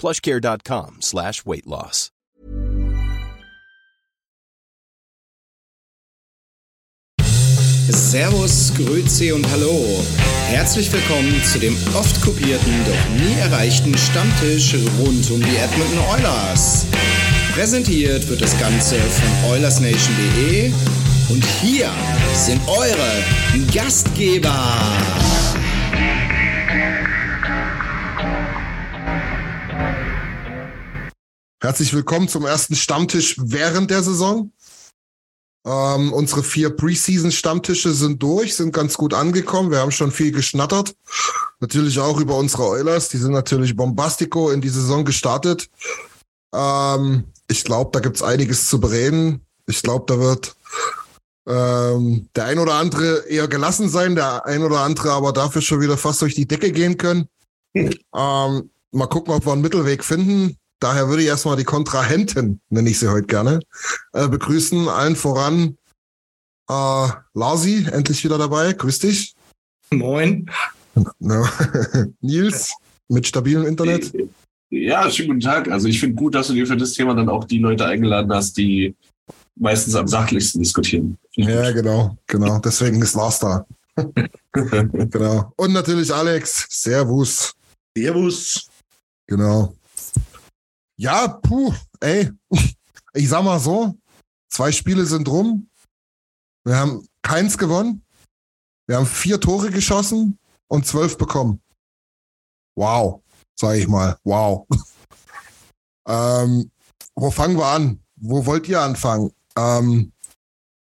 plushcare.com slash weight loss. Servus, Grüezi und Hallo. Herzlich willkommen zu dem oft kopierten, doch nie erreichten Stammtisch rund um die Edmonton Oilers. Präsentiert wird das Ganze von OilersNation.de und hier sind eure Gastgeber. Herzlich willkommen zum ersten Stammtisch während der Saison. Ähm, unsere vier Preseason-Stammtische sind durch, sind ganz gut angekommen. Wir haben schon viel geschnattert. Natürlich auch über unsere Oilers. Die sind natürlich bombastico in die Saison gestartet. Ähm, ich glaube, da gibt's einiges zu bereden. Ich glaube, da wird ähm, der ein oder andere eher gelassen sein, der ein oder andere aber dafür schon wieder fast durch die Decke gehen können. Ähm, mal gucken, ob wir einen Mittelweg finden. Daher würde ich erstmal die Kontrahenten, nenne ich sie heute gerne, äh, begrüßen. Allen voran äh, Larsi, endlich wieder dabei. Grüß dich. Moin. No. Nils, mit stabilem Internet. Ja, schönen guten Tag. Also ich finde gut, dass du dir für das Thema dann auch die Leute eingeladen hast, die meistens am sachlichsten diskutieren. Ja, genau, genau. Deswegen ist Lars da. genau. Und natürlich Alex. Servus. Servus. Genau. Ja, puh, ey. Ich sag mal so, zwei Spiele sind rum. Wir haben keins gewonnen. Wir haben vier Tore geschossen und zwölf bekommen. Wow, sag ich mal. Wow. ähm, wo fangen wir an? Wo wollt ihr anfangen? Ähm,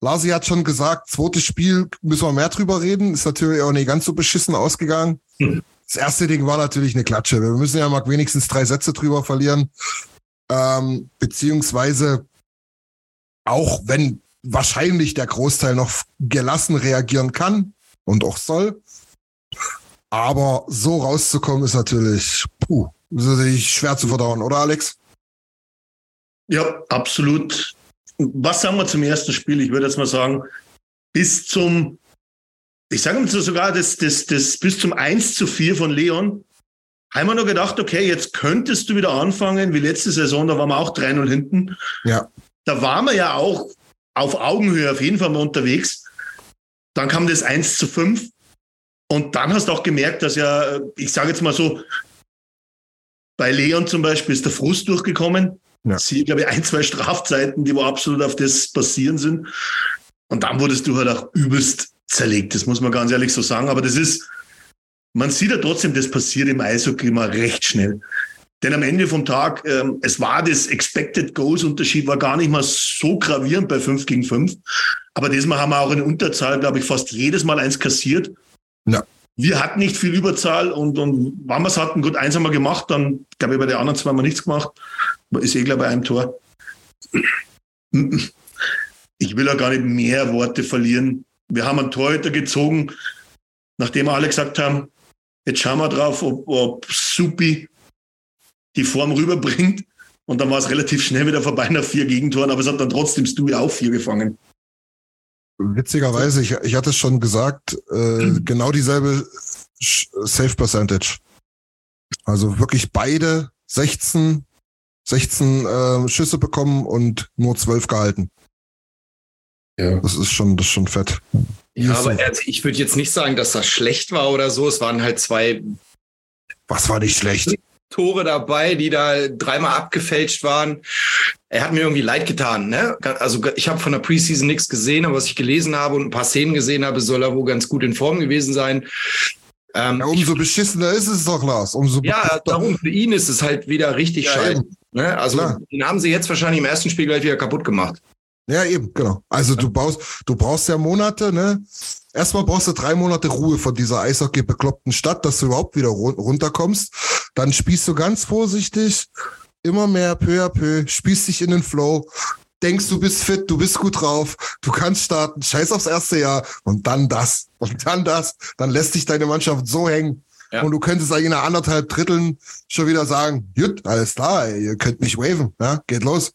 Lasi hat schon gesagt, zweites Spiel müssen wir mehr drüber reden. Ist natürlich auch nicht ganz so beschissen ausgegangen. Hm. Das erste Ding war natürlich eine Klatsche. Wir müssen ja mal wenigstens drei Sätze drüber verlieren. Ähm, beziehungsweise auch wenn wahrscheinlich der Großteil noch gelassen reagieren kann und auch soll. Aber so rauszukommen ist natürlich, puh, ist natürlich schwer zu verdauen, oder Alex? Ja, absolut. Was sagen wir zum ersten Spiel? Ich würde jetzt mal sagen, bis zum, ich sage mal sogar, das, das, das bis zum 1 zu 4 von Leon, haben wir noch gedacht, okay, jetzt könntest du wieder anfangen, wie letzte Saison, da waren wir auch 3-0 hinten. Ja. Da waren wir ja auch auf Augenhöhe auf jeden Fall mal unterwegs. Dann kam das 1 zu 5. Und dann hast du auch gemerkt, dass ja, ich sage jetzt mal so, bei Leon zum Beispiel ist der Frust durchgekommen. Ja. Sie, glaube ich, ein, zwei Strafzeiten, die wo absolut auf das basieren sind. Und dann wurdest du halt auch übelst zerlegt. Das muss man ganz ehrlich so sagen. Aber das ist, man sieht ja trotzdem, das passiert im Eishockey immer recht schnell. Denn am Ende vom Tag, ähm, es war das Expected Goals Unterschied, war gar nicht mal so gravierend bei 5 gegen 5. Aber diesmal haben wir auch in Unterzahl, glaube ich, fast jedes Mal eins kassiert. Ja. Wir hatten nicht viel Überzahl und, und wenn wir es hatten, gut, eins haben wir gemacht, dann glaube ich, bei den anderen zwei haben wir nichts gemacht. Ist eh gleich bei einem Tor. Ich will ja gar nicht mehr Worte verlieren. Wir haben einen Torhüter gezogen, nachdem alle gesagt haben, jetzt schauen wir drauf, ob, ob Supi die Form rüberbringt. Und dann war es relativ schnell wieder vorbei nach vier Gegentoren, aber es hat dann trotzdem Stewie auch vier gefangen. Witzigerweise, ich, ich hatte es schon gesagt, äh, genau dieselbe Safe Percentage. Also wirklich beide 16, 16 äh, Schüsse bekommen und nur 12 gehalten. Ja. Das ist schon, das ist schon fett. Ja, aber also ich würde jetzt nicht sagen, dass das schlecht war oder so. Es waren halt zwei, was war nicht schlecht? Tore dabei, die da dreimal abgefälscht waren. Er hat mir irgendwie leid getan. Ne? Also ich habe von der Preseason nichts gesehen, aber was ich gelesen habe und ein paar Szenen gesehen habe, soll er wohl ganz gut in Form gewesen sein. Ähm, ja, umso beschissener ist es doch, Lars. Umso ja, darum, für ihn ist es halt wieder richtig ja, scheiße. Ne? Also Klar. den haben sie jetzt wahrscheinlich im ersten Spiel gleich wieder kaputt gemacht. Ja, eben, genau. Also du brauchst, du brauchst ja Monate, ne? Erstmal brauchst du drei Monate Ruhe von dieser Eishockey-bekloppten Stadt, dass du überhaupt wieder runterkommst. Dann spielst du ganz vorsichtig, immer mehr, peu à peu, spielst dich in den Flow, denkst, du bist fit, du bist gut drauf, du kannst starten, scheiß aufs erste Jahr und dann das und dann das. Dann lässt dich deine Mannschaft so hängen. Ja. Und du könntest eigentlich in einer anderthalb Dritteln schon wieder sagen, gut, alles klar, ihr könnt mich waven, ja, geht los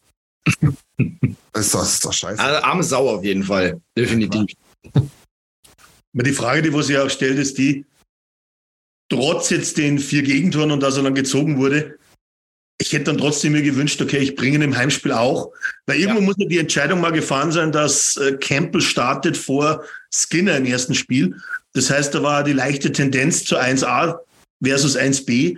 ist, doch, ist doch scheiße. Also, arme Sau auf jeden Fall. Definitiv. Die Frage, die sich auch stellt, ist die, trotz jetzt den vier Gegentoren und dass er dann gezogen wurde, ich hätte dann trotzdem mir gewünscht, okay, ich bringe ihn im Heimspiel auch. Weil irgendwo ja. muss ja die Entscheidung mal gefahren sein, dass äh, Campbell startet vor Skinner im ersten Spiel. Das heißt, da war die leichte Tendenz zu 1a versus 1b.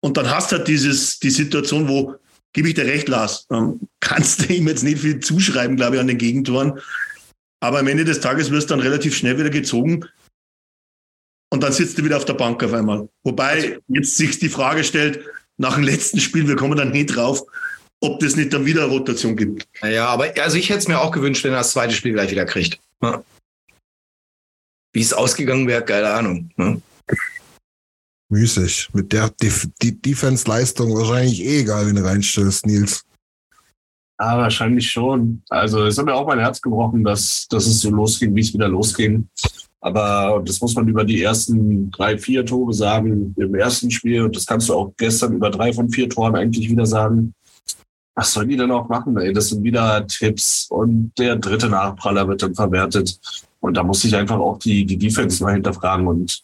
Und dann hast du halt dieses, die Situation, wo gebe ich dir recht, Lars. Ähm, kannst du ihm jetzt nicht viel zuschreiben, glaube ich, an den Gegentoren. Aber am Ende des Tages wirst du dann relativ schnell wieder gezogen. Und dann sitzt du wieder auf der Bank auf einmal. Wobei jetzt sich die Frage stellt, nach dem letzten Spiel, wir kommen dann nicht drauf, ob das nicht dann wieder Rotation gibt. Ja, aber also ich hätte es mir auch gewünscht, wenn er das zweite Spiel gleich wieder kriegt. Wie es ausgegangen wäre, keine Ahnung. Ne? Müßig. Mit der Def die Defense-Leistung wahrscheinlich eh egal, wenn du reinstellst, Nils. Ja, wahrscheinlich schon. Also es hat mir auch mein Herz gebrochen, dass, dass es so losging, wie es wieder losging. Aber das muss man über die ersten drei, vier Tore sagen im ersten Spiel. Und das kannst du auch gestern über drei von vier Toren eigentlich wieder sagen. Was sollen die denn auch machen? Ey? Das sind wieder Tipps und der dritte Nachpraller wird dann verwertet. Und da muss ich einfach auch die, die Defense mal hinterfragen und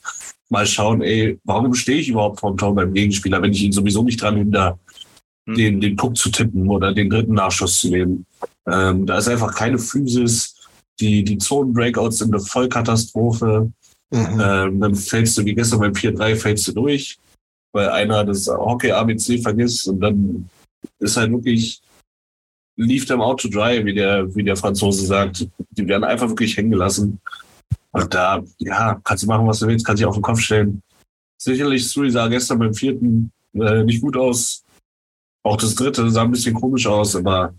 mal schauen, ey, warum stehe ich überhaupt vorm Tor beim Gegenspieler, wenn ich ihn sowieso nicht dran hindere, hm. den, den Puck zu tippen oder den dritten Nachschuss zu nehmen. Ähm, da ist einfach keine Physis. Die, die Zonen-Breakouts sind eine Vollkatastrophe. Mhm. Ähm, dann fällst du wie gestern beim 4-3 fällst du durch, weil einer das Hockey ABC vergisst und dann ist halt wirklich lief dem Auto dry, wie der, wie der Franzose sagt. Die werden einfach wirklich hängen gelassen. Und da, ja, kannst du machen, was du willst, kannst dich auf den Kopf stellen. Sicherlich, Sui sah gestern beim vierten äh, nicht gut aus. Auch das dritte sah ein bisschen komisch aus, aber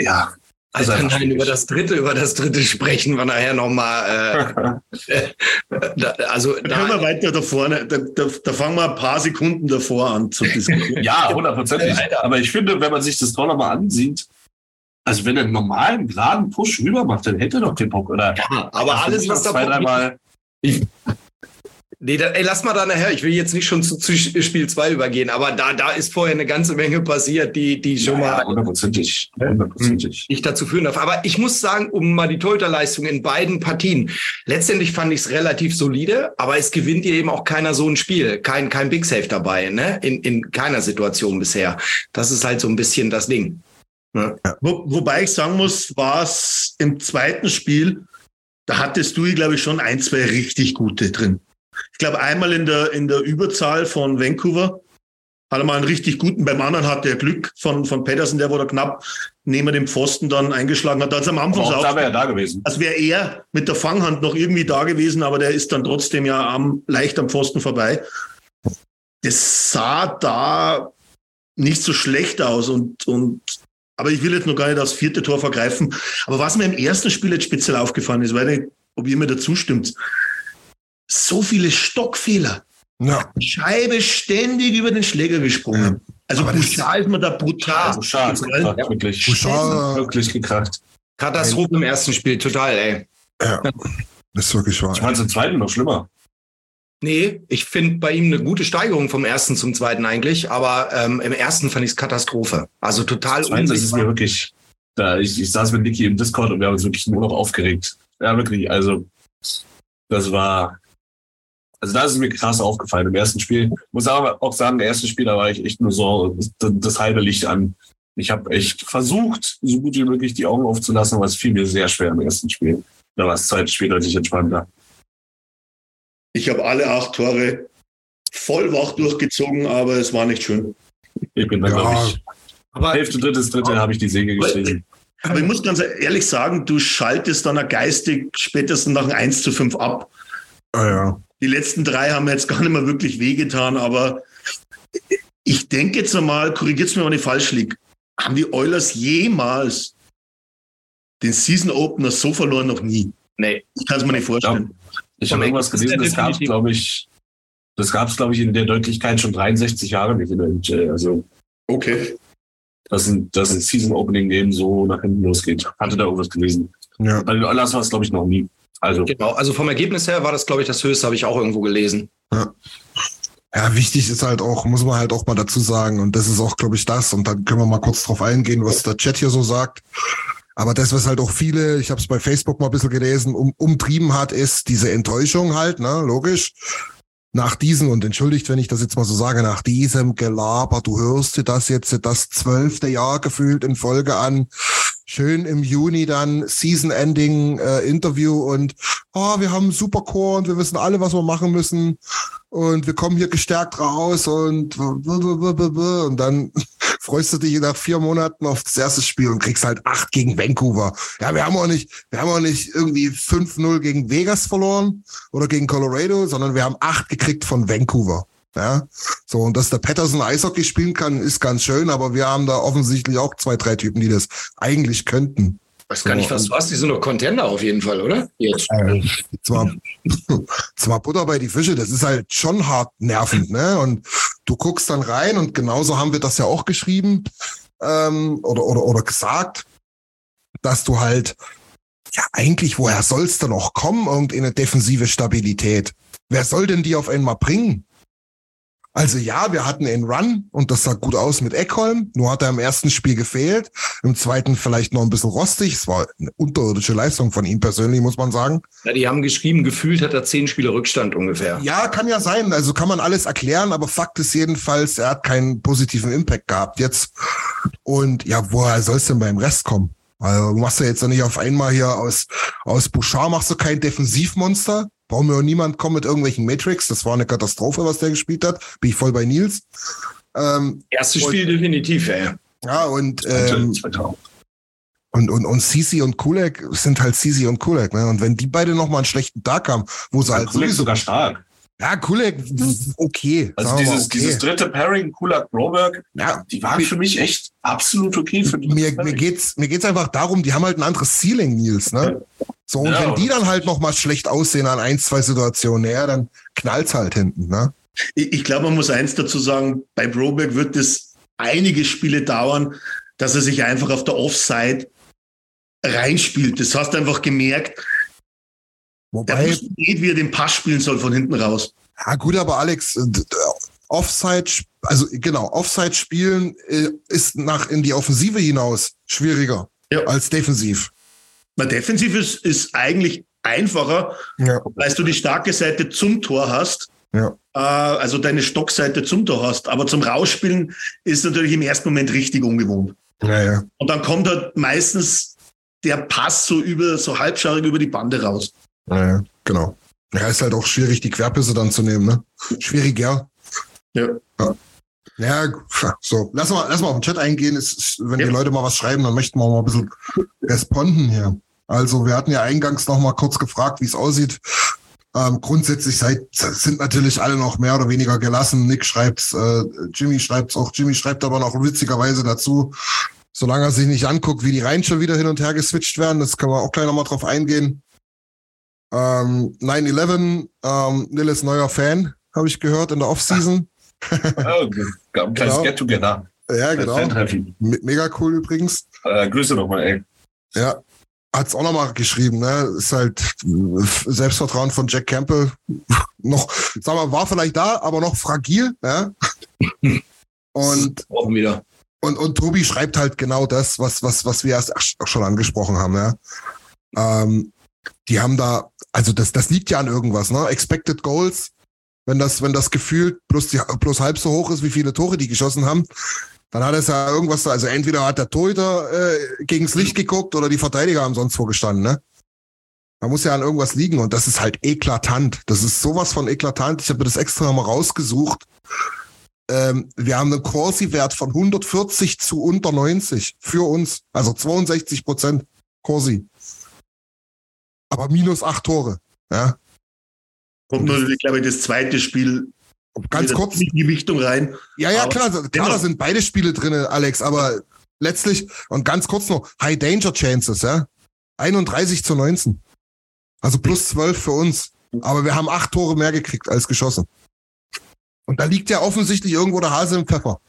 ja. Also kann dann über das dritte, über das dritte sprechen wir nachher nochmal. Äh, also da können wir weiter da vorne, da, da, da, fangen wir ein paar Sekunden davor an zu diskutieren. ja, hundertprozentig. Aber ich finde, wenn man sich das doch nochmal ansieht, also wenn er einen normalen, geraden Push rüber macht, dann hätte er doch den Puck, oder? Ja, aber alles, was da zwei, dreimal. Nee, da, ey, lass mal da nachher. Ich will jetzt nicht schon zu, zu Spiel 2 übergehen, aber da, da ist vorher eine ganze Menge passiert, die, die schon ja, mal hundertprozentig, hundertprozentig. ich dazu führen darf. Aber ich muss sagen, um mal die Torhüterleistung in beiden Partien. Letztendlich fand ich es relativ solide, aber es gewinnt dir eben auch keiner so ein Spiel. Kein, kein Big Safe dabei, ne? In, in keiner Situation bisher. Das ist halt so ein bisschen das Ding. Ja. Wo, wobei ich sagen muss, war es im zweiten Spiel, da hattest du, glaube ich, schon ein, zwei richtig gute drin. Ich glaube, einmal in der, in der Überzahl von Vancouver hat er mal einen richtig guten, beim anderen hatte er Glück von, von Pedersen, der wurde knapp neben dem Pfosten dann eingeschlagen hat. Also am Anfang auch da wäre er da gewesen. Als wäre er mit der Fanghand noch irgendwie da gewesen, aber der ist dann trotzdem ja am, leicht am Pfosten vorbei. Das sah da nicht so schlecht aus und, und aber ich will jetzt noch gar nicht aufs vierte Tor vergreifen. Aber was mir im ersten Spiel jetzt speziell aufgefallen ist, weil ich, ob ihr mir dazu stimmt, so viele Stockfehler. Ja. Scheibe ständig über den Schläger gesprungen. Ja. Also Bouchard ist mir da brutal. Bouchard ist gekracht, wirklich. Bouchard wirklich gekracht. Katastrophe im ersten Spiel, total, ey. Ja, das ist wirklich wahr. Ich fand es im zweiten noch schlimmer. Nee, ich finde bei ihm eine gute Steigerung vom ersten zum zweiten eigentlich, aber ähm, im ersten fand ich es Katastrophe. Also total Das ist mir wirklich, da, ich, ich saß mit Niki im Discord und wir haben uns wirklich nur noch aufgeregt. Ja, wirklich, also das war, also da ist es mir krass aufgefallen im ersten Spiel. Muss aber auch sagen, im ersten Spiel, da war ich echt nur so das, das halbe Licht an. Ich habe echt versucht, so gut wie möglich die Augen aufzulassen, aber es fiel mir sehr schwer im ersten Spiel. Da war das zweite Spiel deutlich entspannter. Ich habe alle acht Tore voll wach durchgezogen, aber es war nicht schön. Ich bin dann, Ja. glaube ich, Aber Hälfte, drittes, dritte habe ich die Säge geschrieben. Aber ich muss ganz ehrlich sagen, du schaltest dann auch geistig spätestens nach einem 1 zu 5 ab. Ah, ja. Die letzten drei haben mir jetzt gar nicht mehr wirklich wehgetan, aber ich denke jetzt einmal, korrigiert mir, wenn ich falsch liege, haben die Oilers jemals den Season Opener so verloren noch nie? nee. Ich kann es mir nicht vorstellen. Ich habe irgendwas gelesen, ja das gab es, glaube ich, das gab es, glaube ich, in der Deutlichkeit schon 63 Jahre nicht in der NHL. Also, Okay. dass ein, dass ein Season Opening eben so nach hinten losgeht. Hatte da irgendwas gelesen. ja. Bei den Oilers war es, glaube ich, noch nie. Also, Genau, also vom Ergebnis her war das, glaube ich, das höchste, habe ich auch irgendwo gelesen. Ja, wichtig ist halt auch, muss man halt auch mal dazu sagen, und das ist auch, glaube ich, das, und dann können wir mal kurz drauf eingehen, was der Chat hier so sagt. Aber das, was halt auch viele, ich habe es bei Facebook mal ein bisschen gelesen, um, umtrieben hat, ist diese Enttäuschung halt, ne, logisch. Nach diesem, und entschuldigt, wenn ich das jetzt mal so sage, nach diesem Gelaber, du hörst dir das jetzt das zwölfte Jahr gefühlt in Folge an, schön im Juni dann Season-Ending äh, Interview und oh, wir haben einen super Core und wir wissen alle, was wir machen müssen und wir kommen hier gestärkt raus und und dann freust du dich nach vier Monaten auf das erste Spiel und kriegst halt acht gegen Vancouver. Ja, wir haben auch nicht, wir haben auch nicht irgendwie 5-0 gegen Vegas verloren oder gegen Colorado, sondern wir haben acht gekriegt von Vancouver. Ja, so, und dass der Patterson Eishockey spielen kann, ist ganz schön, aber wir haben da offensichtlich auch zwei, drei Typen, die das eigentlich könnten. Weiß gar nicht, was du hast. Die sind doch Contender auf jeden Fall, oder? Jetzt. Äh, zwar, zwar Butter bei die Fische, das ist halt schon hart nervend, ne? Und du guckst dann rein und genauso haben wir das ja auch geschrieben ähm, oder, oder, oder gesagt, dass du halt, ja eigentlich, woher soll's denn noch kommen, irgendeine defensive Stabilität? Wer soll denn die auf einmal bringen? Also ja, wir hatten einen Run und das sah gut aus mit Eckholm. Nur hat er im ersten Spiel gefehlt, im zweiten vielleicht noch ein bisschen rostig. Es war eine unterirdische Leistung von ihm persönlich, muss man sagen. Ja, die haben geschrieben, gefühlt hat er zehn Spiele Rückstand ungefähr. Ja, kann ja sein. Also kann man alles erklären, aber Fakt ist jedenfalls, er hat keinen positiven Impact gehabt jetzt. Und ja, woher soll es denn beim Rest kommen? Also du machst ja jetzt nicht auf einmal hier aus, aus Bouchard machst du kein Defensivmonster. Brauchen wir auch niemand kommen mit irgendwelchen Matrix. Das war eine Katastrophe, was der gespielt hat. Bin ich voll bei Nils. Ähm, Erstes Spiel definitiv, ey. ja, und, ähm, und, und, und Sisi und Kulek sind halt Sisi und Kulek, ne? Und wenn die beide nochmal einen schlechten Tag haben, wo sie halt Kulak ist sowieso, sogar stark. Ja, Kulek, okay. Also dieses, okay. dieses dritte Pairing, Kulak, Broberg, ja, die waren für mich echt absolut okay. Für die mir, mir geht's mir geht's einfach darum, die haben halt ein anderes Ceiling, Nils, ne? So, und Ja, wenn die dann halt noch mal schlecht aussehen an ein, zwei Situationen, ja, dann knallt's halt hinten, ne? Ich, ich glaube, man muss eins dazu sagen, bei Broberg wird es einige Spiele dauern, dass er sich einfach auf der Offside reinspielt. Das hast du einfach gemerkt. Wobei, nicht, wie er den Pass spielen soll von hinten raus. ja gut, aber Alex, äh, d- Offside, also genau, Offside spielen äh, ist nach in die Offensive hinaus schwieriger Ja. als defensiv. Na, defensiv ist, ist eigentlich einfacher, Ja. weil du die starke Seite zum Tor hast. Ja. Äh, also deine Stockseite zum Tor hast. Aber zum Rausspielen ist natürlich im ersten Moment richtig ungewohnt. Ja. Und dann kommt halt meistens der Pass so über, so halbschaurig über die Bande raus. Ja, ja, genau. Ja, ist halt auch schwierig, die Querpisse dann zu nehmen, ne? Schwieriger. Ja. Ja, so. Lass mal, lass mal auf den Chat eingehen. Ist, wenn Ja. die Leute mal was schreiben, dann möchten wir mal ein bisschen responden hier. Also, wir hatten ja eingangs noch mal kurz gefragt, wie es aussieht. Ähm, grundsätzlich seid, sind natürlich alle noch mehr oder weniger gelassen. Nick schreibt's, äh, Jimmy schreibt's auch. Jimmy schreibt aber noch witzigerweise dazu, solange er sich nicht anguckt, wie die Reihen schon wieder hin und her geswitcht werden. Das können wir auch gleich noch mal drauf eingehen. Ähm, 9-11, ähm, Nilles neuer Fan, habe ich gehört, in der Offseason. Ja, gab ein kleines Genau. Get-Together. Ja, genau. Mega cool übrigens. Äh, Grüße nochmal, ey. Ja. Hat's auch nochmal geschrieben, ne? Ist halt Selbstvertrauen von Jack Campbell noch, sag mal, war vielleicht da, aber noch fragil, ja? Und, Brauchen wieder. und, und Tobi schreibt halt genau das, was, was, was wir erst auch schon angesprochen haben, ja. Ähm, die haben da, also das, das liegt ja an irgendwas, ne? Expected Goals, wenn das, wenn das gefühlt bloß, die, bloß halb so hoch ist, wie viele Tore die geschossen haben, dann hat es ja irgendwas, also entweder hat der Torhüter äh, gegens Licht geguckt oder die Verteidiger haben sonst vorgestanden, ne? Da muss ja an irgendwas liegen und das ist halt eklatant. Das ist sowas von eklatant. Ich habe mir das extra mal rausgesucht. Ähm, wir haben einen Corsi-Wert von 140 zu unter 90 für uns. Also 62 Prozent Corsi. Aber minus acht Tore. Ja. Kommt natürlich, glaube ich, das zweite Spiel ganz kurz in die Gewichtung rein. Ja, ja, klar, klar, da sind beide Spiele drin, Alex, aber letztlich, und ganz kurz noch, High Danger Chances, ja. 31 zu 19. Also plus 12 für uns. Aber wir haben acht Tore mehr gekriegt als geschossen. Und da liegt ja offensichtlich irgendwo der Hase im Pfeffer.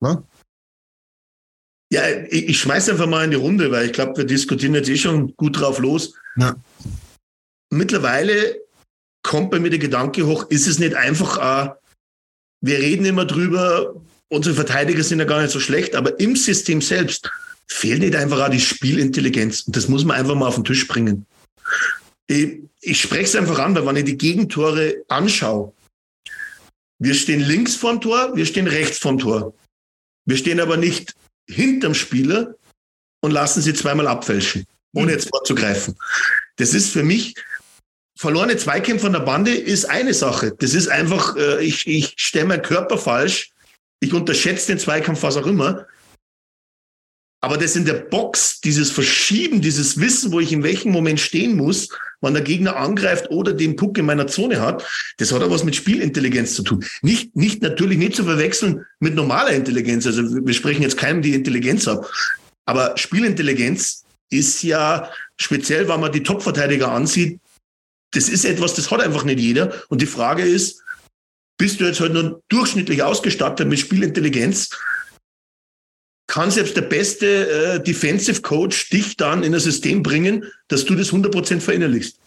Ne? Ja, ich, ich schmeiß einfach mal in die Runde, weil ich glaube, wir diskutieren jetzt eh schon gut drauf los. Ja. Mittlerweile kommt bei mir der Gedanke hoch, ist es nicht einfach, äh, wir reden immer drüber, unsere Verteidiger sind ja gar nicht so schlecht, aber im System selbst fehlt nicht einfach auch die Spielintelligenz. Und das muss man einfach mal auf den Tisch bringen. Ich, ich spreche es einfach an, weil wenn ich die Gegentore anschaue, wir stehen links vorm Tor, wir stehen rechts vorm Tor. Wir stehen aber nicht hinterm Spieler und lassen sie zweimal abfälschen, ohne jetzt vorzugreifen. Das ist für mich, verlorene Zweikämpfe von der Bande ist eine Sache. Das ist einfach, äh, ich, ich stelle meinen Körper falsch, ich unterschätze den Zweikampf, was auch immer. Aber das in der Box, dieses Verschieben, dieses Wissen, wo ich in welchem Moment stehen muss, wann der Gegner angreift oder den Puck in meiner Zone hat, das hat auch was mit Spielintelligenz zu tun. Nicht, nicht natürlich nicht zu verwechseln mit normaler Intelligenz. Also wir sprechen jetzt keinem die Intelligenz ab. Aber Spielintelligenz ist ja speziell, wenn man die Topverteidiger ansieht, das ist etwas, das hat einfach nicht jeder. Und die Frage ist, bist du jetzt halt nur durchschnittlich ausgestattet mit Spielintelligenz? Kann selbst der beste äh, Defensive Coach dich dann in ein System bringen, dass du das 100% verinnerlichst?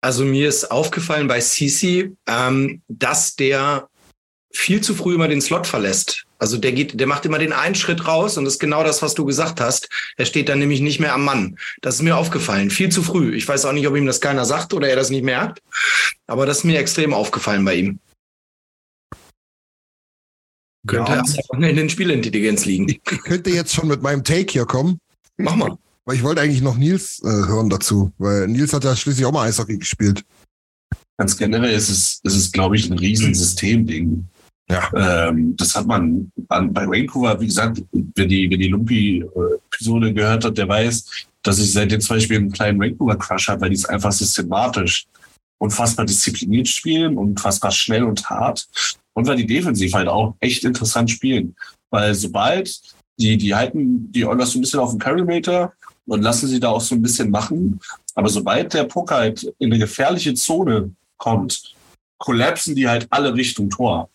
Also mir ist aufgefallen bei Sisi, ähm, dass der viel zu früh immer den Slot verlässt. Also der geht, der macht immer den einen Schritt raus und das ist genau das, was du gesagt hast. Er steht dann nämlich nicht mehr am Mann. Das ist mir aufgefallen, viel zu früh. Ich weiß auch nicht, ob ihm das keiner sagt oder er das nicht merkt, aber das ist mir extrem aufgefallen bei ihm. Könnte ja. in den Spielintelligenz liegen. Ich könnte jetzt schon mit meinem Take hier kommen. Mach mal. Weil ich wollte eigentlich noch Nils äh, hören dazu, weil Nils hat ja schließlich auch mal Eishockey gespielt. Ganz generell ist es, ist es glaube ich, ein Riesensystemding. Ja. Ähm, das hat man an, bei Vancouver, wie gesagt, wer die, wer die Lumpi-Episode gehört hat, der weiß, dass ich seit den zwei Spielen einen kleinen Vancouver-Crush habe, weil die es einfach systematisch unfassbar diszipliniert spielen, unfassbar schnell und hart. Und weil die defensiv halt auch echt interessant spielen. Weil sobald die, die halten die Oilers so ein bisschen auf dem Perimeter und lassen sie da auch so ein bisschen machen. Aber sobald der Puck halt in eine gefährliche Zone kommt, kollapsen die halt alle Richtung Tor.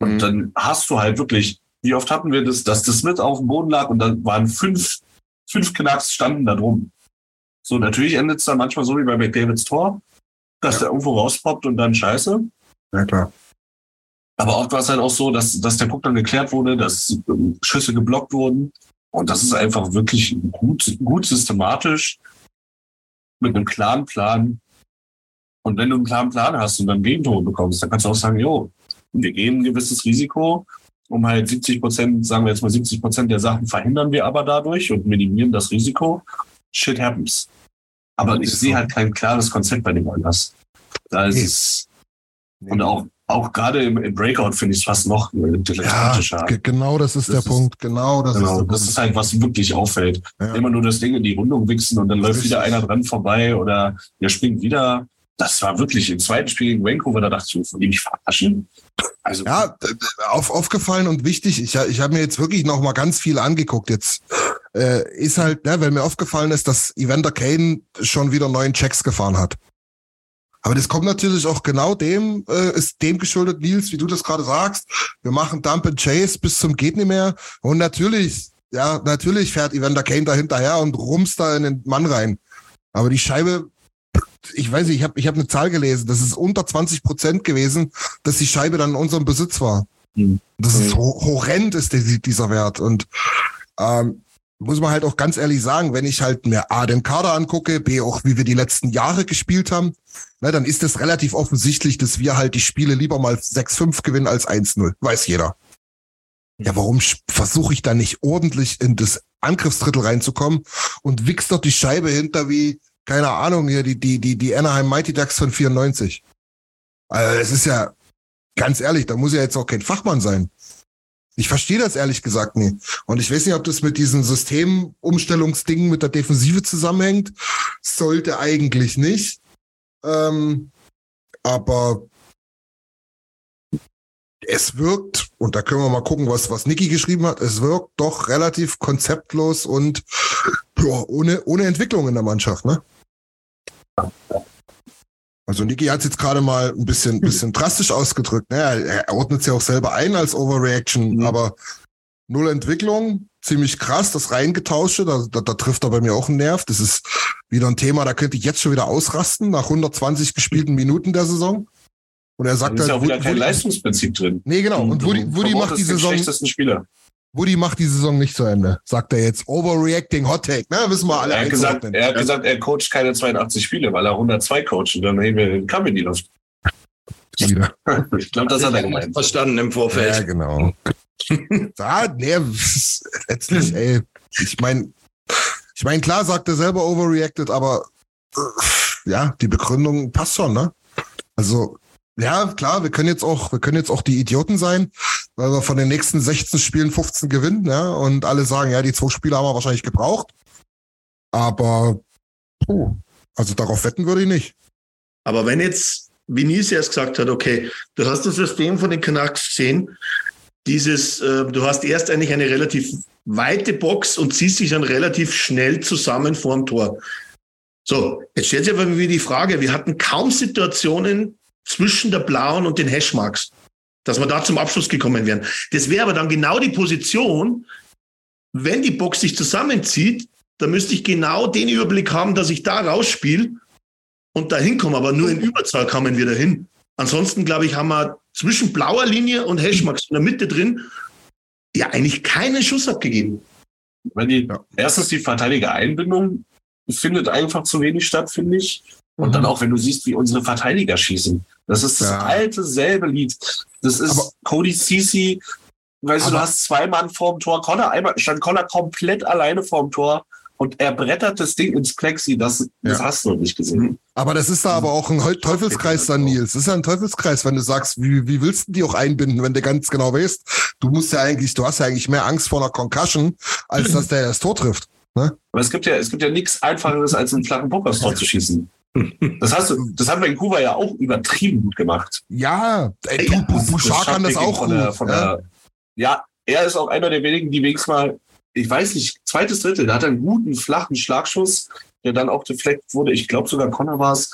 Und mhm. dann hast du halt wirklich, wie oft hatten wir das, dass das mit auf dem Boden lag und dann waren fünf, fünf Knacks standen da drum. So, natürlich endet es dann manchmal so wie bei McDavids Tor, dass ja. der irgendwo rauspoppt und dann scheiße. Ja, klar. Aber oft war es halt auch so, dass, dass der Puck dann geklärt wurde, dass ähm, Schüsse geblockt wurden. Und das ist einfach wirklich gut, gut systematisch mit einem klaren Plan. Und wenn du einen klaren Plan hast und dann Gegentor bekommst, dann kannst du auch sagen, jo, wir gehen ein gewisses Risiko, um halt 70 Prozent, sagen wir jetzt mal 70 Prozent der Sachen verhindern wir aber dadurch und minimieren das Risiko. Shit happens. Aber ich sehe halt kein klares Konzept bei dem Oilers. Da ist es, und auch, auch gerade im, im Breakout finde ich es fast noch dilettantischer. Ja, genau das ist das der ist, Punkt. Genau das genau, ist Das Punkt. ist halt, was wirklich auffällt. Ja. Immer nur das Ding in die Rundung wichsen und dann läuft wieder einer dran vorbei oder der springt wieder. Das war wirklich im zweiten Spiel gegen Vancouver, da dachte ich, von dem ich verarschen. Also, ja, auf, aufgefallen und wichtig. Ich, ich habe mir jetzt wirklich noch mal ganz viel angeguckt. Jetzt äh, ist halt, ne, weil mir aufgefallen ist, dass Evander Kane schon wieder neuen Checks gefahren hat. Aber das kommt natürlich auch genau dem, äh, ist dem geschuldet, Nils, wie du das gerade sagst. Wir machen Dump and Chase bis zum geht nicht mehr. Und natürlich, ja, natürlich fährt Evander Kane da hinterher und rumst da in den Mann rein. Aber die Scheibe ich weiß nicht, ich habe ich hab eine Zahl gelesen, das ist unter 20 Prozent gewesen, dass die Scheibe dann in unserem Besitz war. Mhm. Das ist ho horrend, ist die, dieser Wert. Und ähm, muss man halt auch ganz ehrlich sagen, wenn ich halt mir A, den Kader angucke, B, auch wie wir die letzten Jahre gespielt haben, ne, dann ist es relativ offensichtlich, dass wir halt die Spiele lieber mal 6-5 gewinnen als 1-0. Weiß jeder. Ja, warum versuche ich da nicht ordentlich in das Angriffsdrittel reinzukommen und wichst dort die Scheibe hinter wie keine Ahnung, hier die, die, die, die Anaheim Mighty Ducks von 94. Also es ist ja, ganz ehrlich, da muss ja jetzt auch kein Fachmann sein. Ich verstehe das ehrlich gesagt nie. Und ich weiß nicht, ob das mit diesem Systemumstellungsding mit der Defensive zusammenhängt. Sollte eigentlich nicht. Ähm, aber es wirkt, und da können wir mal gucken, was, was Niki geschrieben hat, es wirkt doch relativ konzeptlos und ja, ohne, ohne Entwicklung in der Mannschaft, ne? Also Niki hat es jetzt gerade mal ein bisschen, bisschen drastisch ausgedrückt. Naja, er ordnet es ja auch selber ein als Overreaction, mhm. aber null Entwicklung, ziemlich krass, das Reingetausche, da, da, da trifft er bei mir auch einen Nerv. Das ist wieder ein Thema, da könnte ich jetzt schon wieder ausrasten nach 120 gespielten Minuten der Saison. Und er sagt Dann ist halt, ja auch wieder kein Leistungsprinzip drin. Nee, genau. Und Woody, Woody macht die Saison. Spieler. Woody macht die Saison nicht zu Ende, sagt er jetzt. Overreacting Hot Take, ne? Wissen wir alle. Er hat, gesagt, er hat gesagt, er coacht keine 82 Spiele, weil er 102 coacht und dann heben wir den Kamm in die Luft. Wieder. ich glaube, das hat er gemeint. Verstanden im Vorfeld. Ja, genau. ja, nee, letztlich, ey, ich meine, ich meine, klar sagt er selber overreacted, aber äh, ja, die Begründung passt schon, ne? Also, ja, klar, wir können jetzt auch, wir können jetzt auch die Idioten sein, weil wir von den nächsten 16 Spielen 15 gewinnen, ja, und alle sagen, ja, die zwei Spiele haben wir wahrscheinlich gebraucht. Aber, puh, also darauf wetten würde ich nicht. Aber wenn jetzt Vinicius gesagt hat, okay, du hast das System von den Canucks gesehen, dieses, äh, du hast erst eigentlich eine relativ weite Box und ziehst dich dann relativ schnell zusammen vorm Tor. So, jetzt stellt sich aber wieder die Frage, wir hatten kaum Situationen, zwischen der blauen und den Hashmarks, dass wir da zum Abschluss gekommen wären. Das wäre aber dann genau die Position, wenn die Box sich zusammenzieht, dann müsste ich genau den Überblick haben, dass ich da rausspiele und da hinkomme. Aber nur in Überzahl kamen wir dahin. Ansonsten, glaube ich, haben wir zwischen blauer Linie und Hashmarks in der Mitte drin ja eigentlich keinen Schuss abgegeben. Weil die, erstens die Verteidiger-Einbindung findet einfach zu wenig statt, finde ich. Und mhm. dann auch, wenn du siehst, wie unsere Verteidiger schießen. Das ist das ja. alte selbe Lied. Das ist aber, Cody Ceci. Weißt du, du hast zwei Mann vorm Tor. Connor einmal, stand Connor komplett alleine vorm Tor und er brettert das Ding ins Plexi. Das, das ja. hast du nicht gesehen. Aber das ist da aber auch ein Teufelskreis dann, Nils. Das ist ja ein Teufelskreis, wenn du sagst, wie, wie willst du die auch einbinden, wenn du ganz genau weißt, du musst ja eigentlich, du hast ja eigentlich mehr Angst vor einer Concussion, als dass der das Tor trifft. Ne? Aber es gibt ja, es gibt ja nichts Einfacheres, als einen flachen Puck aufs Tor zu schießen. Das hast du, das hat Vancouver ja auch übertrieben gut gemacht. Ja, ey, du, Bouchard kann das auch von der, von ja. Der, ja, er ist auch einer der wenigen, die wenigstens mal, ich weiß nicht, zweites Drittel, da hat er einen guten, flachen Schlagschuss, der dann auch deflekt wurde. Ich glaube sogar Connor war es.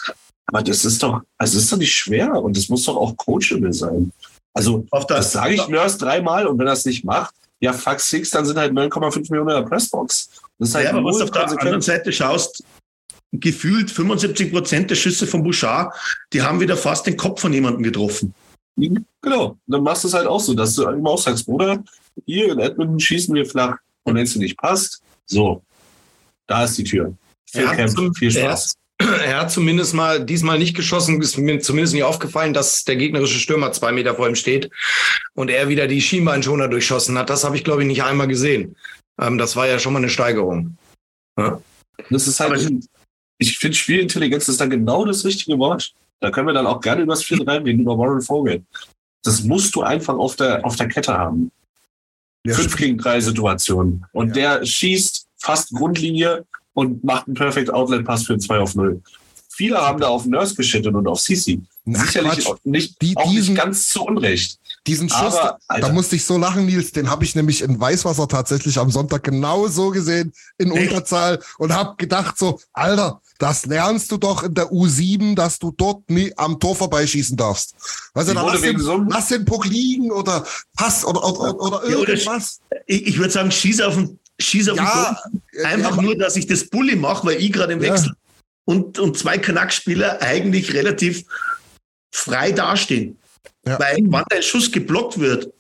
Aber das ist doch, also das ist doch nicht schwer und das muss doch auch coachable sein. Also, das, das sage ich Nurse dreimal und wenn er es nicht macht, ja, fuck six, dann sind halt 9,5 Millionen in der Pressbox. Das ist halt ja, aber was auf der anderen Seite schaust, gefühlt 75 Prozent der Schüsse von Bouchard, die haben wieder fast den Kopf von jemandem getroffen. Genau. Dann machst du es halt auch so, dass du immer auch sagst, Bruder, hier in Edmonton schießen wir flach. Und wenn es dir nicht passt, so, da ist die Tür. Viel, Camp, viel Spaß. Er, er hat zumindest mal diesmal nicht geschossen, ist mir zumindest nicht aufgefallen, dass der gegnerische Stürmer zwei Meter vor ihm steht und er wieder die Schienbeinschoner durchschossen hat. Das habe ich, glaube ich, nicht einmal gesehen. Ähm, das war ja schon mal eine Steigerung. Ja. Das ist halt, ich finde, Spielintelligenz ist dann genau das richtige Wort. Da können wir dann auch gerne über das Spiel reden, über Warren Vogel. Das musst du einfach auf der, auf der Kette haben. Ja, Fünf gegen drei Situationen. Und ja. der schießt fast Grundlinie und macht einen Perfect Outlet Pass für ein 2 auf 0. Viele haben da auf Nurse geschittet und auf Sisi. Sicherlich auch nicht, die, auch diesen, nicht ganz zu Unrecht. Diesen Schuss, Aber, da musste ich so lachen, Nils, den habe ich nämlich in Weißwasser tatsächlich am Sonntag genau so gesehen, in Echt? Unterzahl und habe gedacht so, Alter, das lernst du doch in der U7, dass du dort nie am Tor vorbeischießen darfst. Weißt du, dann lass den, so lass den Puck liegen oder Pass oder, oder, oder irgendwas. Ja, oder ich, ich würde sagen, schieß auf den schieß auf ja, den Einfach ja, nur, dass ich das Bulli mache, weil ich gerade im Wechsel und, und zwei Knackspieler eigentlich relativ frei dastehen. Ja. Weil wann dein Schuss geblockt wird,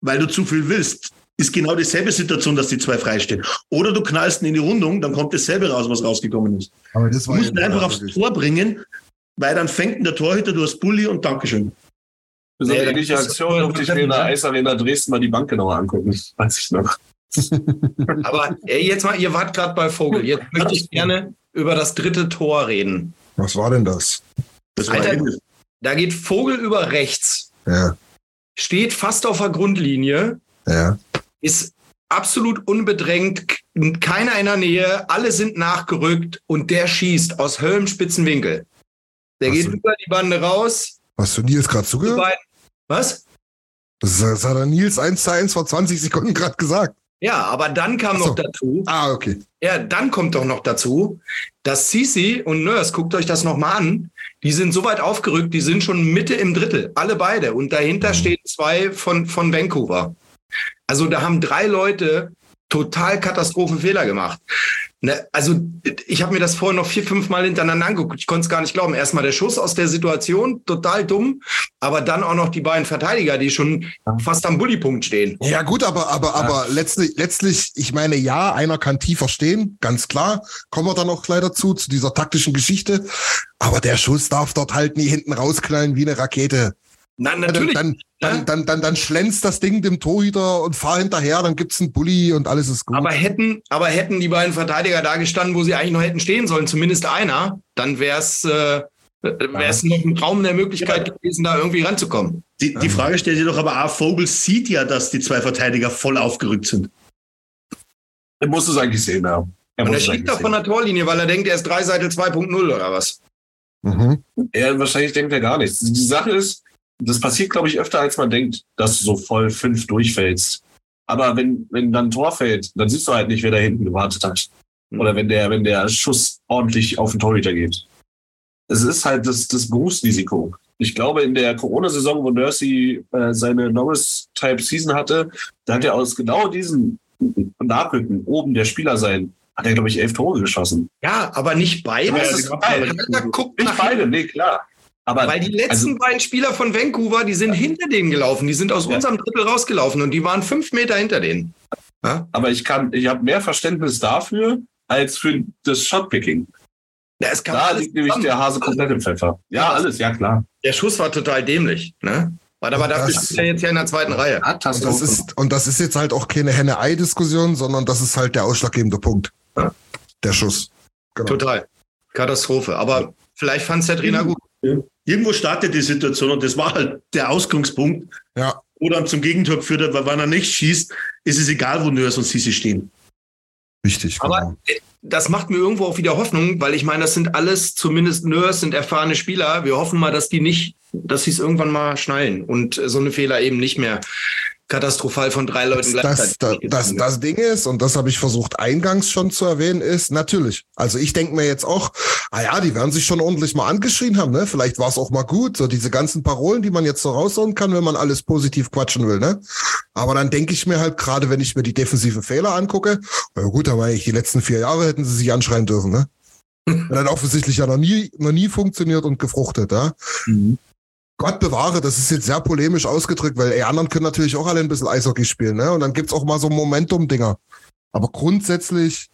weil du zu viel willst, ist genau dieselbe Situation, dass die zwei freistehen. Oder du knallst ihn in die Rundung, dann kommt dasselbe raus, was rausgekommen ist. Aber das du musst ihn einfach aufs Tor bringen, weil dann fängt der Torhüter, du hast Bulli und Dankeschön. Besonders nee, ähnliche Aktion durfte ich mir in der Eisarena Dresden mal die Bank genauer angucken, weiß ich noch. Aber ey, jetzt mal, ihr wart gerade bei Vogel. Jetzt möchte ich gerne über das dritte Tor reden. Was war denn das? Das war Alter. Da geht Vogel über rechts, Ja, steht fast auf der Grundlinie, ja. ist absolut unbedrängt, keiner in der Nähe, alle sind nachgerückt und der schießt aus höllenspitzen Winkel. Der Ach geht so. über die Bande raus. Hast du Nils gerade zugehört? was? Das, das hat er Nils 1 zu 1 vor 20 Sekunden gerade gesagt. Ja, aber dann kam so. noch dazu, Ah, okay. ja, dann kommt doch noch dazu, dass Sisi und Nurse, guckt euch das nochmal an, die sind so weit aufgerückt, die sind schon Mitte im Drittel, alle beide. Und dahinter stehen zwei von, von Vancouver. Also da haben drei Leute total Katastrophenfehler gemacht. Ne, also ich habe mir das vorher noch vier, fünf Mal hintereinander angeguckt. Ich konnte es gar nicht glauben. Erstmal der Schuss aus der Situation, total dumm. Aber dann auch noch die beiden Verteidiger, die schon fast am Bullypunkt stehen. Ja, gut, aber, aber, aber letztlich, letztlich, ich meine, ja, einer kann tiefer stehen, ganz klar. Kommen wir dann auch gleich dazu, zu dieser taktischen Geschichte. Aber der Schuss darf dort halt nie hinten rausknallen wie eine Rakete. Na, Dann, natürlich. dann. Dann, dann, dann, dann schlänzt das Ding dem Torhüter und fahr hinterher, dann gibt's einen Bulli und alles ist gut. Aber hätten, aber hätten die beiden Verteidiger da gestanden, wo sie eigentlich noch hätten stehen sollen, zumindest einer, dann wäre es äh, wär's noch ein Raum der Möglichkeit gewesen, da irgendwie ranzukommen. Die, die Frage stellt sich doch aber auch, Vogel sieht ja, dass die zwei Verteidiger voll aufgerückt sind. Er muss es eigentlich sehen, ja. Er Und er es eigentlich da von der Torlinie, weil er denkt, er ist Dreiseitel 2.0 oder was? mhm. Er wahrscheinlich denkt er gar nichts. Die Sache ist, das passiert, glaube ich, öfter, als man denkt, dass du so voll fünf durchfällst. Aber wenn, wenn dann ein Tor fällt, dann siehst du halt nicht, wer da hinten gewartet hat. Oder wenn der, wenn der Schuss ordentlich auf den Torhüter geht. Es ist halt das, das Berufsrisiko. Ich glaube, in der Corona-Saison, wo Nursey äh, seine Norris-Type-Season hatte, da hat er aus genau diesen Nachrücken oben der Spieler sein, hat er, glaube ich, elf Tore geschossen. Ja, aber nicht beide. Ja, guckt Nicht beide, nee, klar. Aber Weil die letzten also, beiden Spieler von Vancouver, die sind hinter denen gelaufen. Die sind aus Ja. unserem Drittel rausgelaufen und die waren fünf Meter hinter denen. Ja? aber ich kann, ich habe mehr Verständnis dafür als für das Shotpicking. Ja, es kam Da alles liegt nämlich der Hase komplett im Pfeffer. Ja, alles, ja klar. Der Schuss war total dämlich. Ne? Aber dafür Das- steht er jetzt ja in der zweiten Reihe. Und das ist, und das ist jetzt halt auch keine Henne-Ei-Diskussion, sondern das ist halt der ausschlaggebende Punkt. Ja. Der Schuss. Genau. Total. Katastrophe. Aber vielleicht fand es der Trainer gut. Irgendwo startet die Situation und das war halt der Ausgangspunkt, Ja, wo dann zum Gegentor geführt hat, weil wenn er nicht schießt, ist es egal, wo Nörs und Sisi stehen. richtig. Aber genau. äh, das macht mir irgendwo auch wieder Hoffnung, weil ich meine, das sind alles, zumindest Nurse sind erfahrene Spieler. Wir hoffen mal, dass die nicht, dass sie es irgendwann mal schnallen und so eine Fehler eben nicht mehr katastrophal von drei Leuten das, das, das, das Ding ist, und das habe ich versucht eingangs schon zu erwähnen, ist natürlich. Also ich denke mir jetzt auch, ah ja, die werden sich schon ordentlich mal angeschrien haben, ne? Vielleicht war es auch mal gut, so diese ganzen Parolen, die man jetzt so raushauen kann, wenn man alles positiv quatschen will, ne? Aber dann denke ich mir halt, gerade wenn ich mir die defensiven Fehler angucke, na gut, aber ich die letzten vier Jahre hätten sie sich anschreien dürfen, ne? Hat dann offensichtlich ja noch nie, noch nie funktioniert und gefruchtet, ja? Gott bewahre, das ist jetzt sehr polemisch ausgedrückt, weil die anderen können natürlich auch alle ein bisschen Eishockey spielen, ne? Und dann gibt's auch mal so Momentum-Dinger. Aber grundsätzlich,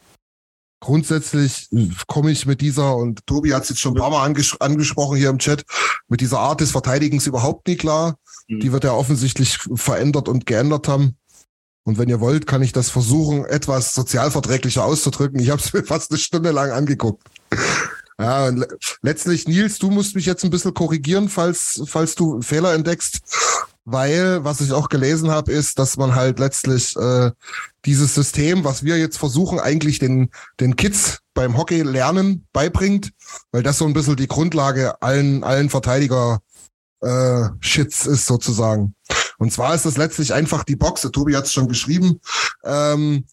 grundsätzlich komme ich mit dieser, und Tobi hat es jetzt schon ein paar Mal anges angesprochen hier im Chat, mit dieser Art des Verteidigens überhaupt nie klar. Mhm. Die wird er offensichtlich verändert und geändert haben. Und wenn ihr wollt, kann ich das versuchen, etwas sozialverträglicher auszudrücken. Ich habe es mir fast eine Stunde lang angeguckt. Ja, le letztlich, Nils, du musst mich jetzt ein bisschen korrigieren, falls, falls du Fehler entdeckst. Weil, was ich auch gelesen habe, ist, dass man halt letztlich äh, dieses System, was wir jetzt versuchen, eigentlich den, den Kids beim Hockey lernen, beibringt, weil das so ein bisschen die Grundlage allen, allen Verteidiger äh, Shits ist sozusagen. Und zwar ist das letztlich einfach die Box, Tobi hat es schon geschrieben, ähm,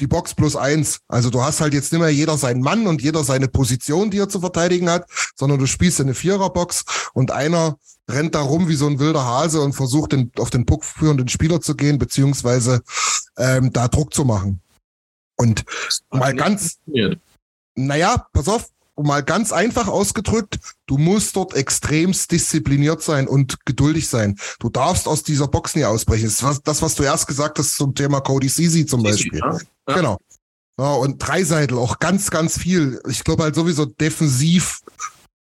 die Box plus eins. Also du hast halt jetzt nicht mehr jeder seinen Mann und jeder seine Position, die er zu verteidigen hat, sondern du spielst in eine Viererbox und einer rennt da rum wie so ein wilder Hase und versucht den, auf den Puck führenden Spieler zu gehen, beziehungsweise ähm, da Druck zu machen. Und mal ganz, naja, pass auf, mal ganz einfach ausgedrückt, du musst dort extremst diszipliniert sein und geduldig sein. Du darfst aus dieser Box nie ausbrechen. Das, was, das was du erst gesagt hast zum Thema Cody Sisi zum Beispiel. Ja. Ja. Genau. Ja, und Dreiseitel auch ganz, ganz viel. Ich glaube halt sowieso defensiv,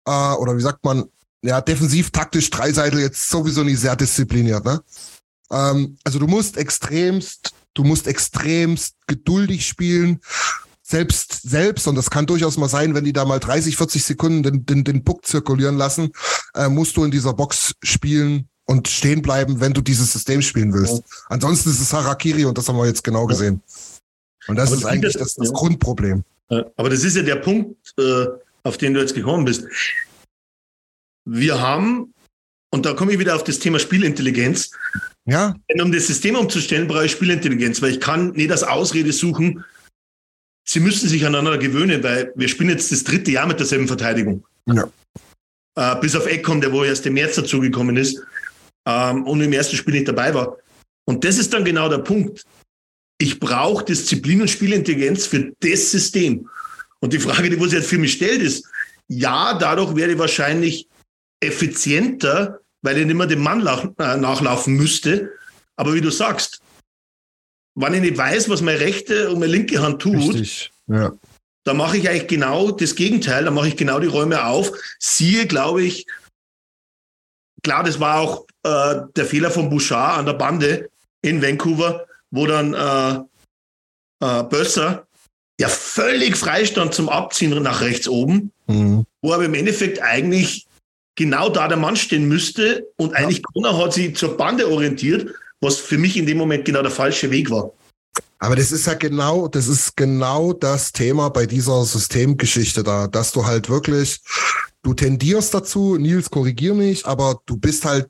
äh, oder wie sagt man, ja, defensiv, taktisch Dreiseitel jetzt sowieso nicht sehr diszipliniert, ne? Ähm, also du musst extremst du musst extremst geduldig spielen. Selbst, selbst, und das kann durchaus mal sein, wenn die da mal 30, 40 Sekunden den, den, den Puck zirkulieren lassen, äh, musst du in dieser Box spielen und stehen bleiben, wenn du dieses System spielen willst. Ja. Ansonsten ist es Harakiri und das haben wir jetzt genau gesehen. Und das Aber ist eigentlich das, das ja. Grundproblem. Aber das ist ja der Punkt, äh, auf den du jetzt gekommen bist. Wir haben, und da komme ich wieder auf das Thema Spielintelligenz. Ja. Um das System umzustellen, brauche ich Spielintelligenz, weil ich kann nicht das Ausrede suchen, sie müssen sich aneinander gewöhnen, weil wir spielen jetzt das dritte Jahr mit derselben Verteidigung. Ja. Äh, bis auf Eckholm, der wo erst im März dazugekommen ist ähm, und im ersten Spiel nicht dabei war. Und das ist dann genau der Punkt. Ich brauche Disziplin und Spielintelligenz für das System. Und die Frage, die sich jetzt für mich stellt, ist, ja, dadurch wäre ich wahrscheinlich effizienter, weil ich nicht mehr dem Mann äh, nachlaufen müsste. Aber wie du sagst, wenn ich nicht weiß, was meine rechte und meine linke Hand tut, Richtig. Ja. da mache ich eigentlich genau das Gegenteil. Da mache ich genau die Räume auf. Siehe, glaube ich, klar, das war auch äh, der Fehler von Bouchard an der Bande in Vancouver, wo dann äh, äh, Bösser ja völlig freistand zum Abziehen nach rechts oben, mhm. wo aber im Endeffekt eigentlich genau da der Mann stehen müsste und ja. eigentlich Connor hat sich zur Bande orientiert, was für mich in dem Moment genau der falsche Weg war. Aber das ist ja genau, das ist genau das Thema bei dieser Systemgeschichte da, dass du halt wirklich, du tendierst dazu, Nils, korrigier mich, aber du bist halt,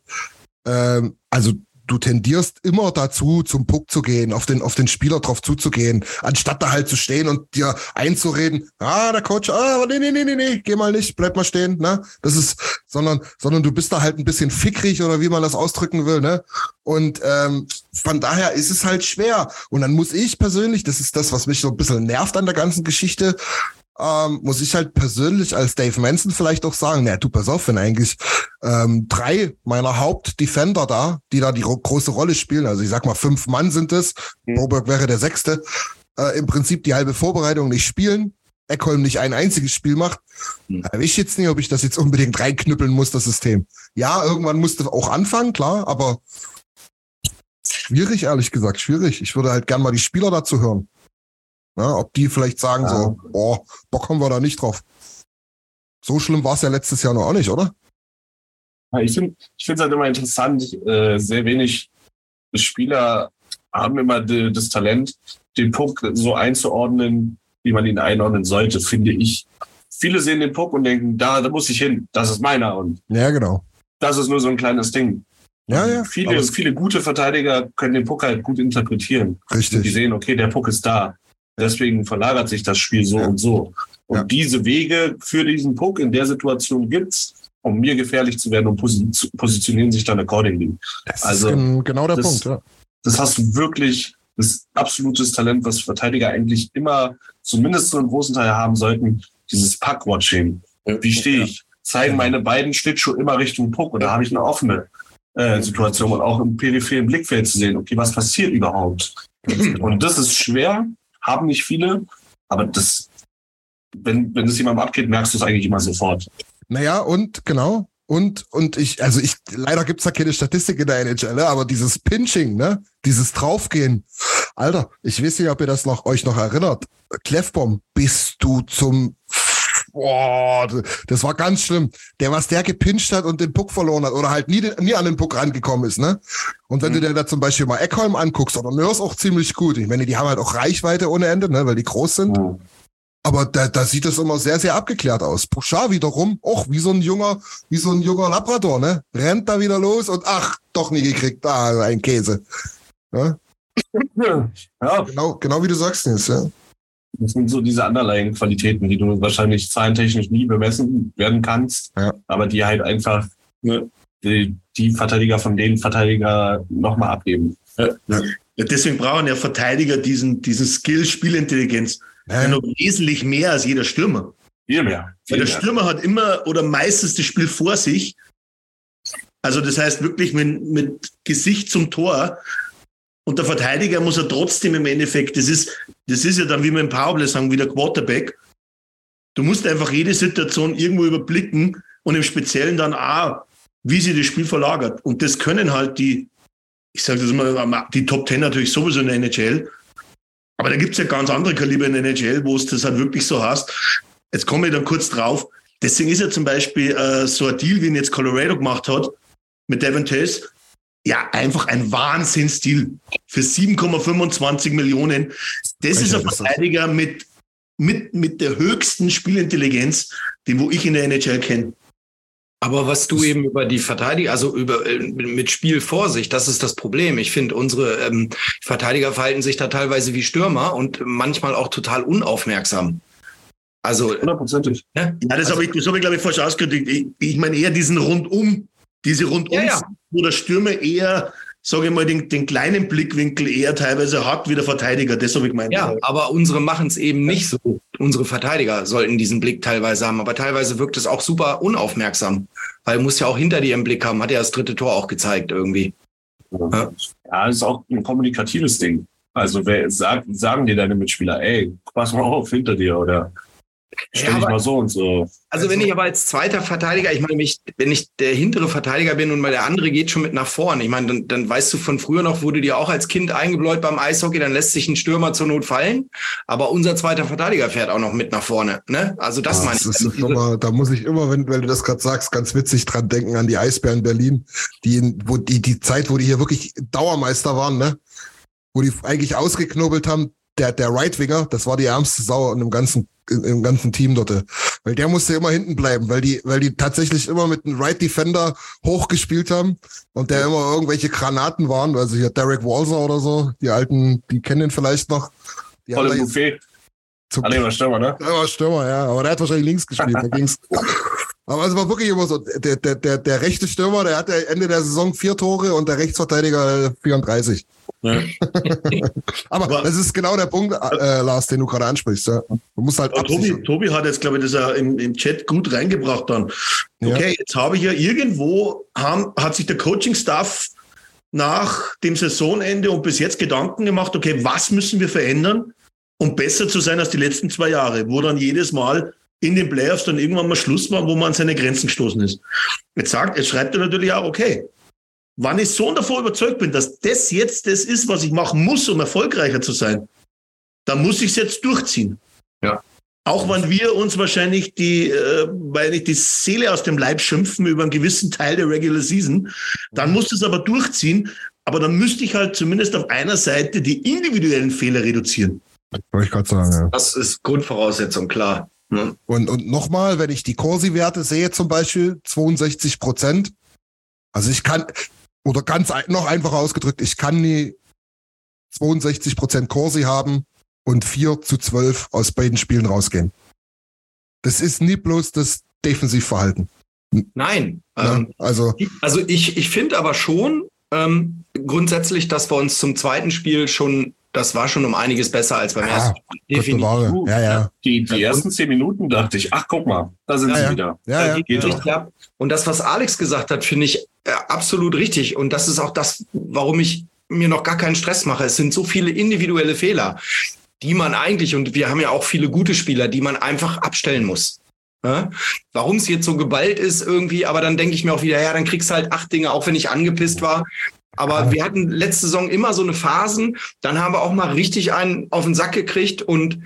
ähm, also du tendierst immer dazu, zum Puck zu gehen, auf den, auf den Spieler drauf zuzugehen, anstatt da halt zu stehen und dir einzureden, ah, der Coach, ah, nee, nee, nee, nee, nee, geh mal nicht, bleib mal stehen, ne? Das ist, sondern, sondern du bist da halt ein bisschen fickrig oder wie man das ausdrücken will, ne? Und ähm, von daher ist es halt schwer. Und dann muss ich persönlich, das ist das, was mich so ein bisschen nervt an der ganzen Geschichte, ähm, muss ich halt persönlich als Dave Manson vielleicht auch sagen, naja, du pass auf, wenn eigentlich ähm, drei meiner Hauptdefender da, die da die große Rolle spielen, also ich sag mal fünf Mann sind es, mhm. Boberg wäre der sechste, äh, im Prinzip die halbe Vorbereitung nicht spielen, Eckholm nicht ein einziges Spiel macht, mhm. da weiß ich jetzt nicht, ob ich das jetzt unbedingt reinknüppeln muss, das System. Ja, irgendwann musste auch anfangen, klar, aber schwierig, ehrlich gesagt, schwierig. Ich würde halt gern mal die Spieler dazu hören. Ja, ob die vielleicht sagen ja. so, oh, Bock haben wir da nicht drauf. So schlimm war es ja letztes Jahr noch auch nicht, oder? Ich finde es halt immer interessant, äh, sehr wenig Spieler haben immer de, das Talent, den Puck so einzuordnen, wie man ihn einordnen sollte, finde ich. Viele sehen den Puck und denken, da, da muss ich hin, das ist meiner. Und ja, genau. Das ist nur so ein kleines Ding. Ja, ja. Viele, viele gute Verteidiger können den Puck halt gut interpretieren. Richtig. Die sehen, okay, der Puck ist da. Deswegen verlagert sich das Spiel so ja. und so. Und ja. diese Wege für diesen Puck in der Situation gibt's, um mir gefährlich zu werden und positionieren sich dann accordingly. Das also, ist genau der das, Punkt, ja. Das hast du wirklich, das absolutes Talent, was Verteidiger eigentlich immer zumindest so einen großen Teil haben sollten, dieses Puck-Watching. Wie stehe ich? Zeigen meine beiden Schlittschuhe immer Richtung Puck oder habe ich eine offene äh, Situation und auch im peripheren Blickfeld zu sehen, okay, was passiert überhaupt? Und das ist schwer, haben nicht viele, aber das, wenn, wenn es jemandem abgeht, merkst du es eigentlich immer sofort. Naja, und genau. Und, und ich, also ich, leider gibt's da keine Statistik in der NHL, ne? aber dieses Pinching, ne? Dieses Draufgehen. Alter, ich weiß nicht, ob ihr das noch, euch noch erinnert. Clefbom, bist du zum boah, das war ganz schlimm. Der, was der gepinscht hat und den Puck verloren hat oder halt nie, nie an den Puck rangekommen ist, ne? Und wenn mhm. du dir da zum Beispiel mal Eckholm anguckst oder Nörs auch ziemlich gut. Ich meine, die haben halt auch Reichweite ohne Ende, ne, weil die groß sind. Mhm. Aber da, da sieht das immer sehr, sehr abgeklärt aus. Bouchard wiederum, auch wie so ein junger, wie so ein junger Labrador, ne? Rennt da wieder los und ach, doch nie gekriegt. Da, ein Käse. Ja? ja. Genau, genau wie du sagst, Nils, ja. Das sind so diese underlying Qualitäten, die du wahrscheinlich zahlentechnisch nie bemessen werden kannst, ja. aber die halt einfach ne, die, die, Verteidiger von den Verteidiger nochmal abgeben. Ja. Ja. Deswegen brauchen ja Verteidiger diesen, diesen Skill, Spielintelligenz. Ja. noch wesentlich mehr als jeder Stürmer. Viel mehr. Viel Weil der Stürmer hat immer oder meistens das Spiel vor sich. Also das heißt wirklich mit, mit Gesicht zum Tor und der Verteidiger muss er trotzdem im Endeffekt, das ist, das ist ja dann, wie wir im Powerplay sagen, wie der Quarterback. Du musst einfach jede Situation irgendwo überblicken und im Speziellen dann auch, wie sie das Spiel verlagert. Und das können halt die, ich sage das immer, die Top Ten natürlich sowieso in der NHL. Aber da gibt es ja ganz andere Kaliber in der NHL, wo es das halt wirklich so hast. Jetzt komme ich dann kurz drauf. Deswegen ist ja zum Beispiel äh, so ein Deal, wie ihn jetzt Colorado gemacht hat, mit Devin Tays, ja, einfach ein Wahnsinnsdeal für 7,25 Millionen. Das ist ein Verteidiger mit, mit, mit der höchsten Spielintelligenz, den wo ich in der NHL kenne. Aber was du eben über die Verteidiger, also über äh, mit Spielvorsicht, das ist das Problem. Ich finde, unsere ähm, Verteidiger verhalten sich da teilweise wie Stürmer und manchmal auch total unaufmerksam. Also hundertprozentig. Ne? Ja, das also, habe ich, das hab ich glaube ich falsch ausgedrückt. Ich, ich meine eher diesen rundum, diese rundum, ja, ja. Wo der Stürmer eher sage ich mal, den, den, kleinen Blickwinkel eher teilweise hat wie der Verteidiger. Das habe ich gemeint. Ja, aber unsere machen es eben nicht so. Unsere Verteidiger sollten diesen Blick teilweise haben, aber teilweise wirkt es auch super unaufmerksam, weil muss ja auch hinter dir im Blick haben. Hat ja das dritte Tor auch gezeigt irgendwie. Ja, ja das ist auch ein kommunikatives Ding. Also wer sagt, sagen dir deine Mitspieler, ey, pass mal auf hinter dir oder Stell ja, dich mal so und so. Also wenn ich aber als zweiter Verteidiger, ich meine, wenn ich der hintere Verteidiger bin und mal der andere geht schon mit nach vorne, ich meine, dann, dann weißt du von früher noch, wurde dir auch als Kind eingebläut beim Eishockey, dann lässt sich ein Stürmer zur Not fallen, aber unser zweiter Verteidiger fährt auch noch mit nach vorne. Ne? Also das ja, meine ich. Ist immer, da muss ich immer, wenn, wenn du das gerade sagst, ganz witzig dran denken an die Eisbären Berlin, die, wo die, die Zeit, wo die hier wirklich Dauermeister waren, ne? Wo die eigentlich ausgeknobelt haben, der, der Right-Winger, das war die ärmste Sau in dem ganzen im ganzen Team dort. Weil der musste immer hinten bleiben, weil die, weil die tatsächlich immer mit einem Right Defender hochgespielt haben und der immer irgendwelche Granaten waren. Also hier Derek Walser oder so, die alten, die kennen ihn vielleicht noch. Die Volle Buffet. Zum ah, nee, war Stürmer, ne? War Stürmer, ja. Aber der hat wahrscheinlich links gespielt. da ging's. Aber es war wirklich immer so, der, der, der, der rechte Stürmer, der hatte Ende der Saison vier Tore und der Rechtsverteidiger 34. Ja. aber, aber, das ist genau der Punkt, äh, Lars, den du gerade ansprichst. Ja. Du musst halt Tobi, Tobi hat jetzt, glaube ich, das ja im, im Chat gut reingebracht dann. Okay, ja. jetzt habe ich ja irgendwo, haben, hat sich der Coaching-Staff nach dem Saisonende und bis jetzt Gedanken gemacht, okay, was müssen wir verändern, um besser zu sein als die letzten zwei Jahre, wo dann jedes Mal in den Playoffs dann irgendwann mal Schluss war, wo man an seine Grenzen gestoßen ist. Jetzt sagt, jetzt schreibt er natürlich auch, okay, wann ich so davor überzeugt bin, dass das jetzt das ist, was ich machen muss, um erfolgreicher zu sein, dann muss ich es jetzt durchziehen. Ja. Auch wenn wir uns wahrscheinlich die, äh, weil nicht die Seele aus dem Leib schimpfen über einen gewissen Teil der Regular Season, dann muss es aber durchziehen. Aber dann müsste ich halt zumindest auf einer Seite die individuellen Fehler reduzieren. Wollte ich gerade sagen, ja. Das ist Grundvoraussetzung, klar. Ne? Und, und nochmal, wenn ich die Corsi-Werte sehe, zum Beispiel 62 Prozent, also ich kann, oder ganz noch einfacher ausgedrückt, ich kann nie 62 Prozent Corsi haben und 4 zu 12 aus beiden Spielen rausgehen. Das ist nie bloß das Defensivverhalten. Nein. Ja, ähm, also, also ich, ich finde aber schon ähm, grundsätzlich, dass wir uns zum zweiten Spiel schon das war schon um einiges besser als beim ja, ersten. Definitiv. Ja, ja. Die, die ersten zehn Minuten dachte ich, ach guck mal, da sind ja, sie ja. wieder. Ja, ja. Geht richtig ab. Und das, was Alex gesagt hat, finde ich äh, absolut richtig. Und das ist auch das, warum ich mir noch gar keinen Stress mache. Es sind so viele individuelle Fehler, die man eigentlich, und wir haben ja auch viele gute Spieler, die man einfach abstellen muss. Ja? Warum es jetzt so geballt ist irgendwie, aber dann denke ich mir auch wieder, ja, dann kriegst du halt acht Dinge, auch wenn ich angepisst war. Aber wir hatten letzte Saison immer so eine Phasen, dann haben wir auch mal richtig einen auf den Sack gekriegt und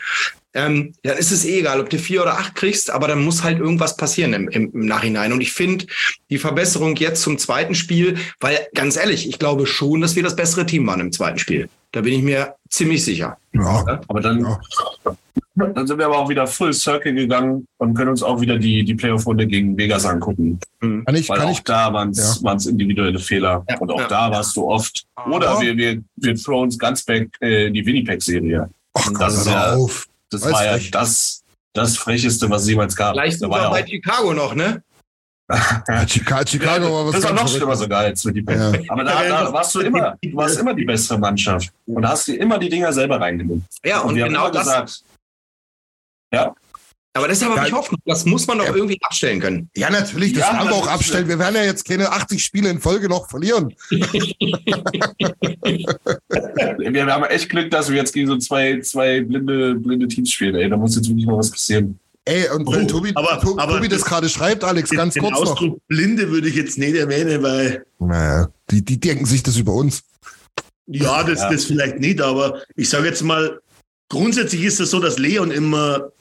ähm, dann ist es eh egal, ob du vier oder acht kriegst, aber dann muss halt irgendwas passieren im, im, im Nachhinein. Und ich finde die Verbesserung jetzt zum zweiten Spiel, weil ganz ehrlich, ich glaube schon, dass wir das bessere Team waren im zweiten Spiel. Da bin ich mir ziemlich sicher. Ja, aber dann, ja. Dann sind wir aber auch wieder Full Circle gegangen und können uns auch wieder die, die Playoff-Runde gegen Vegas angucken. Mhm. Kann ich, Weil kann auch ich, da waren es ja. individuelle Fehler. Ja, und auch da warst du oft. Oder wir, wir, wir throw uns ganz back äh, in die Winnipeg-Serie. Das ist ja, auf. Das war ja das, das Frecheste, was es jemals gab. Vielleicht sogar ja bei Chicago noch, ne? Ja, Chicago, Chicago war was Das war noch schlimmer sogar als mit die ja. Aber da, da, warst du immer, du warst immer die bessere Mannschaft und hast dir immer die Dinger selber reingenommen. Ja, und, und genau das. Gesagt, ja. Aber deshalb habe ich Hoffnung, das muss man doch ja. irgendwie abstellen können. Ja, natürlich, das ja, kann man auch abstellen. Wir werden ja jetzt keine 80 Spiele in Folge noch verlieren. wir haben echt Glück, dass wir jetzt gegen so zwei, zwei blinde, blinde Teams spielen. Ey. Da muss jetzt wirklich mal was passieren. Ey, und wenn Oh, Tobi, aber- To- aber Tobi das das- gerade schreibt, Alex, ganz den kurz noch. Ausdruck Blinde würde ich jetzt nicht erwähnen, weil Naja, die, die denken sich das über uns. ja, das, Ja. das vielleicht nicht, aber ich sage jetzt mal, grundsätzlich ist es so, dass Leon immer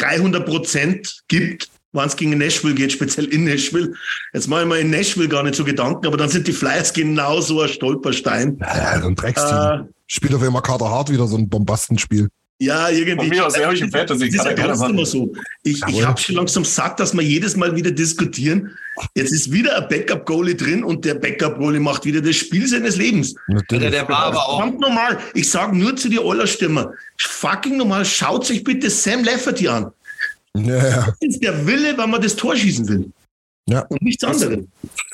300 Prozent gibt, wenn es gegen Nashville geht, speziell in Nashville. Jetzt mache ich mir in Nashville gar nicht so Gedanken, aber dann sind die Flyers genau so ein Stolperstein. Ja, so ein Drecksteam. Äh, Spielt auf einmal Carter Hart wieder so ein Bombastenspiel. Ja, irgendwie. Von mir aus, der habe ich im Fantasy Das ist ja trotzdem immer so. Ich, ich habe schon langsam satt, dass wir jedes Mal wieder diskutieren. Jetzt ist wieder ein Backup-Goalie drin und der Backup-Goalie macht wieder das Spiel seines Lebens. Natürlich. Der, der war aber auch. Verdammt normal. Ich sage nur zu dir Euler-Stimmer. Fucking normal. Schaut sich bitte Sam Lafferty an. Ja. Das ist der Wille, wenn man das Tor schießen will. Ja. Und nichts anderes.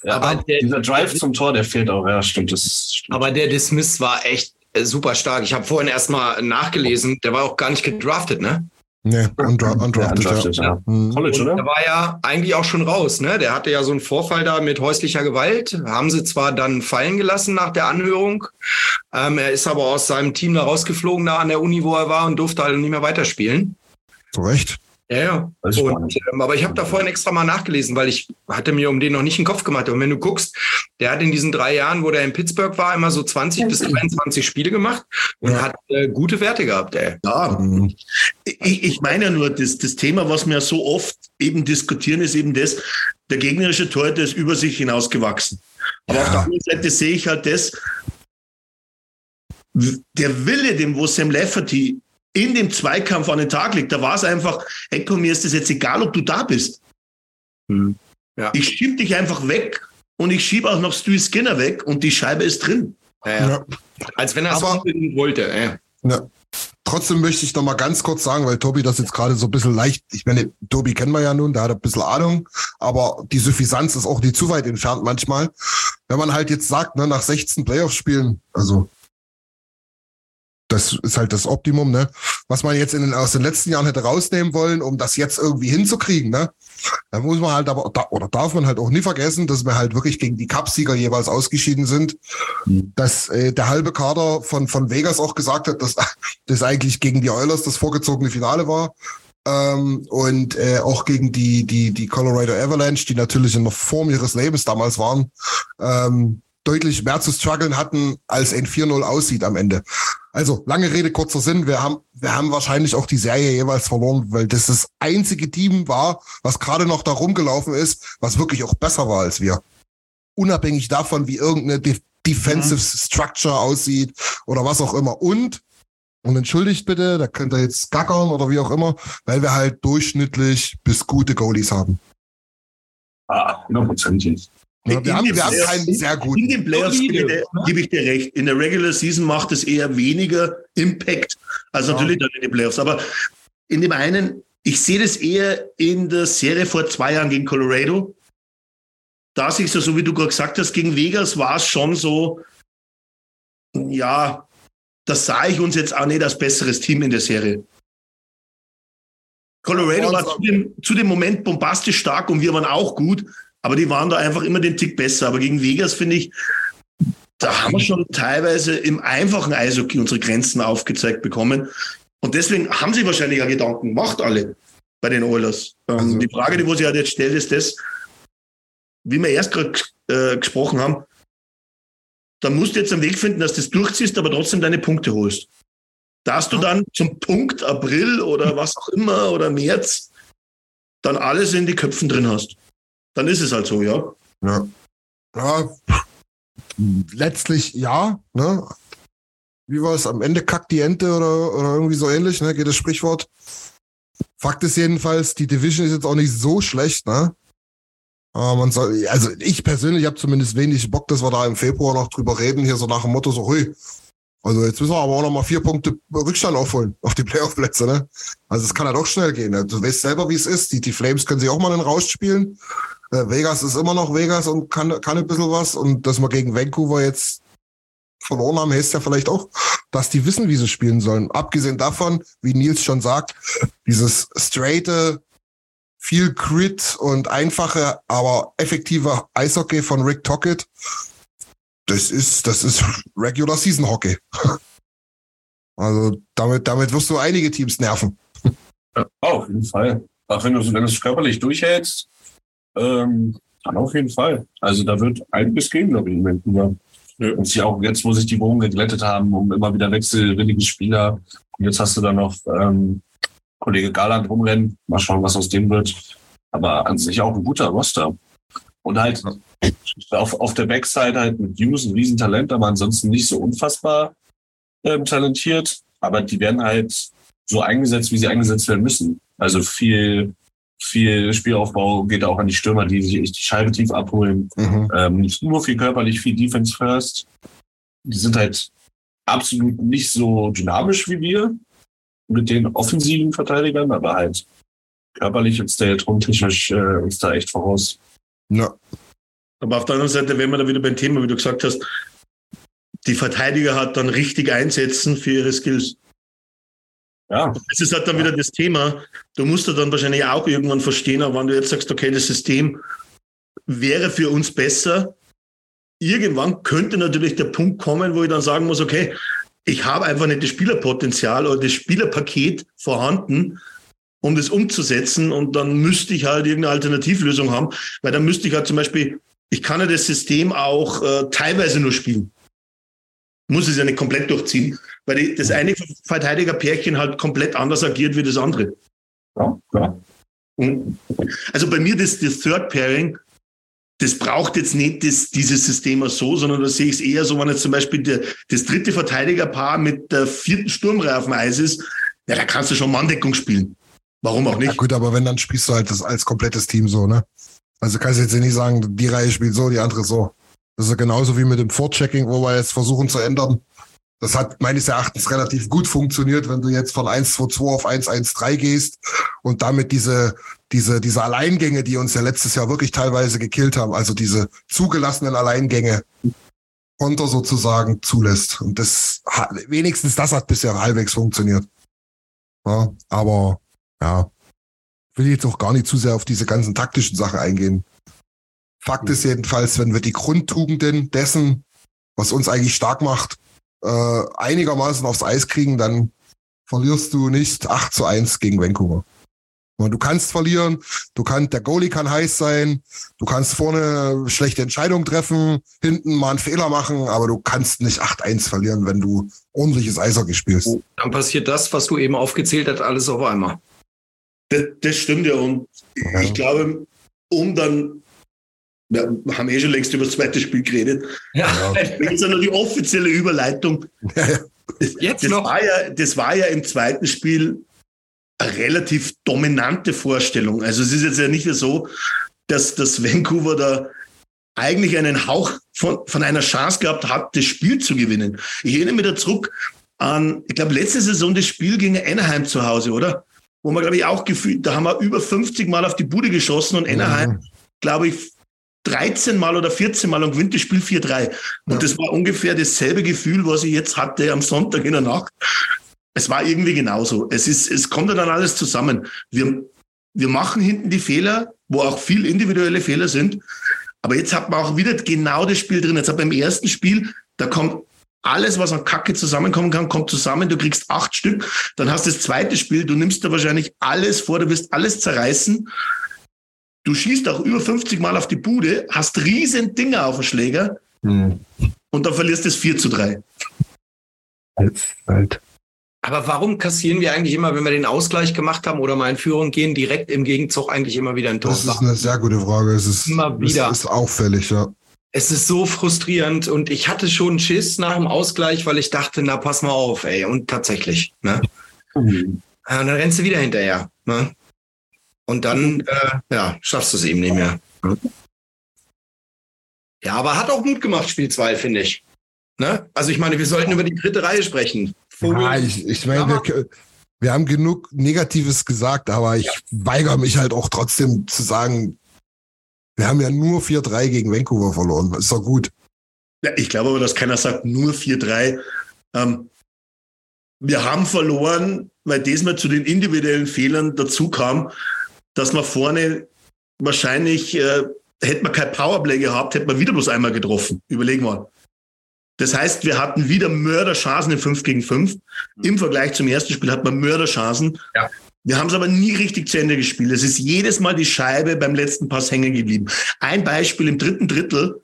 Ja, Aber der- dieser Drive zum Tor, der fehlt auch. Ja, stimmt. Das stimmt. Aber der Dismiss war echt super stark. Ich habe vorhin erst mal nachgelesen, der war auch gar nicht gedraftet, ne? Nee, undra Ja, undrafted, ja. undrafted, ja. Hm. College, Und der oder? war ja eigentlich auch schon raus, ne? Der hatte ja so einen Vorfall da mit häuslicher Gewalt. Haben sie zwar dann fallen gelassen nach der Anhörung. Ähm, er ist aber aus seinem Team da rausgeflogen, da an der Uni, wo er war und durfte halt nicht mehr weiterspielen. Zu Recht. Ja, ja. Und, ähm, aber ich habe da vorhin extra mal nachgelesen, weil ich hatte mir um den noch nicht einen Kopf gemacht. Und wenn du guckst, der hat in diesen drei Jahren, wo der in Pittsburgh war, immer so 20 bis 23 Spiele gemacht und hat äh, gute Werte gehabt, ey. Ja, Hm. ich, ich meine ja nur, das, das Thema, was wir so oft eben diskutieren, ist eben das, der gegnerische Torhüter ist über sich hinausgewachsen. Aber auf der anderen Seite sehe ich halt das, der Wille, dem wo Sam Lafferty in dem Zweikampf an den Tag legt, da war es einfach, hey komm, mir ist das jetzt egal, ob du da bist. Hm. Ja. Ich schieb dich einfach weg und ich schiebe auch noch Stu Skinner weg und die Scheibe ist drin. Ja, ja. Als wenn er es wollte. Trotzdem möchte ich noch mal ganz kurz sagen, weil Tobi das jetzt gerade so ein bisschen leicht, ich meine, Tobi kennen wir ja nun, der hat ein bisschen Ahnung, aber die Suffisanz ist auch nicht zu weit entfernt manchmal. Wenn man halt jetzt sagt, ne, nach 16 Playoff-Spielen, also das ist halt das Optimum, ne? Was man jetzt in den, aus den letzten Jahren hätte rausnehmen wollen, um das jetzt irgendwie hinzukriegen, ne? Da muss man halt aber, oder darf man halt auch nie vergessen, dass wir halt wirklich gegen die Cupsieger jeweils ausgeschieden sind. Dass äh, der halbe Kader von, von Vegas auch gesagt hat, dass das eigentlich gegen die Oilers das vorgezogene Finale war. Ähm, und äh, auch gegen die, die, die Colorado Avalanche, die natürlich in der Form ihres Lebens damals waren, ähm, deutlich mehr zu strugglen hatten, als ein 4-0 aussieht am Ende. Also, lange Rede, kurzer Sinn. Wir haben, wir haben wahrscheinlich auch die Serie jeweils verloren, weil das das einzige Team war, was gerade noch da rumgelaufen ist, was wirklich auch besser war als wir. Unabhängig davon, wie irgendeine De Defensive Structure aussieht oder was auch immer. Und, und entschuldigt bitte, da könnt ihr jetzt gackern oder wie auch immer, weil wir halt durchschnittlich bis gute Goalies haben. Ah, hundertprozentig. Ja, In wir haben, den wir haben Playoffs- keinen sehr In guten. den Playoffs gebe ich, dir- recht. In der Regular Season macht es eher weniger Impact als Ja. natürlich dann in den Playoffs. Aber in dem einen, ich sehe das eher in der Serie vor zwei Jahren gegen Colorado. Da sich so, so wie du gerade gesagt hast, gegen Vegas war es schon so, ja, das sah ich uns jetzt auch nicht als besseres Team in der Serie. Colorado war und- zu dem, zu dem Moment bombastisch stark und wir waren auch gut, aber die waren da einfach immer den Tick besser. Aber gegen Vegas finde ich, da haben wir schon teilweise im einfachen Eishockey unsere Grenzen aufgezeigt bekommen. Und deswegen haben sie wahrscheinlich auch Gedanken gemacht, alle bei den Oilers. Ähm, Also- die Frage, die wo sie halt jetzt stellt, ist das, wie wir erst gerade äh, gesprochen haben, da musst du jetzt einen Weg finden, dass du das durchziehst, aber trotzdem deine Punkte holst. Dass du dann zum Punkt April oder was auch immer oder März dann alles in die Köpfen drin hast. Dann ist es halt so, ja. Ja. ja. Letztlich ja, ne? Wie war es? Am Ende kackt die Ente oder, oder irgendwie so ähnlich, ne? Geht das Sprichwort. Fakt ist jedenfalls, die Division ist jetzt auch nicht so schlecht, ne? Aber man soll, also ich persönlich habe zumindest wenig Bock, dass wir da im Februar noch drüber reden, hier so nach dem Motto, so, hui, also jetzt müssen wir aber auch noch mal vier Punkte Rückstand aufholen auf die Playoff-Plätze, ne? Also es kann halt auch schnell gehen. Ne? Du weißt selber, wie es ist. Die, die Flames können sich auch mal einen rausspielen. Äh, Vegas ist immer noch Vegas und kann, kann ein bisschen was. Und dass wir gegen Vancouver jetzt verloren haben, heißt ja vielleicht auch, dass die wissen, wie sie spielen sollen. Abgesehen davon, wie Nils schon sagt, dieses straighte, viel Grit und einfache, aber effektive Eishockey von Rick Tockett, das ist, das ist Regular Season Hockey. Also damit, damit wirst du einige Teams nerven. Ja, auf jeden Fall. Auch wenn du, es körperlich durchhältst, ähm, dann auf jeden Fall. Also da wird einiges gehen, glaube ich, in Vancouver. Und sich auch jetzt, wo sich die Wogen geglättet haben, um immer wieder wechselwillige Spieler. Und jetzt hast du dann noch ähm, Kollege Garland rumrennen. Mal schauen, was aus dem wird. Aber an sich auch ein guter Roster. Und halt auf, auf der Backside halt mit Hughes ein Riesentalent, aber ansonsten nicht so unfassbar ähm, talentiert. Aber die werden halt so eingesetzt, wie sie eingesetzt werden müssen. Also viel, viel Spielaufbau geht auch an die Stürmer, die sich echt die Scheibe tief abholen. Mhm. Ähm, nicht nur viel körperlich, viel Defense first. Die sind halt absolut nicht so dynamisch wie wir mit den offensiven Verteidigern, aber halt körperlich und stay-at-home-technisch äh, uns da echt voraus. Ja. Aber auf der anderen Seite, wenn wir da wieder beim Thema, wie du gesagt hast, die Verteidiger hat dann richtig einsetzen für ihre Skills. Ja. Das ist halt dann wieder das Thema. Du musst ja dann wahrscheinlich auch irgendwann verstehen, aber wenn du jetzt sagst, okay, das System wäre für uns besser, irgendwann könnte natürlich der Punkt kommen, wo ich dann sagen muss, okay, ich habe einfach nicht das Spielerpotenzial oder das Spielerpaket vorhanden, um das umzusetzen. Und dann müsste ich halt irgendeine Alternativlösung haben, weil dann müsste ich halt zum Beispiel, ich kann ja das System auch äh, teilweise nur spielen. Muss es ja nicht komplett durchziehen, weil die, das eine Verteidigerpärchen halt komplett anders agiert wie das andere. Ja, klar. Also bei mir das, das Third Pairing, das braucht jetzt nicht das, dieses System so, sondern da sehe ich es eher so, wenn jetzt zum Beispiel der, das dritte Verteidigerpaar mit der vierten Sturmreihe auf dem Eis ist, ja, da kannst du schon Manndeckung spielen. Warum auch nicht? Ja, gut, aber wenn, dann spielst du halt das als komplettes Team so, ne? Also kannst du jetzt nicht sagen, die Reihe spielt so, die andere so. Das ist ja genauso wie mit dem Vorchecking, wo wir jetzt versuchen zu ändern. Das hat meines Erachtens relativ gut funktioniert, wenn du jetzt von 1-2-2 auf 1-1-3 gehst und damit diese, diese, diese Alleingänge, die uns ja letztes Jahr wirklich teilweise gekillt haben, also diese zugelassenen Alleingänge, Konter sozusagen zulässt. Und das hat, wenigstens das hat bisher halbwegs funktioniert. Ja, aber ja, will jetzt auch gar nicht zu sehr auf diese ganzen taktischen Sachen eingehen. Fakt ist jedenfalls, wenn wir die Grundtugenden dessen, was uns eigentlich stark macht, äh, einigermaßen aufs Eis kriegen, dann verlierst du nicht 8 zu 1 gegen Vancouver. Du kannst verlieren, du kannst, der Goalie kann heiß sein, du kannst vorne schlechte Entscheidungen treffen, hinten mal einen Fehler machen, aber du kannst nicht 8-1 verlieren, wenn du ordentliches Eishockey spielst. Dann passiert das, was du eben aufgezählt hast, alles auf einmal. Das, das stimmt ja. Und ja. ich glaube, um dann, wir haben eh schon längst über das zweite Spiel geredet. Ja. Jetzt noch die offizielle Überleitung. Ja, Jetzt das noch. War ja, das war ja im zweiten Spiel eine relativ dominante Vorstellung. Also es ist jetzt ja nicht so, dass das Vancouver da eigentlich einen Hauch von, von einer Chance gehabt hat, das Spiel zu gewinnen. Ich erinnere mich da zurück an, ich glaube, letzte Saison das Spiel gegen Anaheim zu Hause, oder? Wo man, glaube ich, auch gefühlt, da haben wir über 50 Mal auf die Bude geschossen und Anaheim, mhm. glaube ich, 13 Mal oder 14 Mal und gewinnt das Spiel 4-3. Und ja. das war ungefähr dasselbe Gefühl, was ich jetzt hatte am Sonntag in der Nacht. Es war irgendwie genauso. Es ist, es kommt dann alles zusammen. Wir, wir machen hinten die Fehler, wo auch viel individuelle Fehler sind. Aber jetzt hat man auch wieder genau das Spiel drin. Jetzt hat beim ersten Spiel, da kommt alles, was an Kacke zusammenkommen kann, kommt zusammen. Du kriegst acht Stück. Dann hast du das zweite Spiel. Du nimmst da wahrscheinlich alles vor. Du wirst alles zerreißen. Du schießt auch über 50 Mal auf die Bude, hast riesen Dinger auf dem Schläger. Mhm. Und dann verlierst du es 4 zu 3. Halt. Aber warum kassieren wir eigentlich immer, wenn wir den Ausgleich gemacht haben oder mal in Führung gehen, direkt im Gegenzug eigentlich immer wieder ein Tor? Das ist eine sehr gute Frage. Es ist, immer wieder. Es ist auffällig, ja es ist so frustrierend und ich hatte schon Schiss nach dem Ausgleich, weil ich dachte, na pass mal auf, ey. Und tatsächlich, ne? Mhm. Und dann rennst du wieder hinterher, ne? Und dann, äh, ja, schaffst du es eben nicht mehr. Ne? Ja, aber hat auch Mut gemacht, Spiel 2, finde ich. Ne? Also ich meine, wir sollten über die dritte Reihe sprechen. Vogel, ja, ich, ich meine, wir, wir, haben genug Negatives gesagt, aber ich ja. weigere mich halt auch trotzdem zu sagen, wir haben ja nur 4-3 gegen Vancouver verloren. Ist doch gut. Ja, ich glaube aber, dass keiner sagt, nur 4-3. Ähm, wir haben verloren, weil diesmal zu den individuellen Fehlern dazu kam, dass man vorne wahrscheinlich, äh, hätte man kein Powerplay gehabt, hätte man wieder bloß einmal getroffen. Überlegen wir. Das heißt, wir hatten wieder Mörderchancen in 5 gegen 5. Im Vergleich zum ersten Spiel hat man Mörderchancen. Ja. Wir haben es aber nie richtig zu Ende gespielt. Es ist jedes Mal die Scheibe beim letzten Pass hängen geblieben. Ein Beispiel im dritten Drittel.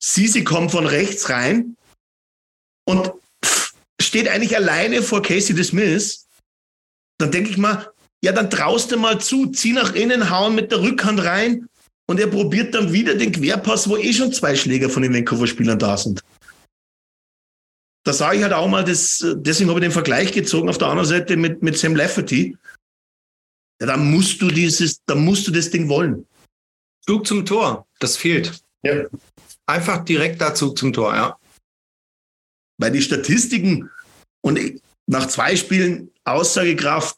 Sisi kommt von rechts rein und steht eigentlich alleine vor Casey DeSmith. Dann denke ich mal, ja, dann traust du mal zu, zieh nach innen, hauen mit der Rückhand rein und er probiert dann wieder den Querpass, wo eh schon zwei Schläger von den Vancouver-Spielern da sind. Da sage ich halt auch mal, das, deswegen habe ich den Vergleich gezogen auf der anderen Seite mit, mit Sam Lafferty. Ja, da musst du dieses, da musst du das Ding wollen. Zug zum Tor, das fehlt. Ja. Einfach direkt da Zug zum Tor, ja. Weil die Statistiken und nach zwei Spielen Aussagekraft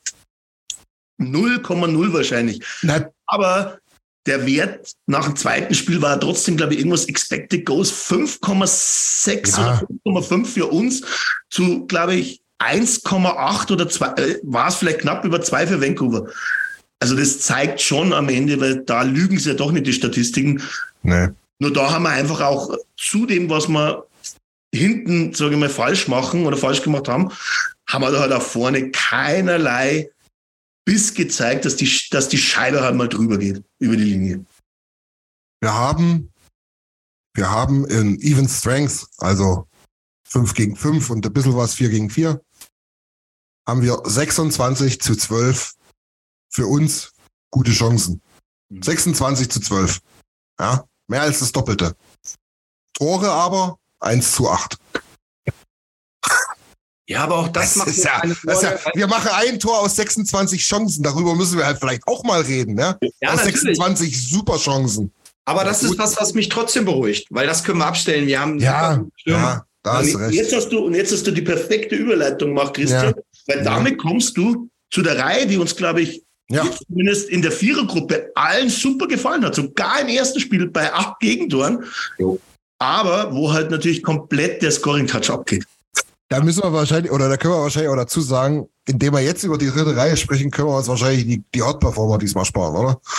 0,0 wahrscheinlich. Na, Aber der Wert nach dem zweiten Spiel war trotzdem, glaube ich, irgendwas Expected Goals 5,6 Ja. oder 5,5 für uns zu, glaube ich, 1,8 oder 2, äh, war es vielleicht knapp über 2 für Vancouver. Also das zeigt schon am Ende, weil da lügen sie ja doch nicht die Statistiken. nee. Nur da haben wir einfach auch zu dem, was wir hinten, sage ich mal, falsch machen oder falsch gemacht haben, haben wir da halt auch vorne keinerlei Biss gezeigt, dass die, dass die Scheibe halt mal drüber geht, über die Linie. Wir haben, wir haben in Even Strength, also 5 gegen 5 und ein bisschen was 4 gegen 4, haben wir 26 zu 12 für uns gute Chancen. 26 zu 12. Ja, mehr als das Doppelte. Tore aber 1 zu 8. Ja, aber auch das, macht ist ja, das ist ja, wir machen ein Tor aus 26 Chancen. Darüber müssen wir halt vielleicht auch mal reden. Ne? Ja, aus natürlich. 26 super Chancen. Aber das ist was, was mich trotzdem beruhigt, weil das können wir abstellen. Wir haben Ja, ja, da hast recht. jetzt hast du, und jetzt hast du die perfekte Überleitung gemacht, Christian, Ja. weil damit kommst du zu der Reihe, die uns, glaube ich, Ja. zumindest in der Vierergruppe allen super gefallen hat. Sogar im ersten Spiel bei acht Gegentoren. Jo. Aber wo halt natürlich komplett der Scoring-Touch abgeht. Da müssen wir wahrscheinlich, oder da können wir wahrscheinlich auch dazu sagen, indem wir jetzt über die dritte Reihe sprechen, können wir uns wahrscheinlich die, die Hot-Performer diesmal sparen, oder?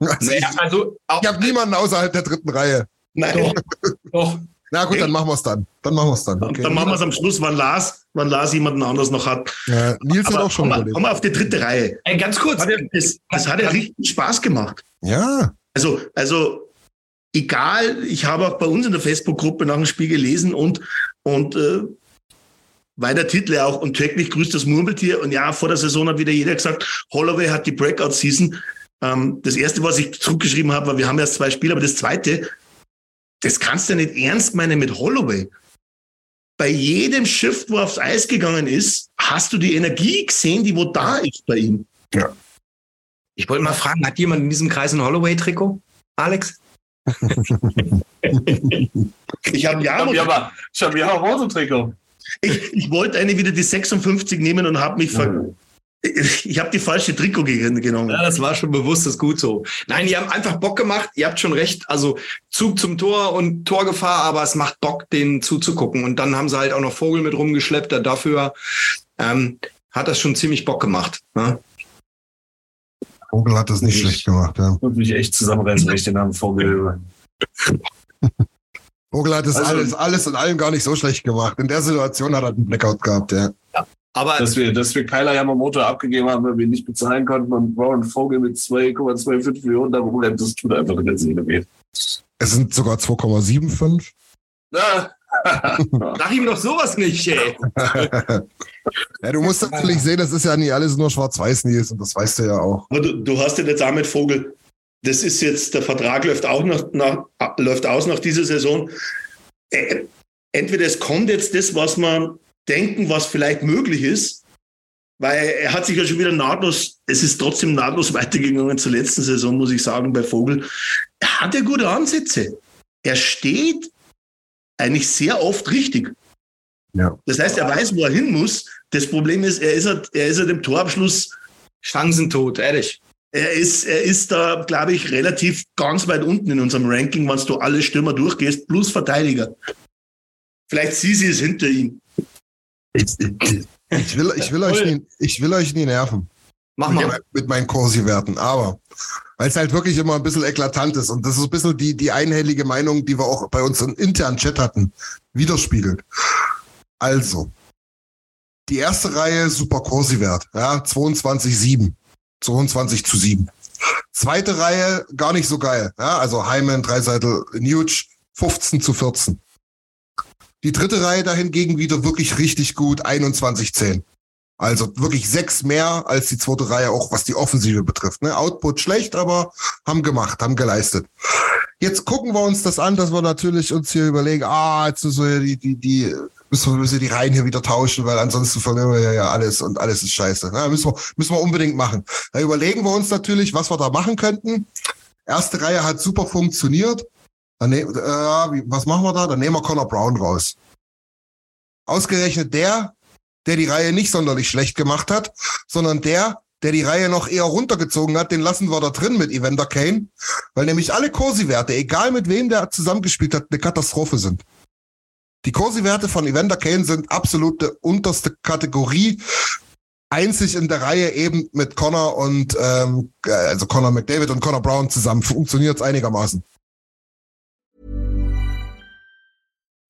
Also Naja, ich also, auch, ich habe niemanden außerhalb der dritten Reihe. Nein, doch, Na gut, dann machen wir es dann. Dann machen wir es dann. Okay. dann machen wir es am Schluss, wann Lars, wann Lars jemanden anders noch hat. Ja, Nils hat Aber auch schon kommen wir, überlegt. kommen wir auf die dritte Reihe. ey, ganz kurz. Hat ja, das, das hat ja richtig Spaß gemacht. Ja, Also, also egal, ich habe auch bei uns in der Facebook-Gruppe nach dem Spiel gelesen und, und äh, weil der Titel ja auch und täglich grüßt das Murmeltier und ja, vor der Saison hat wieder jeder gesagt, Holloway hat die Breakout-Season. Ähm, das erste, was ich zurückgeschrieben habe, war, wir haben erst zwei Spiele, aber das zweite, das kannst du ja nicht ernst meinen mit Holloway. Bei jedem Shift, wo er aufs Eis gegangen ist, hast du die Energie gesehen, die wo da ist bei ihm. Ich wollte mal fragen, hat jemand in diesem Kreis ein Holloway-Trikot? Alex? Ich habe ja, Ich habe ja, ja auch Rosentrikot. ich, ich wollte eine wieder die 56 nehmen und habe mich ver ich habe die falsche Trikot ge- genommen. Ja, das war schon bewusst, das ist gut so. Nein, die haben einfach Bock gemacht. Ihr habt schon recht. Also Zug zum Tor und Torgefahr, aber es macht Bock, denen zuzugucken. Und dann haben sie halt auch noch Vogel mit rumgeschleppt. Dafür ähm, hat das schon ziemlich Bock gemacht. Ne? Vogel hat das nicht Ich- schlecht gemacht. Ja. Muss mich echt zusammenreißen, wenn ich den Namen Vogel. Vogel hat das Also- alles, alles in allem gar nicht so schlecht gemacht. In der Situation hat er einen Blackout gehabt, ja. Aber Dass wir, dass wir Kyler Yamamoto abgegeben haben, weil wir ihn nicht bezahlen konnten und Warren Vogel mit 2,25 Millionen da rumrennt, das tut einfach in der Seele weh. Es sind sogar 2,75. Ah. sag ihm doch sowas nicht, ey. ja, du musst natürlich sehen, das ist ja nicht alles nur schwarz-weiß, Nils, und das weißt du ja auch. Aber du, du hast ja jetzt auch mit Vogel, das ist jetzt, der Vertrag läuft auch nach, nach, läuft aus nach dieser Saison. Äh, Entweder es kommt jetzt das, was man denken, was vielleicht möglich ist, weil er hat sich ja schon wieder nahtlos, es ist trotzdem nahtlos weitergegangen zur letzten Saison, muss ich sagen, bei Vogel. Er hat ja gute Ansätze. Er steht eigentlich sehr oft richtig. Ja. Das heißt, er weiß, wo er hin muss. Das Problem ist, er ist halt, er ist halt im Torabschluss Chancentod, ehrlich. er ist, er ist da, glaube ich, relativ ganz weit unten in unserem Ranking, wenn du alle Stürmer durchgehst, plus Verteidiger. Vielleicht Sisi ist hinter ihm. Ich, ich, ich, will, ich, will euch nie, ich will euch nie nerven Mach mal. mit meinen Corsi-Werten, aber weil es halt wirklich immer ein bisschen eklatant ist und das ist ein bisschen die, die einhellige Meinung, die wir auch bei uns im internen Chat hatten, widerspiegelt. Also, die erste Reihe super Kursi-Wert, ja, 22,7. 22 zu 7. Zweite Reihe gar nicht so geil, ja, also Hyman, Dreiseitel, Nuge, 15 zu 14. Die dritte Reihe dahingegen wieder wirklich richtig gut, 21 10. Also wirklich sechs mehr als die zweite Reihe, auch was die Offensive betrifft. Ne? Output schlecht, aber haben gemacht, haben geleistet. Jetzt gucken wir uns das an, dass wir natürlich uns hier überlegen, ah, jetzt so die, die, die, müssen wir, müssen wir die Reihen hier wieder tauschen, weil ansonsten verlieren wir ja alles und alles ist scheiße. Ne? Müssen, wir, müssen wir unbedingt machen. Da überlegen wir uns natürlich, was wir da machen könnten. Erste Reihe hat super funktioniert. Dann ne, äh, was machen wir da? Dann nehmen wir Connor Brown raus. Ausgerechnet der, der die Reihe nicht sonderlich schlecht gemacht hat, sondern der, der die Reihe noch eher runtergezogen hat, den lassen wir da drin mit Evander Kane, weil nämlich alle Kursi-Werte, egal mit wem der zusammengespielt hat, eine Katastrophe sind. Die Kursi-Werte von Evander Kane sind absolute unterste Kategorie. Einzig in der Reihe eben mit Connor und ähm, äh, also Connor McDavid und Connor Brown zusammen funktioniert es einigermaßen.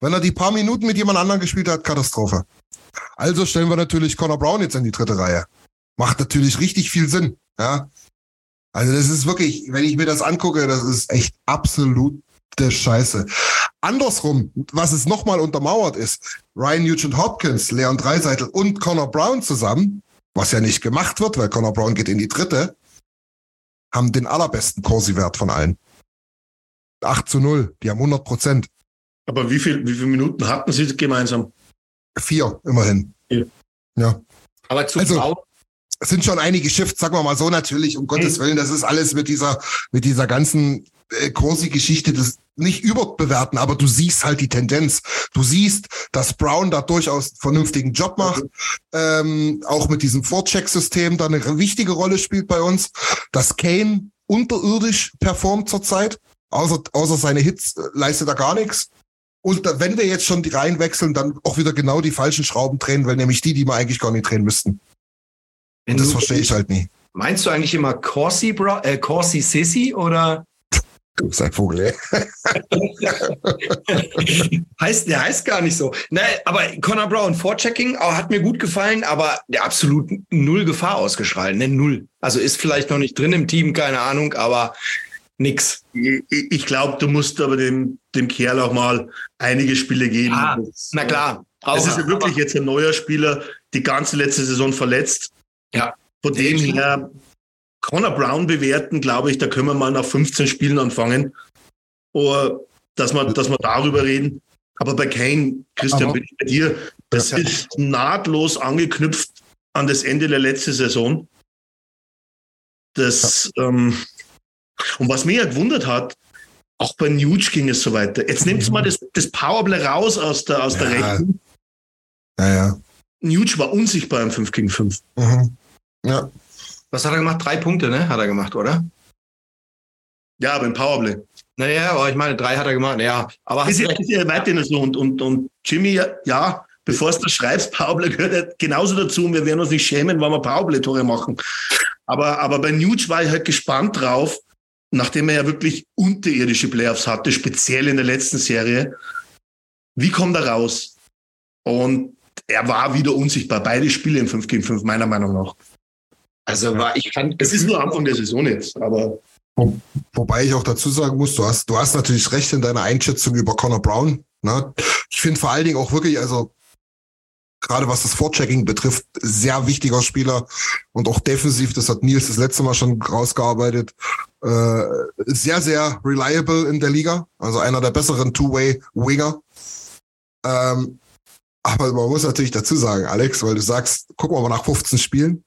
Wenn er die paar Minuten mit jemand anderem gespielt hat, Katastrophe. Also stellen wir natürlich Connor Brown jetzt in die dritte Reihe. Macht natürlich richtig viel Sinn. Ja. Also das ist wirklich, wenn ich mir das angucke, das ist echt absolute Scheiße. Andersrum, was es nochmal untermauert ist, Ryan Nugent Hopkins, Leon Dreiseitel und Connor Brown zusammen, was ja nicht gemacht wird, weil Connor Brown geht in die dritte, haben den allerbesten Corsi-Wert von allen. 8 zu 0, die haben 100 Prozent. Aber wie, viel, wie viele Minuten hatten sie gemeinsam? Vier, immerhin. Ja. ja. Aber zu Also- Es sind schon einige Shifts, sagen wir mal so natürlich, um Gottes Willen, das ist alles mit dieser, mit dieser ganzen äh, Corsi-Geschichte, das nicht überbewerten, aber du siehst halt die Tendenz. Du siehst, dass Brown da durchaus einen vernünftigen Job macht, ähm, auch mit diesem Vorcheck-System da eine wichtige Rolle spielt bei uns, dass Kane unterirdisch performt zurzeit, außer, außer seine Hits äh, leistet er gar nichts. Und da, wenn wir jetzt schon die Reihen wechseln, dann auch wieder genau die falschen Schrauben drehen, weil nämlich die, die wir eigentlich gar nicht drehen müssten. wenn Und das verstehe ich halt nie. Meinst du eigentlich immer Corsi, Bra äh, Corsi Sissi oder Du bist ein Vogel, ey. heißt, der heißt gar nicht so. Ne, aber Connor Brown, Vorchecking, auch hat mir gut gefallen, aber der absolut null Gefahr ausgestrahlt, ne, null. Also ist vielleicht noch nicht drin im Team, keine Ahnung, aber nix. Ich, ich glaube, du musst aber dem, dem Kerl auch mal einige Spiele geben. Ah, Das- na klar. Es ist ja wirklich jetzt ein neuer Spieler, die ganze letzte Saison verletzt. Ja. Von dem her, Connor Brown bewerten, glaube ich, da können wir mal nach 15 Spielen anfangen. Oder dass wir, dass wir darüber reden. Aber bei Kane, Christian, bin ich bei dir, das Ja. ist nahtlos angeknüpft an das Ende der letzten Saison. Das, ähm, und was mich ja gewundert hat, auch bei Nuge ging es so weiter. Jetzt nehmt mal das, das Powerplay raus aus der, aus der Ja. Rechnung. Ja, ja. Nuge war unsichtbar im 5 gegen 5. Mhm. Ja. Was hat er gemacht? Drei Punkte, ne? Hat er gemacht, oder? Ja, aber im Powerplay. Naja, aber ich meine, drei hat er gemacht. Ja, aber Ist ja, ist ja weiterhin so und, und, und Jimmy, ja, bevor du das schreibst, Powerplay gehört genauso dazu und wir werden uns nicht schämen, wenn wir Powerplay-Tore machen. Aber, aber bei Nuge war ich halt gespannt drauf, nachdem er ja wirklich unterirdische Playoffs hatte, speziell in der letzten Serie. Wie kommt er raus? Und er war wieder unsichtbar. Beide Spiele im 5 gegen 5, meiner Meinung nach. Also war ich kann. Es ist nur Anfang der Saison jetzt, aber. Wo, wobei ich auch dazu sagen muss, du hast, du hast natürlich recht in deiner Einschätzung über Connor Brown. Ne? Ich finde vor allen Dingen auch wirklich, also gerade was das Vorchecking betrifft, sehr wichtiger Spieler und auch defensiv, das hat Nils das letzte Mal schon rausgearbeitet, äh, sehr, sehr reliable in der Liga, also einer der besseren Two-Way-Winger. Ähm, aber man muss natürlich dazu sagen, Alex, weil du sagst, wir mal nach 15 Spielen.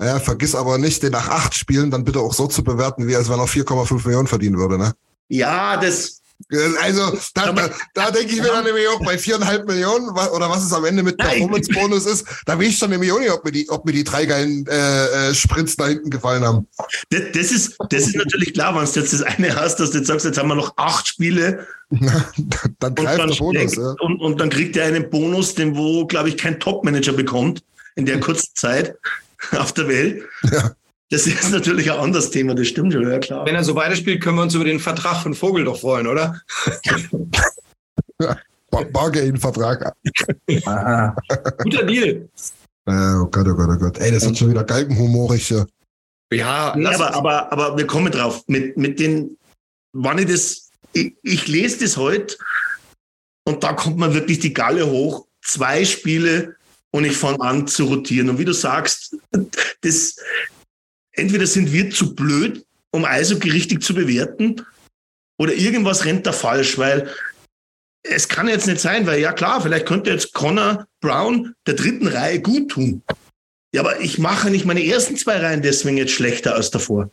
Ja, vergiss aber nicht, den nach acht Spielen dann bitte auch so zu bewerten, wie als wenn er 4,5 Millionen verdienen würde, ne? Ja, das, also da, da, da denke ich mir dann nämlich auch bei viereinhalb Millionen oder was es am Ende mit Performance-Bonus ist, da will ich schon nämlich auch nicht, ob mir die, ob mir die drei geilen äh, äh Sprints da hinten gefallen haben. Das, das, ist, das ist natürlich klar, wenn du jetzt das eine hast, dass du jetzt sagst, jetzt haben wir noch acht Spiele. dann greift der Bonus. Ja. Und, und dann kriegt er einen Bonus, den wo, glaube ich, kein Top-Manager bekommt in der kurzen Zeit auf der Welt. Ja. Das ist natürlich ein anderes Thema, das stimmt schon, ja klar. Wenn er so weiterspielt, können wir uns über den Vertrag von Vogel doch freuen, oder? Bargain-Vertrag. Guter Deal. Äh, oh Gott, oh Gott, oh Gott. Ey, das ist schon wieder galgenhumorig. Ja, nee, aber, aber, aber wir kommen drauf. Mit, mit den, wann ich das, ich, ich lese das heute und da kommt man wirklich die Galle hoch. Zwei Spiele und ich fange an zu rotieren. Und wie du sagst, das, entweder sind wir zu blöd, um Eishockey richtig zu bewerten, oder irgendwas rennt da falsch, weil es kann jetzt nicht sein, weil ja klar, vielleicht könnte jetzt Connor Brown der dritten Reihe gut tun. Ja, aber ich mache nicht meine ersten zwei Reihen deswegen jetzt schlechter als davor.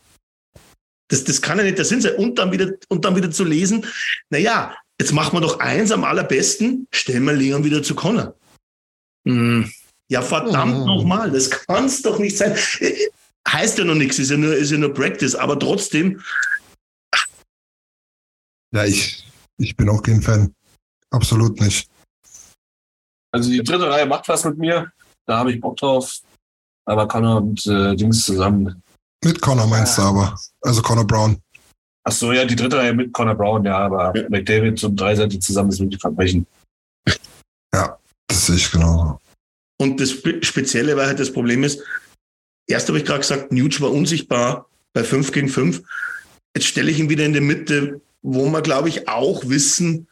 Das, das kann ja nicht der Sinn sein. Und dann wieder, und dann wieder zu lesen, naja, jetzt machen wir doch eins am allerbesten, stellen wir Leon wieder zu Connor. Mhm. Ja, verdammt mhm. nochmal, das kann es doch nicht sein heißt ja noch nichts, ist ja nur, ist ja nur Practice, aber trotzdem. Ja, ich, ich bin auch kein Fan. Absolut nicht. Also die dritte Reihe macht was mit mir. Da habe ich Bock drauf. Aber Connor und äh, Dings zusammen. Mit Connor meinst du aber. Also Connor Brown. Ach so, ja, die dritte Reihe mit Connor Brown, ja, aber ja. McDavid und Dreiseitig zusammen ist wirklich verbrechen. Ja, das sehe ich genauso. Und das Spezielle, weil halt das Problem ist, Erst habe ich gerade gesagt, Nuge war unsichtbar bei 5 gegen 5. Jetzt stelle ich ihn wieder in die Mitte, wo wir, glaube ich, auch wissen,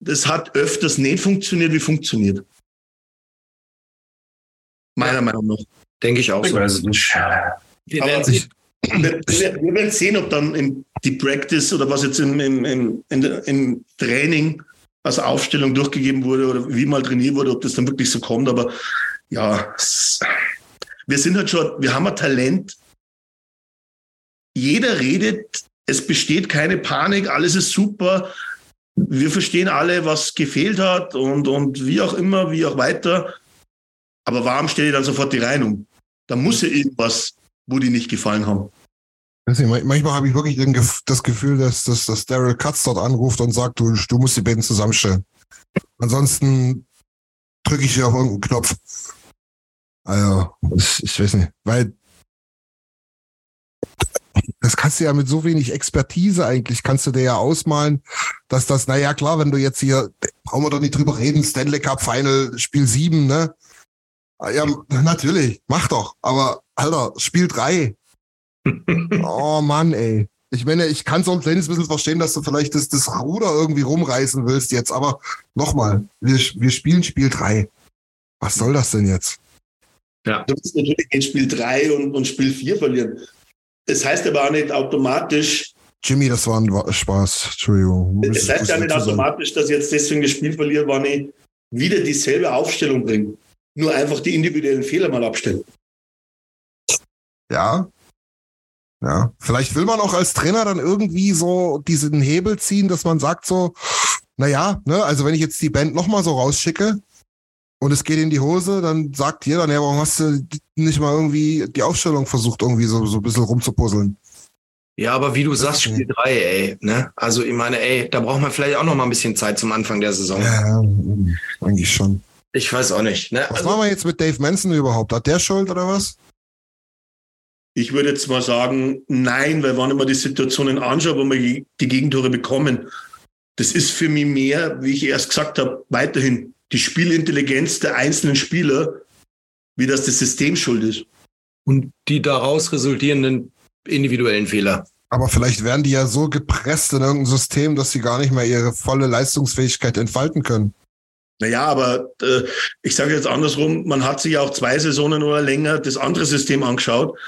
das hat öfters nicht funktioniert, wie funktioniert. Meiner Meinung nach. Denke ich auch so. Nicht. Wir werden, sehen. Wir, wir, werden sehen, ob dann im, die Practice oder was jetzt im, im, im, im Training als Aufstellung durchgegeben wurde oder wie mal trainiert wurde, ob das dann wirklich so kommt. Aber ja, wir sind halt schon, wir haben ein Talent. Jeder redet, es besteht keine Panik, alles ist super. Wir verstehen alle, was gefehlt hat und, und wie auch immer, wie auch weiter. Aber warum stelle ich dann sofort die um? Da muss ja irgendwas, wo die nicht gefallen haben. Manchmal habe ich wirklich das Gefühl, dass, dass, dass Daryl Katz dort anruft und sagt, du, du musst die beiden zusammenstellen. Ansonsten drücke ich hier auf irgendeinen Knopf. Also, ich, ich weiß nicht, weil das kannst du ja mit so wenig Expertise eigentlich, kannst du dir ja ausmalen, dass das, naja, klar, wenn du jetzt hier, brauchen wir doch nicht drüber reden, Stanley Cup Final, Spiel 7, ne? Ja, natürlich, mach doch, aber Alter, Spiel 3. oh Mann, ey. Ich meine, ich kann so ein kleines bisschen verstehen, dass du vielleicht das, das Ruder irgendwie rumreißen willst jetzt, aber nochmal, wir, wir spielen Spiel 3. Was soll das denn jetzt? Ja. Du musst natürlich in Spiel 3 und, und Spiel 4 verlieren. Das heißt aber auch nicht automatisch. Jimmy, das war ein Spaß. Entschuldigung. Das heißt ja nicht automatisch, dass ich jetzt deswegen das Spiel verliere, wenn ich wieder dieselbe Aufstellung bringe. Nur einfach die individuellen Fehler mal abstellen. Ja. Ja. Vielleicht will man auch als Trainer dann irgendwie so diesen Hebel ziehen, dass man sagt so, naja, ne, also wenn ich jetzt die Band nochmal so rausschicke, und es geht in die Hose, dann sagt jeder, naja, warum hast du nicht mal irgendwie die Aufstellung versucht, irgendwie so, so ein bisschen rumzupuzzeln? Ja, aber wie du sagst, Spiel 3, ey. Ne? Also ich meine, ey, da braucht man vielleicht auch noch mal ein bisschen Zeit zum Anfang der Saison. Ja, eigentlich schon. Ich weiß auch nicht. Ne? Was Also, machen wir jetzt mit Dave Manson überhaupt? Hat der Schuld oder was? Ich würde jetzt mal sagen, nein, weil wenn ich mir die Situationen anschaue, wo wir die Gegentore bekommen, das ist für mich mehr, wie ich erst gesagt habe, weiterhin die Spielintelligenz der einzelnen Spieler, wie das das System schuld ist. und die daraus resultierenden individuellen Fehler. Aber vielleicht werden die ja so gepresst in irgendein System, dass sie gar nicht mehr ihre volle Leistungsfähigkeit entfalten können. Naja, aber äh, ich sage jetzt andersrum, man hat sich auch zwei Saisonen oder länger das andere System angeschaut.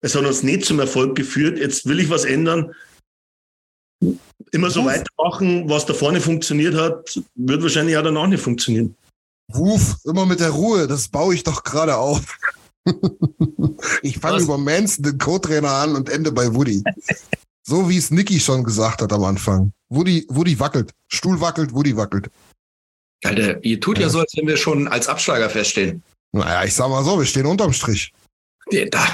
Es hat uns nicht zum Erfolg geführt. Jetzt will ich was ändern. Immer so weitermachen, was da vorne funktioniert hat, wird wahrscheinlich auch danach nicht funktionieren. Ruf, immer mit der Ruhe, das baue ich doch gerade auf. ich fange über Manson, den Co-Trainer an und ende bei Woody. so wie es Nicky schon gesagt hat am Anfang. Woody, Woody wackelt. Stuhl wackelt, Woody wackelt. Alter, ihr tut ja so, als wenn wir schon als Absteiger feststehen. Naja, ich sag mal so, wir stehen unterm Strich. Ja, Da,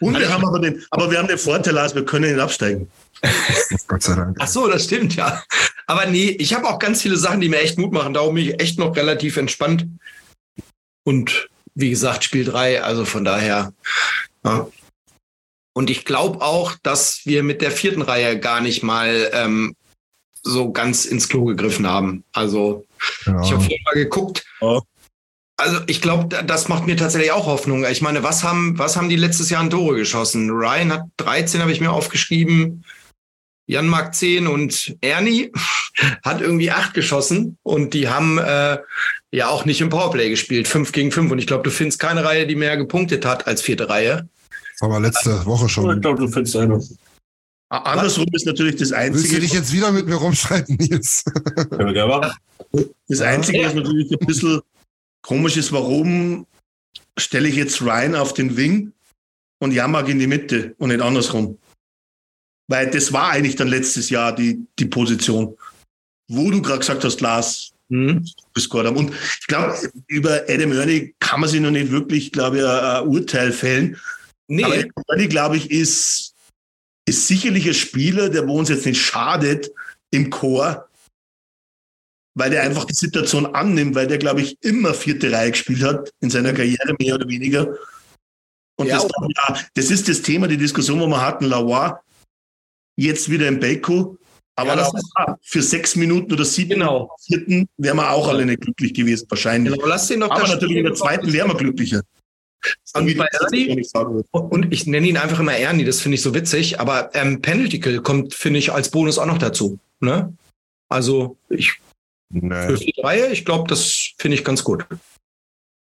Und wir haben aber den, aber wir haben den Vorteil, als wir können nicht absteigen. Gott sei Dank. Ach so, das stimmt, ja. Aber nee, ich habe auch ganz viele Sachen, die mir echt Mut machen. Darum bin ich echt noch relativ entspannt. Und wie gesagt, Spiel 3, also von daher. Ja. Und ich glaube auch, dass wir mit der vierten Reihe gar nicht mal ähm, so ganz ins Klo gegriffen haben. Also Ja. ich habe vorhin mal geguckt. Ja. Also ich glaube, das macht mir tatsächlich auch Hoffnung. Ich meine, was haben, was haben die letztes Jahr an Tore geschossen? Ryan hat 13, habe ich mir aufgeschrieben. Jan Mark 10 und Ernie hat irgendwie 8 geschossen und die haben äh, ja auch nicht im Powerplay gespielt, 5 gegen 5. Und ich glaube, du findest keine Reihe, die mehr gepunktet hat als vierte Reihe. Das haben wir letzte Woche Ich schon. glaube, du findest eine. Andersrum ist natürlich das Willst du Einzige, dich jetzt wieder mit mir rumstreiten, Nils? Können wir gerne machen. das Einzige, was natürlich ein bisschen komisch ist, warum stelle ich jetzt Ryan auf den Wing und Jamak in die Mitte und nicht andersrum? Weil das war eigentlich dann letztes Jahr die, die Position, wo du gerade gesagt hast, Lars, Hm? gescored haben. Und ich glaube, über Adam Ernie kann man sich noch nicht wirklich, glaube ich, ein, ein Urteil fällen. Nee, Aber Adam Ernie, glaube ich, ist, ist sicherlich ein Spieler, der wo uns jetzt nicht schadet im Chor, weil der einfach die Situation annimmt, weil der, glaube ich, immer vierte Reihe gespielt hat in seiner Karriere, mehr oder weniger. Und Ja, das, ja, das ist das Thema, die Diskussion, wo wir hatten, Lawar, jetzt wieder im Beko. Aber Ja, das Lawar für sechs Minuten oder sieben Genau. vierten wären wir auch alle nicht glücklich gewesen, wahrscheinlich. genau, lass den doch Aber da natürlich in der zweiten wären wir glücklicher. Und Ernie? Und ich nenne ihn einfach immer Ernie, das finde ich so witzig. Aber ähm, Penalty Kill kommt, finde ich, als Bonus auch noch dazu. Ne? Also ich für Nee. vierte Reihe, ich glaube, das finde ich ganz gut.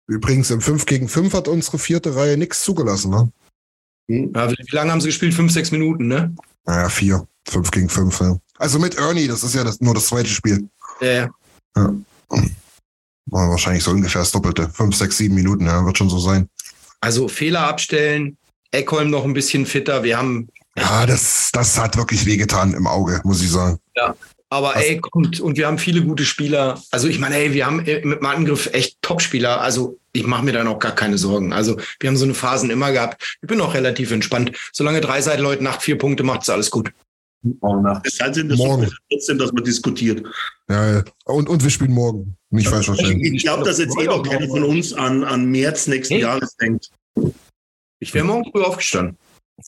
Übrigens, im 5 gegen 5 hat unsere vierte Reihe nichts zugelassen, ne? Ja, wie, wie lange haben sie gespielt? Fünf, sechs Minuten, ne? Naja, vier. 5 gegen 5, ja. Also mit Ernie, das ist ja das, nur das zweite Spiel. Ja, War wahrscheinlich so ungefähr das Doppelte. 5, 6, 7 Minuten, ja, wird schon so sein. also Fehler abstellen, Eckholm noch ein bisschen fitter. Wir haben, Ja, das, das hat wirklich wehgetan im Auge, muss ich sagen. Aber ey, kommt, und wir haben viele gute Spieler. Also ich meine, ey, wir haben äh, mit dem Angriff echt Top-Spieler. Also ich mache mir da noch gar keine Sorgen. Also wir haben so eine Phasen immer gehabt. Ich bin auch relativ entspannt. Solange Dreiseit Leute nach vier Punkte macht, ist alles gut. Morgen Nacht. Heißt in der Morgen. Trotzdem, dass man diskutiert. Ja, ja. Und, und wir spielen morgen. Nicht falsch verstehen. Ich glaube, dass jetzt eh noch keiner von uns an, an März nächsten Nee. Jahres denkt. Ich wäre morgen früh aufgestanden.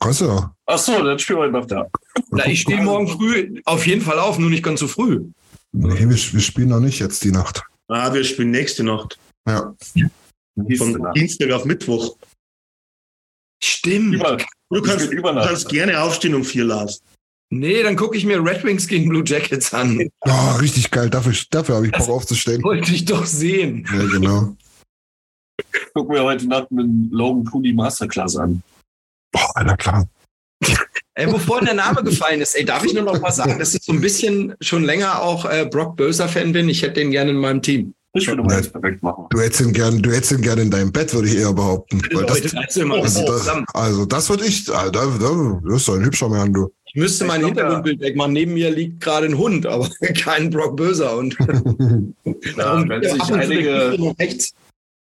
Kannst du ja. Ach so, dann spielen wir heute Nacht da. Na, ich stehe morgen früh auf jeden Fall auf, nur nicht ganz so früh. Nee, wir, wir spielen noch nicht jetzt die Nacht. Ah, wir spielen nächste Nacht. Ja. Von Nacht. Dienstag auf Mittwoch. Stimmt. Über, Du kannst, kannst gerne aufstehen um vier, Lars. Nee, dann gucke ich mir Red Wings gegen Blue Jackets an. Oh, richtig geil. Dafür, dafür habe ich Bock aufzustehen. Wollte ich doch sehen. Ja, genau. Gucken wir heute Nacht mit Logan Cooley Masterclass an. Boah, Alter, klar. Ey, bevor der Name gefallen ist, ey, darf ich nur noch mal sagen, dass ich so ein bisschen schon länger auch äh, Brock Böser-Fan bin. Ich hätte den gerne in meinem Team. Ich würde mal jetzt perfekt machen. Du hättest ihn gern, du hättest ihn gern in deinem Bett, würde ich eher behaupten. Das, also also, das, also das würde ich, ah, da, da, das ist doch ein hübscher Mann, du. Ich müsste mein Hintergrundbild wegmachen. Neben mir liegt gerade ein Hund, aber kein Brock Böser. Und sich ab und zu der einige, rechts.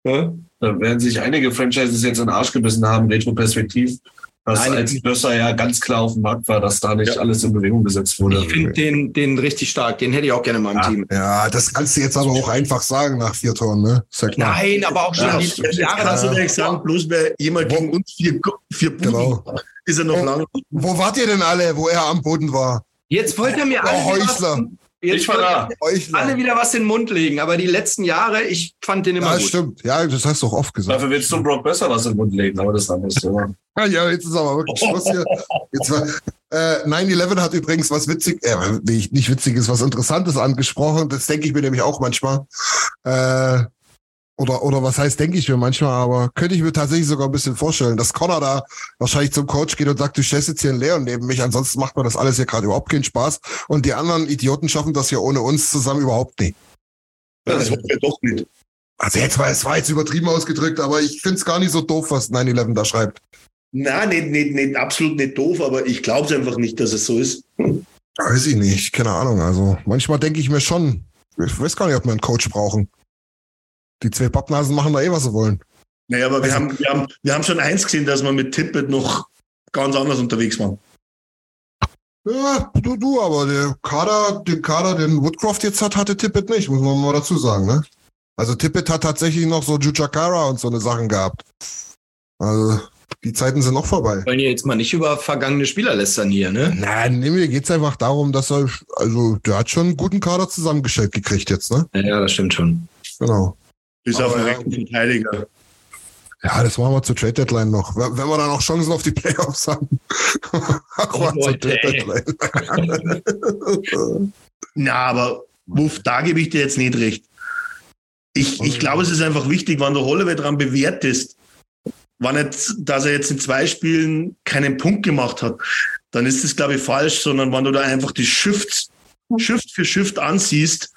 Ja? Da werden sich einige Franchises jetzt in den Arsch gebissen haben, retroperspektiv, Was Nein, als Bösser ja ganz klar auf dem Markt war, dass da nicht alles in Bewegung gesetzt wurde. Ich finde den, den richtig stark. Den hätte ich auch gerne in meinem Ah. Team. Ja, das kannst du jetzt aber auch einfach sagen nach vier Toren, ne? Ist ja klar. Nein, aber auch schon Ja, die Jahre. kannst du das- dir nicht sagen, bloß wer jemand gegen uns vier, vier Buden Genau. ist er noch Oh. lange. Wo wart ihr denn alle, wo er am Boden war? Jetzt wollt ihr mir alle, Oh. Jetzt Ich war da. Euch alle wieder was in den Mund legen. Aber die letzten Jahre, ich fand den immer Ja, gut. stimmt. Ja, das hast du auch oft gesagt. Dafür willst du Brock besser was in den Mund legen, aber das ist ein anderes Thema. Ja, jetzt ist aber wirklich Schluss hier. Jetzt war, äh, 9-11 hat übrigens was witzig, äh, nicht nicht witziges, was Interessantes angesprochen. Das denke ich mir nämlich auch manchmal. Äh, oder, oder was heißt, denke ich mir manchmal, aber könnte ich mir tatsächlich sogar ein bisschen vorstellen, dass Connor da wahrscheinlich zum Coach geht und sagt, du stellst jetzt hier einen Leon neben mich, ansonsten macht mir das alles hier gerade überhaupt keinen Spaß. Und die anderen Idioten schaffen das hier ohne uns zusammen überhaupt nicht. Das war ja doch nicht. Also jetzt war es war jetzt übertrieben ausgedrückt, aber ich finde es gar nicht so doof, was 9-11 da schreibt. Nein, nicht, nicht, nicht, absolut nicht doof, aber ich glaube es einfach nicht, dass es so ist. Weiß ich nicht, keine Ahnung. Also manchmal denke ich mir schon, ich weiß gar nicht, ob wir einen Coach brauchen. Die zwei Pappnasen machen da eh, was sie wollen. Naja, aber wir Also- haben, wir, haben, wir haben schon eins gesehen, dass wir mit Tippet noch ganz anders unterwegs waren. Ja, du, du, aber der Kader, den Kader, den Woodcroft jetzt hat, hatte Tippett nicht, muss man mal dazu sagen, ne? Also Tippett hat tatsächlich noch so Jujakara und so eine Sachen gehabt. Also, die Zeiten sind noch vorbei. Wollen ihr jetzt mal nicht über vergangene Spieler lästern hier, ne? Nein, nee, mir geht's einfach darum, dass er, also, der hat schon einen guten Kader zusammengestellt gekriegt jetzt, ne? Ja, das stimmt schon. Genau. Bis Aber auf den ja. rechten Verteidiger. Ja, das machen wir zur Trade Deadline noch. Wenn wenn wir dann auch Chancen auf die Playoffs haben. Machen wir zur Trade. Deadline. Na, aber Wuff, da gebe ich dir jetzt nicht recht. Ich, ich glaube, es ist einfach wichtig, wann du Holloway dran bewertest, wann jetzt, dass er jetzt in zwei Spielen keinen Punkt gemacht hat, dann ist das, glaube ich, falsch, sondern wenn du da einfach die Shift, Shift für Shift ansiehst,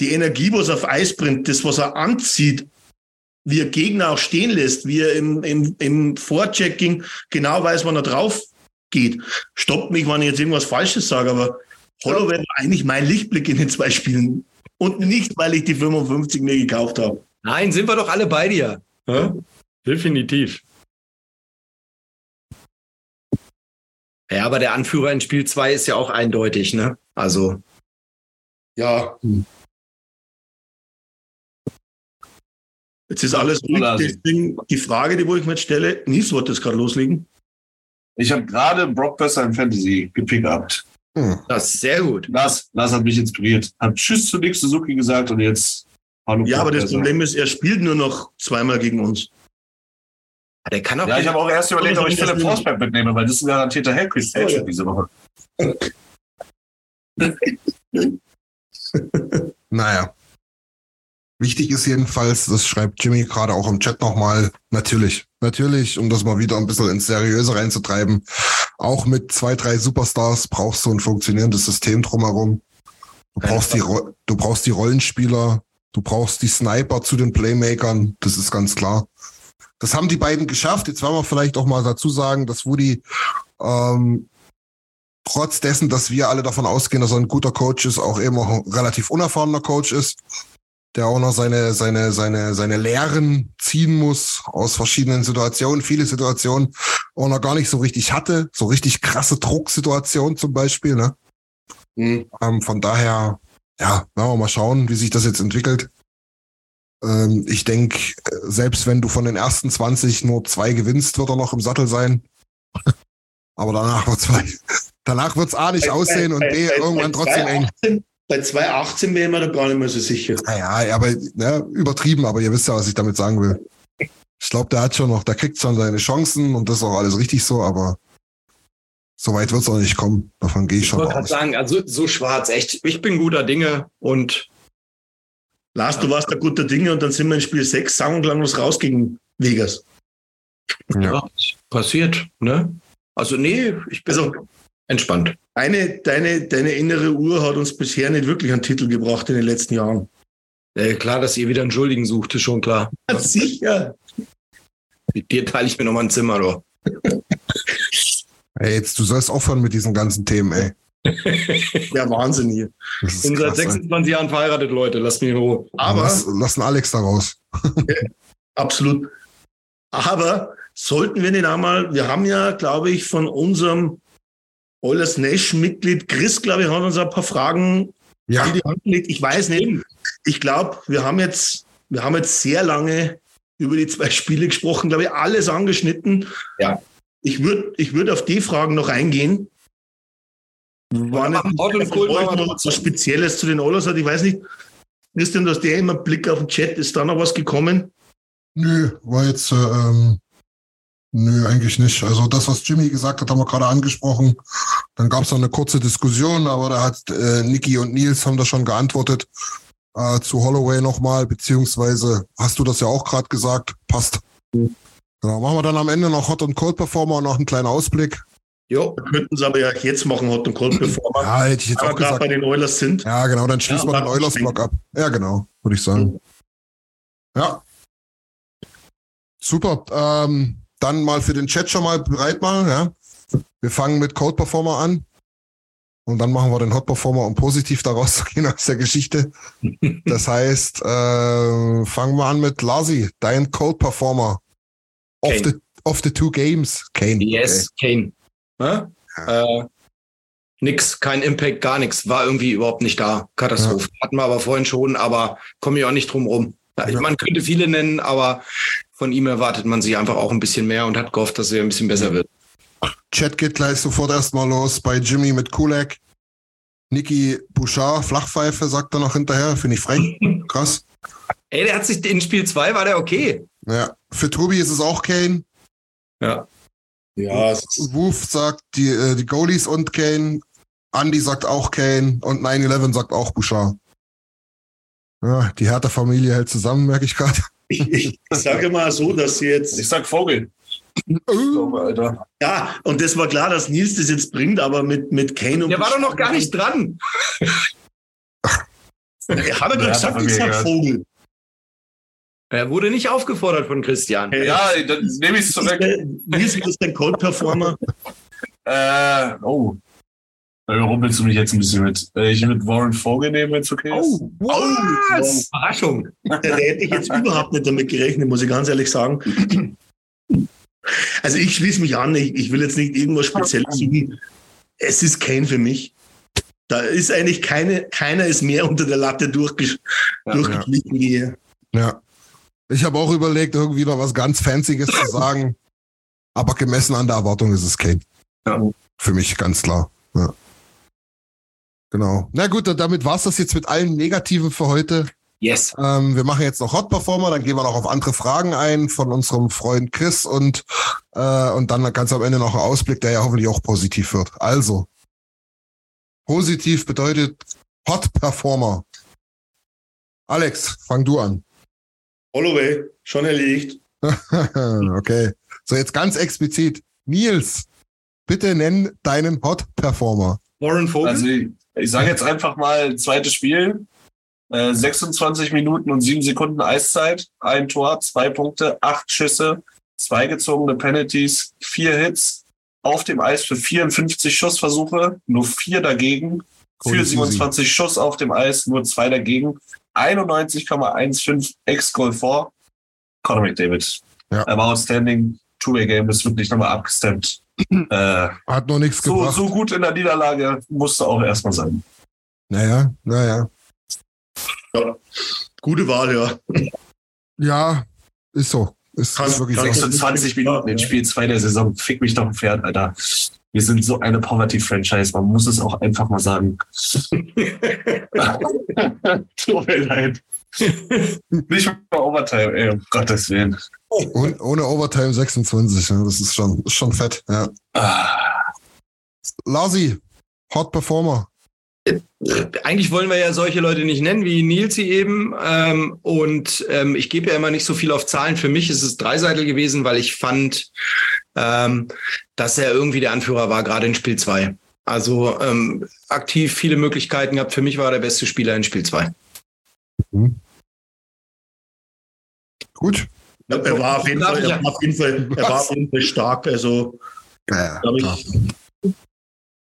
die Energie, was er auf Eis bringt, das, was er anzieht, wie er Gegner auch stehen lässt, wie er im, im, im Vorchecking genau weiß, wann er drauf geht. Stoppt mich, wenn ich jetzt irgendwas Falsches sage, aber Holloway war eigentlich mein Lichtblick in den zwei Spielen. Und nicht, weil ich die 55 mir gekauft habe. Nein, sind wir doch alle bei dir. Ja? Definitiv. Ja, aber der Anführer in Spiel 2 ist ja auch eindeutig, ne? Also, Ja. Jetzt ist alles ruhig. Blasi. Deswegen die Frage, die wo ich mir jetzt stelle, Nies wollte das gerade loslegen. Ich habe gerade Brock besser im Fantasy gepickt. Hm. das ist sehr gut. Lars, Lars hat mich inspiriert. Hat Tschüss zu Nick Suzuki gesagt und jetzt Hallo. Ja, aber das Brock Besser. Problem ist, er spielt nur noch zweimal gegen uns. Der kann auch. Ja, ich habe auch erst überlegt, ob ich Philipp Forsberg mitnehme, weil das ist ein garantierter Hellquiz Oh, ja. diese Woche. Naja. Wichtig ist jedenfalls, das schreibt Jimmy gerade auch im Chat nochmal, natürlich, natürlich, um das mal wieder ein bisschen ins Seriöse reinzutreiben. Auch mit zwei, drei Superstars brauchst du ein funktionierendes System drumherum. Du brauchst die, du brauchst die Rollenspieler, du brauchst die Sniper zu den Playmakern, das ist ganz klar. Das haben die beiden geschafft. Jetzt wollen wir vielleicht auch mal dazu sagen, dass Woody ähm, trotz dessen, dass wir alle davon ausgehen, dass er ein guter Coach ist, auch eben auch ein relativ unerfahrener Coach ist, der auch noch seine, seine, seine, seine Lehren ziehen muss aus verschiedenen Situationen, viele Situationen auch noch gar nicht so richtig hatte, so richtig krasse Drucksituationen zum Beispiel, ne? Ähm, von daher, ja, mal schauen, wie sich das jetzt entwickelt. Ähm, ich denke, selbst wenn du von den ersten 20 nur zwei gewinnst, wird er noch im Sattel sein. Aber danach wird's danach wird's A nicht aussehen und B irgendwann trotzdem eng. 2,18 Bei 2,18 wäre ich mir da gar nicht mehr so sicher. Naja, aber ne, übertrieben, aber ihr wisst ja, was ich damit sagen will. Ich glaube, der hat schon noch, der kriegt schon seine Chancen und das ist auch alles richtig so, aber so weit wird es auch nicht kommen. Davon gehe ich Ich schon wollte gerade aus. sagen, also so schwarz, echt. Ich bin guter Dinge und Lars, du warst da guter Dinge und dann sind wir in Spiel 6 sang- und klanglos raus gegen Vegas. Ja. ja, passiert, ne? Also, nee, ich bin Also- entspannt. Eine, deine, deine innere Uhr hat uns bisher nicht wirklich einen Titel gebracht in den letzten Jahren. Äh, klar, dass ihr wieder einen Schuldigen sucht, ist schon klar. Sicher. Mit dir teile ich mir nochmal ein Zimmer, du. Ey, jetzt, du sollst aufhören mit diesen ganzen Themen, ey. Der Wahnsinn hier. Ist Bin seit krass, ey. 26 Jahren verheiratet, Leute. Lasst mich in Ruhe. Aber Lass, lassen Alex da raus. Absolut. Aber sollten wir nicht einmal, wir haben ja, glaube ich, von unserem Oilers Nation-Mitglied Chris, glaube ich, hat uns ein paar Fragen Ja. in die Hand gelegt. Ich weiß nicht. Ich glaube, wir haben jetzt, wir haben jetzt sehr lange über die zwei Spiele gesprochen, glaube ich, alles angeschnitten. Ja. Ich würde ich würd auf die Fragen noch eingehen. War nicht, wir noch was Spezielles zu den Oilers hat. Ich weiß nicht. Christian, du hast ja immer Blick auf den Chat. Ist da noch was gekommen? Nö, war jetzt, äh, ähm, nö, eigentlich nicht. Also das, was Jimmy gesagt hat, haben wir gerade angesprochen. Dann gab es noch eine kurze Diskussion, aber da hat äh, Niki und Nils haben da schon geantwortet äh, zu Holloway nochmal, beziehungsweise hast du das ja auch gerade gesagt, passt. Genau, machen wir dann am Ende noch Hot und Cold Performer und noch einen kleinen Ausblick. Jo. Könnten es aber ja jetzt machen, Hot und Cold, wir Ja, hätte ich jetzt aber auch gerade gesagt. bei den Oilers sind. Ja, genau, dann schließen Ja, wir den Eulers-Block ab. Ja, genau, würde ich sagen. Ja. Super. Ähm, dann mal für den Chat schon mal bereit machen, ja. Wir fangen mit Code Performer an. Und dann machen wir den Hot Performer, um positiv daraus zu gehen aus der Geschichte. Das heißt, äh, fangen wir an mit Lasi, dein Code Performer. Of Kane. the, of the two games. Kane. Yes, Kane. Ne? Äh, nix, kein Impact, gar nichts. War irgendwie überhaupt nicht da. Katastrophe. Hatten wir aber vorhin schon, aber komme ich auch nicht drum rum. Ja, Ja. Man könnte viele nennen, aber von ihm erwartet man sich einfach auch ein bisschen mehr und hat gehofft, dass er ein bisschen besser wird. Chat geht gleich sofort erstmal los bei Jimmy mit Kulak. Niki Bouchard, Flachpfeife, sagt er noch hinterher. Finde ich frech. Krass. Ey, der hat sich in Spiel 2 war der okay. Ja. Für Tobi ist es auch Kane. Ja. Ja, es ist- Woof sagt die, äh, die Goalies und Kane. Andy sagt auch Kane. Und 9-11 sagt auch Bouchard. Ja, die Hertha-Familie hält zusammen, merke ich gerade. Ich, ich sage mal so, dass sie jetzt. Ich sag Vogel. Alter. Ja, und das war klar, dass Nils das jetzt bringt, aber mit, mit Kane und. Der war doch noch gar nicht dran. Er hat er doch hat gesagt, ich sag. Vogel. Er wurde nicht aufgefordert von Christian. Ja, dann nehme ich es zurück. Nils ist ein Cold Performer. Äh, oh. Da rumpelst du mich jetzt ein bisschen mit. Äh, Ich würde Warren Vogel nehmen, wenn es okay ist. Oh, was? Überraschung. Da hätte ich jetzt überhaupt nicht damit gerechnet, muss ich ganz ehrlich sagen. Also ich schließe mich an, ich, ich will jetzt nicht irgendwas Spezielles suchen. Es ist Kane für mich. Da ist eigentlich keine, keiner ist mehr unter der Latte durchgesch Ja, durchgeschlichen wie er. Ja. Ich habe auch überlegt, irgendwie noch was ganz Fancyes zu sagen. Aber gemessen an der Erwartung ist es Kane. Ja. Für mich ganz klar. Ja. Genau. Na gut, damit war's das jetzt mit allen Negativen für heute. Yes. Ähm, wir machen jetzt noch Hot Performer, dann gehen wir noch auf andere Fragen ein von unserem Freund Chris und, äh, und dann ganz am Ende noch ein Ausblick, der ja hoffentlich auch positiv wird. Also, positiv bedeutet Hot Performer. Alex, fang du an. Holloway, schon erledigt. okay. So, jetzt ganz explizit. Nils, bitte nenn deinen Hot Performer. Warren Vogel. Also ich, sage jetzt einfach mal zweites Spiel. Äh, 26 Minuten und 7 Sekunden Eiszeit, ein Tor, zwei Punkte, acht Schüsse, zwei gezogene Penalties, vier Hits auf dem Eis für 54 Schussversuche, nur vier dagegen, für easy. 27 Schuss auf dem Eis, nur zwei dagegen, 91,15 Ex-Goal vor. Conor McDavid. Ja. Er war outstanding. Two-Way-Game, das wird nicht nochmal abgestemmt. äh, Hat noch nichts so, gebracht. so gut in der Niederlage musste auch erstmal sein. Naja, naja. Gute Wahl, ja. Ja, ist so. Ist, Kann- ist wirklich so. sind 20 Minuten in Spiel 2 der Saison. Fick mich doch ein Pferd, Alter. Wir sind so eine Poverty-Franchise. Man muss es auch einfach mal sagen. Tut mir leid. Nicht mal Overtime, ey, um Gottes Willen. Und ohne Overtime 26, ja, das ist schon, ist schon fett. Ja. Ah, Lasi, Hot Performer. Eigentlich wollen wir ja solche Leute nicht nennen, wie Nilsi eben. Ähm, und ähm, ich gebe ja immer nicht so viel auf Zahlen. Für mich ist es Dreiseitel gewesen, weil ich fand, ähm, dass er irgendwie der Anführer war, gerade in Spiel 2. Also aktiv viele Möglichkeiten gehabt. Für mich war er der beste Spieler in Spiel 2. Gut. Ja, er war auf jeden Fall, er war auf jeden Fall, er war auf jeden Fall stark. Also, Ja, ich,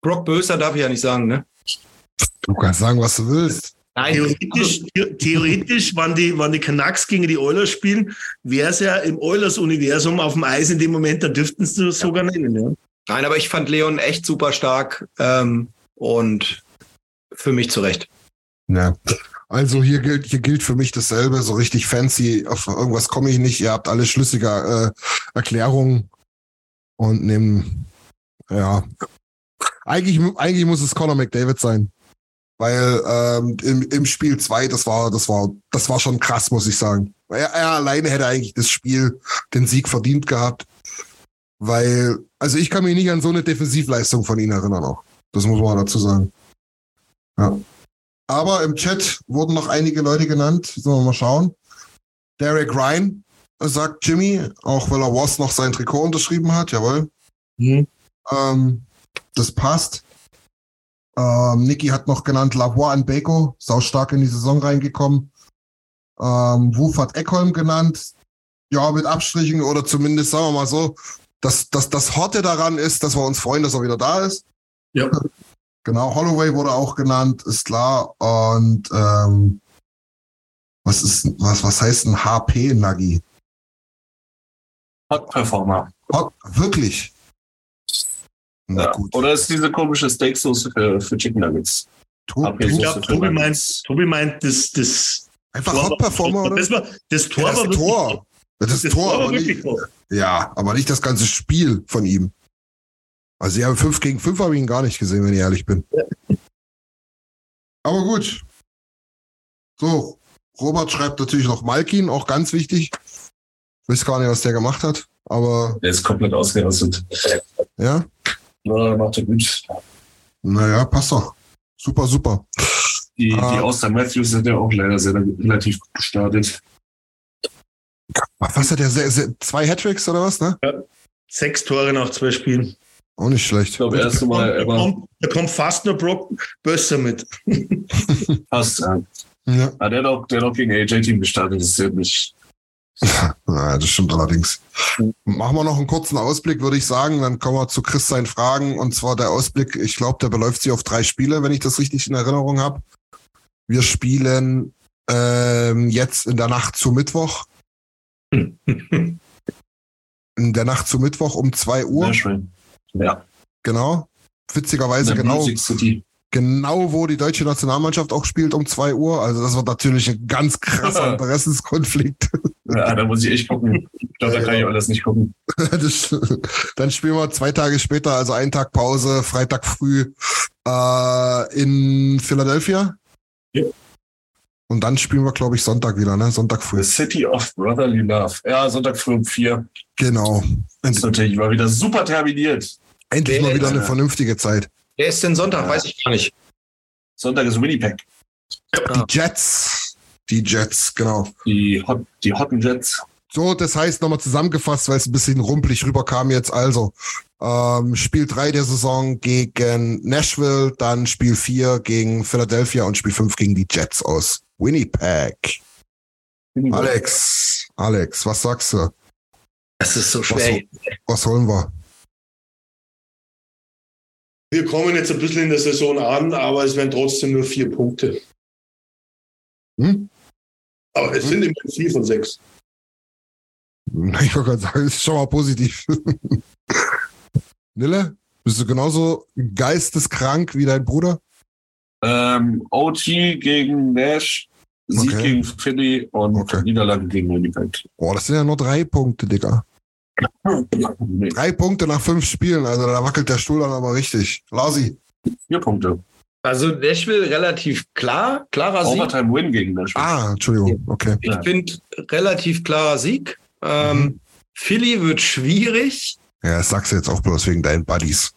Brock Böser darf ich ja nicht sagen, ne? Du kannst sagen, was du willst. Nein, Theoretisch, the- theoretisch wann die, wann die Canucks gegen die Oilers spielen, wäre es ja im Oilers-Universum auf dem Eis in dem Moment, da dürften sie das sogar nennen. Ja. nein, aber ich fand Leon echt super stark ähm, und für mich zurecht. Ja. Also hier gilt, hier gilt für mich dasselbe, so richtig fancy, auf irgendwas komme ich nicht. Ihr habt alle schlüssige äh, Erklärungen und nehmen, ja. Eigentlich, eigentlich muss es Conor McDavid sein. Weil ähm, im, im Spiel 2, das war, das war, das war schon krass, muss ich sagen. Er, er alleine hätte eigentlich das Spiel, den Sieg verdient gehabt. Weil, also ich kann mich nicht an so eine Defensivleistung von ihm erinnern auch. Das muss man dazu sagen. Ja. Aber im Chat wurden noch einige Leute genannt. Sollen wir mal schauen. Derek Ryan, sagt Jimmy, auch weil er Ross noch sein Trikot unterschrieben hat. Jawohl. Mhm. Ähm, das passt. Ähm, Niki hat noch genannt Lavoie und Beko, sau stark in die Saison reingekommen. Ähm, Wuf hat Eckholm genannt. Ja, mit Abstrichen oder zumindest, sagen wir mal so, dass, dass das Horte daran ist, dass wir uns freuen, dass er wieder da ist. Ja. Genau, Holloway wurde auch genannt, ist klar. Und ähm, was ist, was, was heißt ein HP-Nuggy? Hot Performer. Hot, wirklich? Na Ja. gut. Oder ist diese komische Steaksoße für, für Chicken Nuggets? HP tu, Ich glaube, Tobi meint, Tobi meint, das, das einfach Tor Hot war- Performer, oder? Das, war, das Tor Ja, das war Tor. Das, Das Tor, Tor war aber wirklich nicht, top. ja, aber nicht das ganze Spiel von ihm. Also ja, 5 gegen 5 habe ich ihn gar nicht gesehen, wenn ich ehrlich bin. Aber gut. So, Robert schreibt natürlich noch Malkin, auch ganz wichtig. Ich weiß gar nicht, was der gemacht hat, aber Der ist komplett ausgerastet. ja, Ja, macht er gut. naja, passt doch. Super, super. Die, Ah. die Austin Matthews sind ja auch leider sehr relativ gut gestartet. Was hat der? Sehr, sehr, zwei Hattricks oder was, ne? Sechs Tore nach zwei Spielen. Auch nicht schlecht. Ich glaube, erste Mal da, kommt, da kommt fast nur Brock Bösser mit. passt. Ja. Ja. Ah, der hat auch, der hat auch gegen AJ-Team gestartet. Das ist ja nicht. Ja, das stimmt allerdings. Machen wir noch einen kurzen Ausblick, würde ich sagen. Dann kommen wir zu Chris seinen Fragen. Und zwar der Ausblick, ich glaube, der beläuft sich auf drei Spiele, wenn ich das richtig in Erinnerung habe. Wir spielen ähm, jetzt in der Nacht zu Mittwoch. In der Nacht zu Mittwoch um 2 Uhr. Sehr schön. Ja. Genau. Witzigerweise genau, genau, wo die deutsche Nationalmannschaft auch spielt um 2 Uhr. Also das wird natürlich ein ganz krasser Interessenskonflikt. Ja, da muss ich echt gucken. Ich glaube, da kann ich alles nicht gucken. Das, dann spielen wir zwei Tage später, also einen Tag Pause, Freitag früh äh, in Philadelphia. Ja. Und dann spielen wir, glaube ich, Sonntag wieder, ne? Sonntag früh. The City of Brotherly Love. Ja, Sonntag früh um vier. Genau. Ist natürlich mal wieder super terminiert. Endlich mal wieder eine vernünftige Zeit. Wer ist denn Sonntag? Ja. Weiß ich gar nicht. Sonntag ist Winnipeg. Die Jets. Die Jets, genau. Die, Hot, die Hotten Jets. So, das heißt nochmal zusammengefasst, weil es ein bisschen rumpelig rüberkam jetzt. Also, ähm, Spiel 3 der Saison gegen Nashville, dann Spiel 4 gegen Philadelphia und Spiel 5 gegen die Jets aus Winnipeg. Alex, Alex, was sagst du? Das ist so Was, schwer. was holen wir? Wir kommen jetzt ein bisschen in der Saison an, aber es werden trotzdem nur vier Punkte. Hm? Aber es sind immerhin vier von sechs. Ich wollte gerade sagen, das ist schon mal positiv. Nille, bist du genauso geisteskrank wie dein Bruder? Ähm, OT gegen Nash, Sieg Okay. gegen Philly und Okay. Niederlage gegen Winnipeg. Boah, das sind ja nur drei Punkte, Digga. Nee, Drei Punkte nach fünf Spielen, also da wackelt der Stuhl dann aber richtig. Lasi. vier Punkte. Also Nashville relativ klar, klarer Sieg. Overtime Win gegen Nash. Ah, Entschuldigung, okay. Ich finde relativ klarer Sieg. Ähm, Mhm. Philly wird schwierig. Ja, das sagst du jetzt auch bloß wegen deinen Buddies.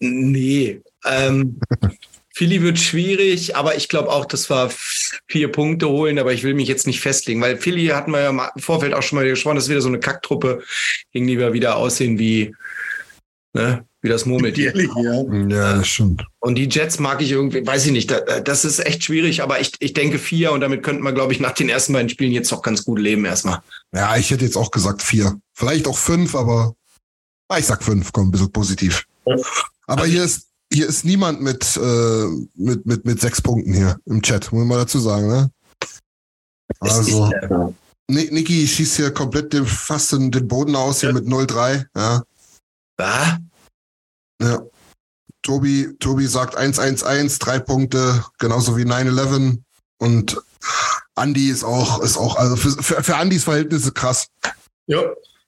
Nee. Ähm, Philly wird schwierig, aber ich glaube auch, dass wir vier Punkte holen, aber ich will mich jetzt nicht festlegen, weil Philly hatten wir ja im Vorfeld auch schon mal gesprochen, das ist wieder so eine Kacktruppe, gegen die wir wieder aussehen wie, ne, wie das Murmeltier. Ja. Ja, das stimmt. Und die Jets mag ich irgendwie, weiß ich nicht, da- das ist echt schwierig, aber ich, ich denke vier und damit könnten wir, glaube ich, nach den ersten beiden Spielen jetzt doch ganz gut leben erstmal. Ja, ich hätte jetzt auch gesagt vier. Vielleicht auch fünf, aber ich sag fünf, komm, ein bisschen positiv. Aber hier ist, hier ist niemand mit, äh, mit, mit, mit sechs Punkten hier im Chat, muss man mal dazu sagen, ne? Also, Ni- Niki schießt hier komplett den, fast den, den Boden aus hier mit 0-3, ja. Was? Ja. Tobi, Tobi sagt 1-1-1, drei Punkte, genauso wie 9-11. Und Andi ist auch, ist auch, also für, für, für Andis Verhältnisse krass. Ja.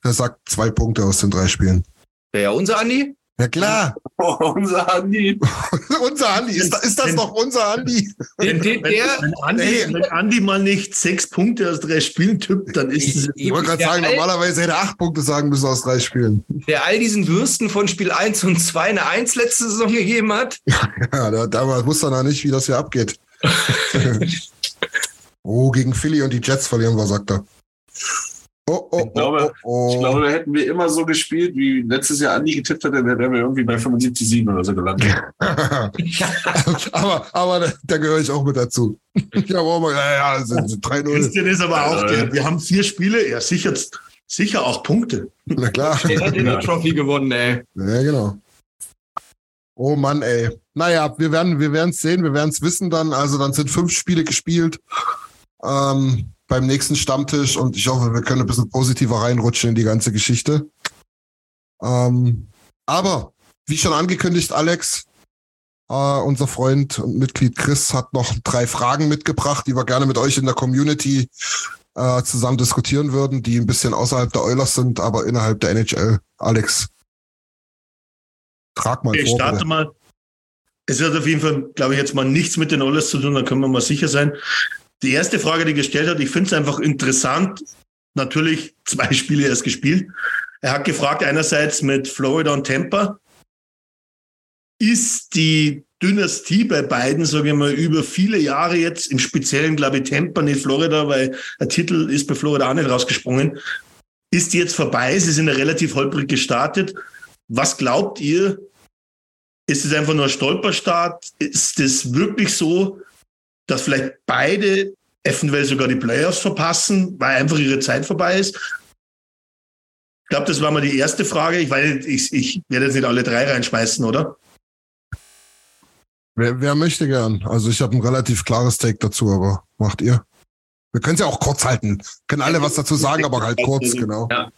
Er sagt zwei Punkte aus den drei Spielen. Wer ja unser Andi? Ja klar, Unser Andi. unser Andi. Ist, ist das noch unser Andi? Der, der, der, Wenn Andi, Ey. wenn Andi mal nicht sechs Punkte aus drei Spielen tippt, dann ist es. Ich wollte gerade sagen, ey. normalerweise hätte er acht Punkte sagen müssen aus drei Spielen. der all diesen Würsten von Spiel 1 und 2 eine 1 letzte Saison gegeben hat. Ja, da, da wusste er noch nicht, wie das hier abgeht. oh, gegen Philly und die Jets verlieren wir, sagt er. Oh, oh, Ich glaube- oh, oh, Ich glaube, da hätten wir immer so gespielt, wie letztes Jahr Andi getippt hat, dann wären wir irgendwie bei 75-7 oder so gelandet. aber aber da, da gehöre ich auch mit dazu. Ich habe auch mal, ja, ja, das sind 3-0. Christian ist aber auch, Ja. der, wir haben vier Spiele, ja, sicher, sicher auch Punkte. Na klar. Der hat den Trophy gewonnen, ey. Ja, genau. Oh Mann, ey. Naja, wir werden wir werden es sehen, wir werden es wissen dann. Also dann sind fünf Spiele gespielt ähm, beim nächsten Stammtisch und ich hoffe, wir können ein bisschen positiver reinrutschen in die ganze Geschichte. Ähm, aber, wie schon angekündigt, Alex, äh, unser Freund und Mitglied Chris hat noch drei Fragen mitgebracht, die wir gerne mit euch in der Community äh, zusammen diskutieren würden, die ein bisschen außerhalb der Oilers sind, aber innerhalb der NHL. Alex, trag mal Ich vor. starte bitte. mal. Es hat auf jeden Fall, glaube ich, jetzt mal nichts mit den Oilers zu tun, da können wir mal sicher sein. Die erste Frage, die gestellt hat, ich finde es einfach interessant. Natürlich zwei Spiele erst gespielt. Er hat gefragt, einerseits mit Florida und Tampa, ist die Dynastie bei beiden, sage ich mal, über viele Jahre jetzt, im Speziellen, glaube ich, Tampa, nicht Florida, weil der Titel ist bei Florida auch nicht rausgesprungen, ist die jetzt vorbei. Sie sind ja relativ holprig gestartet. Was glaubt ihr, ist es einfach nur ein Stolperstart? Ist es wirklich so, dass vielleicht beide eventuell sogar die Playoffs verpassen, weil einfach ihre Zeit vorbei ist? Ich glaube, das war mal die erste Frage. Ich weiß, ich, ich werde jetzt nicht alle drei reinschmeißen, oder? Wer, wer möchte gern? Also ich habe ein relativ klares Take dazu, aber macht ihr? Wir können es ja auch kurz halten. Können alle was dazu sagen, aber halt kurz, genau. Ja.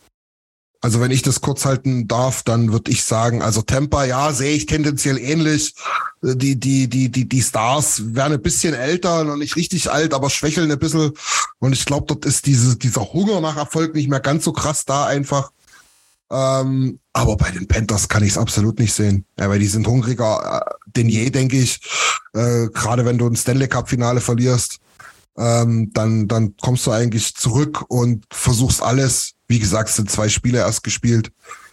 Also wenn ich das kurz halten darf, dann würde ich sagen, also Temper, ja, sehe ich tendenziell ähnlich. Äh, Die, die, die, die, die Stars werden ein bisschen älter, noch nicht richtig alt, aber schwächeln ein bisschen. Und ich glaube, dort ist diese, dieser Hunger nach Erfolg nicht mehr ganz so krass da einfach. Ähm, aber bei den Panthers kann ich es absolut nicht sehen. Ja, weil die sind hungriger äh, denn je, denke ich. Äh, Gerade wenn du ein Stanley Cup-Finale verlierst, ähm, dann, dann kommst du eigentlich zurück und versuchst alles. Wie gesagt, es sind zwei Spiele erst gespielt.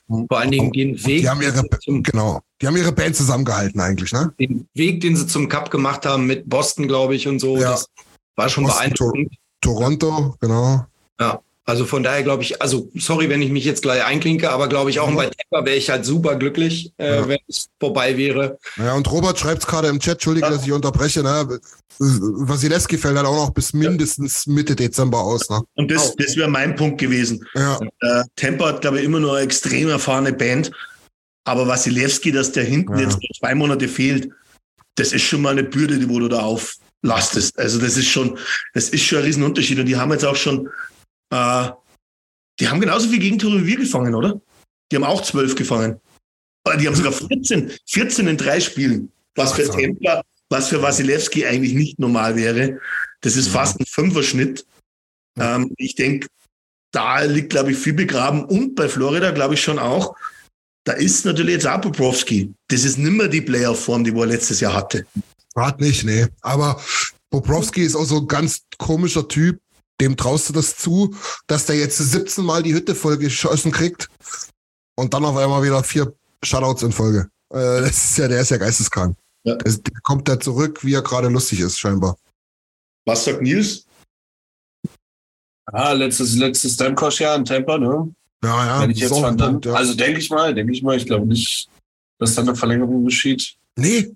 Vor allen Dingen den Weg, Die haben ihre, zum, genau, die haben ihre Band zusammengehalten eigentlich, ne? den Weg, den sie zum Cup gemacht haben mit Boston, glaube ich, und so. Ja. Das war schon Boston, beeindruckend. Toronto, genau. Ja. Also von daher glaube ich, also sorry, wenn ich mich jetzt gleich einklinke, aber glaube ich auch bei Tampa wäre ich halt super glücklich, äh, Ja. wenn es vorbei wäre. Ja, und Robert schreibt gerade im Chat, Entschuldige, dass ich unterbreche, ne? Vasilevski fällt halt auch noch bis mindestens Mitte Dezember aus, ne? Und das, das wäre mein Punkt gewesen. Ja, Äh, Tempo hat, glaube ich, immer noch eine extrem erfahrene Band. Aber Wasilewski, dass der hinten Ja. jetzt noch zwei Monate fehlt, das ist schon mal eine Bürde, die wo du da auflastest. Also das ist schon, das ist schon ein Riesenunterschied. Und die haben jetzt auch schon, äh, die haben genauso viel Gegentore wie wir gefangen, oder? Die haben auch zwölf gefangen. Aber die haben sogar 14, 14 in drei Spielen. Was für. Templer, was für Wasilewski eigentlich nicht normal wäre. Das ist fast ein Fünferschnitt. Ähm, ich denke, da liegt, glaube ich, viel begraben. Und bei Florida, glaube ich, schon auch. Da ist natürlich jetzt auch Bobrovsky. Das ist nimmer die Playoff-Form, die er letztes Jahr hatte. Grad nicht, nee. Aber Bobrovski ist auch so ein ganz komischer Typ. Dem traust du das zu, dass der jetzt 17 Mal die Hütte voll geschossen kriegt und dann auf einmal wieder vier Shutouts in Folge. Äh, das ist ja, der ist ja geisteskrank. Ja. Der, der kommt da zurück, wie er gerade lustig ist, scheinbar. Was sagt Nils? Ah, letztes, letztes Stamkos-Jahr in Tampa, ne? Ja, ja. Wenn ich jetzt von dann, ja. also denke ich mal, denke ich mal, ich glaube nicht, dass da eine Verlängerung geschieht. nee.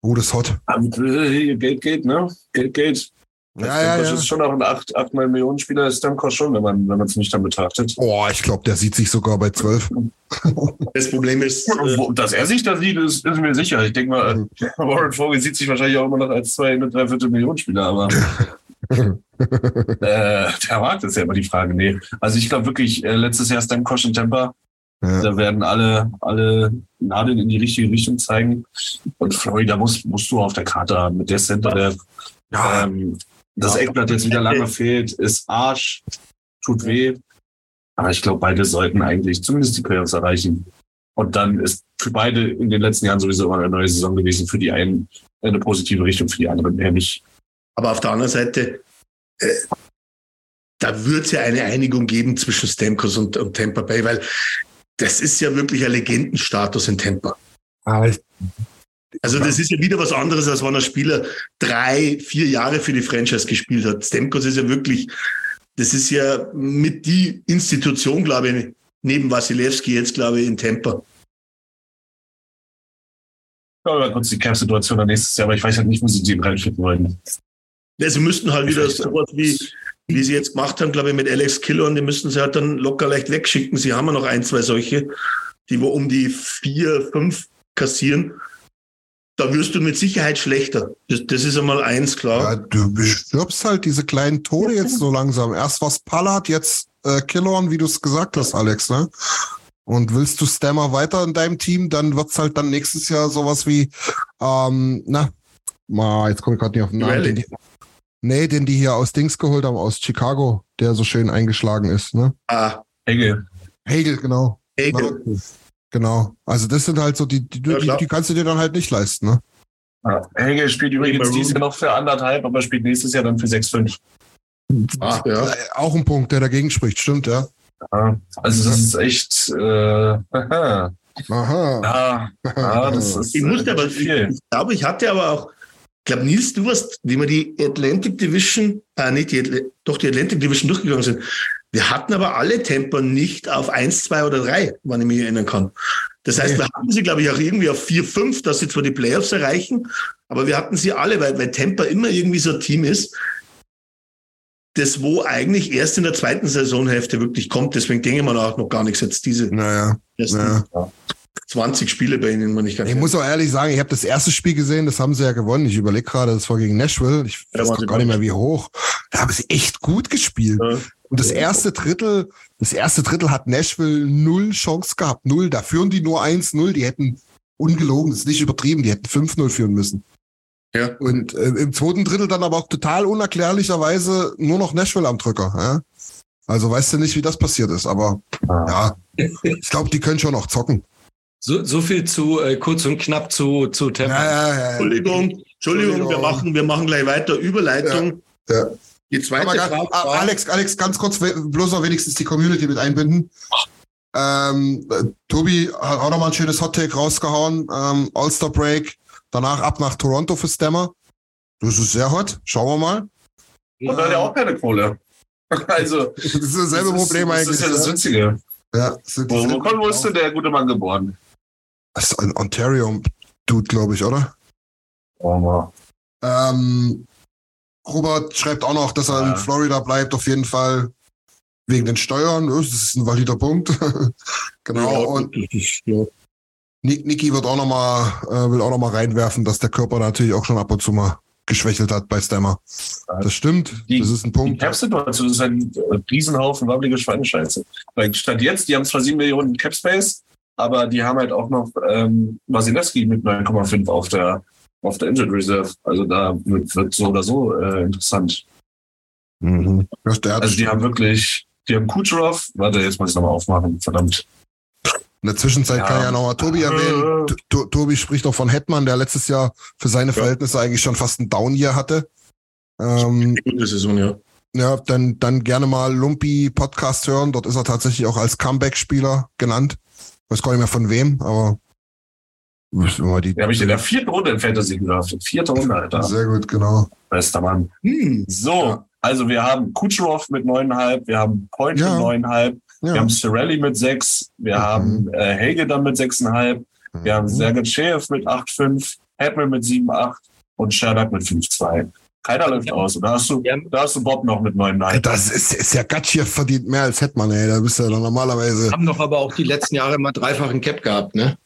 Oh, das ist hot. Aber, äh, Geld geht, ne? Geld geht. Ja, Ja, ja, ja. ist schon auch ein 8, 8 9 Millionen Spieler, ist Stamkos schon, wenn man wenn man es nicht dann betrachtet. Oh, ich glaube, der sieht sich sogar bei 12. Das Problem ist, äh, Dass er sich da sieht, ist, ist mir sicher. Ich denke mal, Mhm. Warren Vogel sieht sich wahrscheinlich auch immer noch als zwei, eine Dreiviertel Millionen Spieler, aber äh, der Markt ist ja immer die Frage. Nee. Also ich glaube wirklich, äh, letztes Jahr Stamkos in Temper, Ja. da werden alle, alle Nadeln in die richtige Richtung zeigen. Und Florida muss, musst du auf der Karte haben. Mit der Center, der Ja, ähm, das Eckblatt jetzt wieder lange fehlt, ist Arsch, tut weh. Aber ich glaube, beide sollten eigentlich zumindest die Playoffs erreichen. Und dann ist für beide in den letzten Jahren sowieso immer eine neue Saison gewesen. Für die einen eine positive Richtung, für die anderen eher nicht. aber auf der anderen Seite, äh, da wird es ja eine Einigung geben zwischen Stamkos und, und Tampa Bay, weil das ist ja wirklich ein Legendenstatus in Tampa. Also das ist ja wieder was anderes, als wenn ein Spieler drei, vier Jahre für die Franchise gespielt hat. Stamkos ist ja wirklich, das ist ja mit die Institution, glaube ich, neben Wasilewski jetzt, glaube ich, in Tampa. Schauen wir mal kurz die Cap-Situation nächstes Jahr, aber ich weiß halt nicht, wo sie den reinfinden wollen. Ja, sie müssten halt wieder sowas wie, wie sie jetzt gemacht haben, glaube ich, mit Alex Killorn, die müssten sie halt dann locker leicht wegschicken. Sie haben ja noch ein, zwei solche, die wo um die vier, fünf kassieren. Da wirst du mit Sicherheit schlechter. Das, das ist einmal eins, klar. Ja, du bestirbst halt diese kleinen Tode jetzt so langsam. Erst was Pallard, jetzt äh, Killorn, wie du es gesagt hast, Alex, ne? Und willst du Stammer weiter in deinem Team, dann wird's halt dann nächstes Jahr sowas wie, ähm, na, mal, jetzt komme ich gerade nicht auf den Namen. Den die, nee, den die hier aus Dings geholt haben, aus Chicago, der so schön eingeschlagen ist, ne? Ah, Hegel. Hegel, genau. Hegel. Genau. Also das sind halt so die, die, Ja, die, die kannst du dir dann halt nicht leisten, ne? Ja. Hegel spielt übrigens dieses Jahr noch für anderthalb, aber spielt nächstes Jahr dann für 6,5. Ah, ja. Äh, Auch ein Punkt, der dagegen spricht, stimmt, ja. Ja. Also das ist echt, äh, aha. Aha. ja, ja, das ist Ich musste äh, aber, viel. ich glaube, ich hatte aber auch, ich glaube, Nils, du warst, wie wir die Atlantic Division, äh, nicht die, Atl- doch die Atlantic Division durchgegangen sind. Wir hatten aber alle Temper nicht auf 1, 2 oder 3, wenn ich mich erinnern kann. Das heißt, wir hatten sie, glaube ich, auch irgendwie auf 4, 5, dass sie zwar die Playoffs erreichen, aber wir hatten sie alle, weil, weil Tampa immer irgendwie so ein Team ist, das wo eigentlich erst in der zweiten Saisonhälfte wirklich kommt. Deswegen denke mal auch noch gar nichts jetzt diese Naja, naja. 20 Spiele bei ihnen, wenn ich gar Ich muss auch ehrlich sagen, ich habe das erste Spiel gesehen, das haben sie ja gewonnen. Ich überlege gerade, das war gegen Nashville. Ich Ja, weiß gar nicht mehr wie hoch. Da haben sie echt gut gespielt. Ja. Und das erste Drittel, das erste Drittel hat Nashville null Chance gehabt. Null. Da führen die nur 1-0. Die hätten ungelogen, das ist nicht übertrieben, die hätten 5-0 führen müssen. Ja. Und äh, im zweiten Drittel dann aber auch total unerklärlicherweise nur noch Nashville am Drücker. Ja? Also weißt du nicht, wie das passiert ist, aber ja, ich glaube, die können schon noch zocken. So, so viel zu äh, kurz und knapp zu, zu Tempo. Ja, ja, ja. Entschuldigung, Entschuldigung, wir machen, wir machen gleich weiter. Überleitung. Ja. Die zweite ganz, Frage war, Alex, Alex, ganz kurz, bloß noch wenigstens die Community mit einbinden. Ähm, äh, Tobi hat auch nochmal ein schönes Hot Take rausgehauen. Ähm, All-Star Break, danach ab nach Toronto für Stammer. Das ist sehr hot. Schauen wir mal. Und dann hat er auch keine Kohle. Also, Das ist dasselbe das ist, Problem das eigentlich. ist ja das ja. Witzige. ja, das ist, Wo, wo, wo ist denn der gute Mann geboren? Das ist ein Ontario-Dude, glaube ich, oder? Oh, mal. Ähm, Robert schreibt auch noch, dass er Ja. in Florida bleibt, auf jeden Fall. Wegen den Steuern. Das ist ein valider Punkt. genau. ja, Und. Nick, Niki wird auch noch mal, äh, will auch noch mal reinwerfen, dass der Körper natürlich auch schon ab und zu mal geschwächelt hat bei Stammer. Das stimmt. Die- das ist ein Die Punkt. Cap-Situation ist ein Riesenhaufen wabbelige Schweinescheiße. Weil Stand jetzt, die haben zwar 7 Millionen Cap-Space, aber die haben halt auch noch ähm, Wasilewski mit 9,5 auf der, auf der Injured Reserve. Also da wird, wird so oder so äh, interessant. Mhm. Also die haben wirklich, die haben Kucherov, warte, jetzt muss ich nochmal aufmachen, verdammt. in der Zwischenzeit Ja. kann ich ja noch mal Tobi erwähnen. T- To- Tobi spricht auch von Hetman, der letztes Jahr für seine Verhältnisse eigentlich schon fast ein Down-Year hatte. Ähm, Gute Saison, ja. ja, dann, dann gerne mal Lumpi Podcast hören. Dort ist er tatsächlich auch als Comeback-Spieler genannt. Weiß gar nicht mehr von wem, aber müssen wir mal die, Den habe ich in der vierten Runde in Fantasy gedraftet. Vierte Runde, Alter. sehr gut, genau. Bester Mann. Hm. So, also wir haben Kucherov mit 9,5, wir haben Point Ja. mit 9,5, wir Ja. haben Cirelli mit 6, wir Mhm. haben äh, Hege dann mit 6,5, wir haben Mhm. Sergejev mit 8,5, Hetman mit 7,8 und Sherlock mit 5,2. Keiner läuft aus. Da hast du, da hast du Bob noch mit neuen Nein. Das ist, ist ja Gatsch verdient mehr als Hetman, ey. Da bist du ja dann normalerweise. Haben doch aber auch die letzten Jahre immer dreifachen Cap gehabt, ne?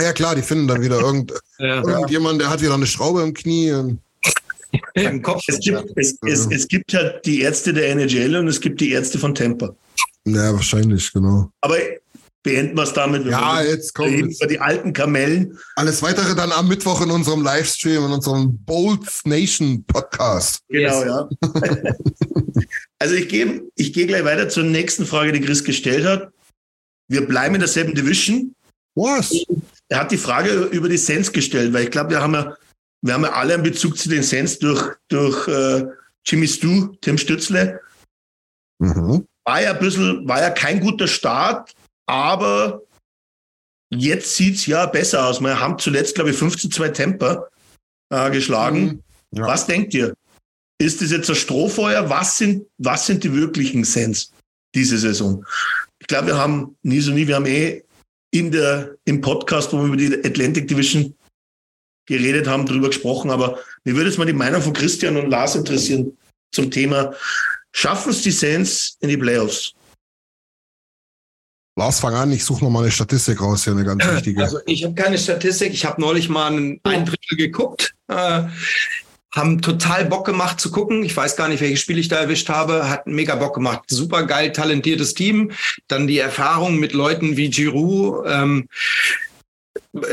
Ja klar, die finden dann wieder irgend, Ja. irgendjemand, der hat wieder eine Schraube im Knie. Und, Im Kopf. Es gibt, es, es, es gibt ja die Ärzte der NHL und es gibt die Ärzte von Tampa. ja, wahrscheinlich, genau. Aber beenden wir es damit. Ja, jetzt kommt reden über die alten Kamellen. alles weitere dann am Mittwoch in unserem Livestream, in unserem Bolts Nation Podcast. Genau, ja. also ich gehe ich gehe gleich weiter zur nächsten Frage, die Chris gestellt hat. Wir bleiben in derselben Division. Was? Er hat die Frage über die Sens gestellt, weil ich glaube, wir haben ja, wir haben ja alle einen Bezug zu den Sens durch, durch äh, Jimmy Stu, Tim Stützle. Mhm. War ja ein bisschen, war ja kein guter Start, aber jetzt sieht's ja besser aus. Wir haben zuletzt, glaube ich, 15 2 Temper äh, geschlagen. Mhm. Ja. Was denkt ihr? Ist das jetzt ein Strohfeuer? Was sind, was sind die wirklichen Sens diese Saison? Ich glaube, wir haben nie so nie, wir haben eh in der, im Podcast, wo wir über die Atlantic Division geredet haben, darüber gesprochen, aber mir würde jetzt mal die Meinung von Christian und Lars interessieren zum Thema, schaffen es die Sens in die Playoffs? Lars, fang an, ich suche noch mal eine Statistik raus, hier eine ganz wichtige. Also ich habe keine Statistik. Ich habe neulich mal ein, ein Drittel geguckt. Äh, haben total Bock gemacht zu gucken. Ich weiß gar nicht, welches Spiel ich da erwischt habe. Hat mega Bock gemacht. Super geil, talentiertes Team. Dann die Erfahrung mit Leuten wie Giroud. Ähm,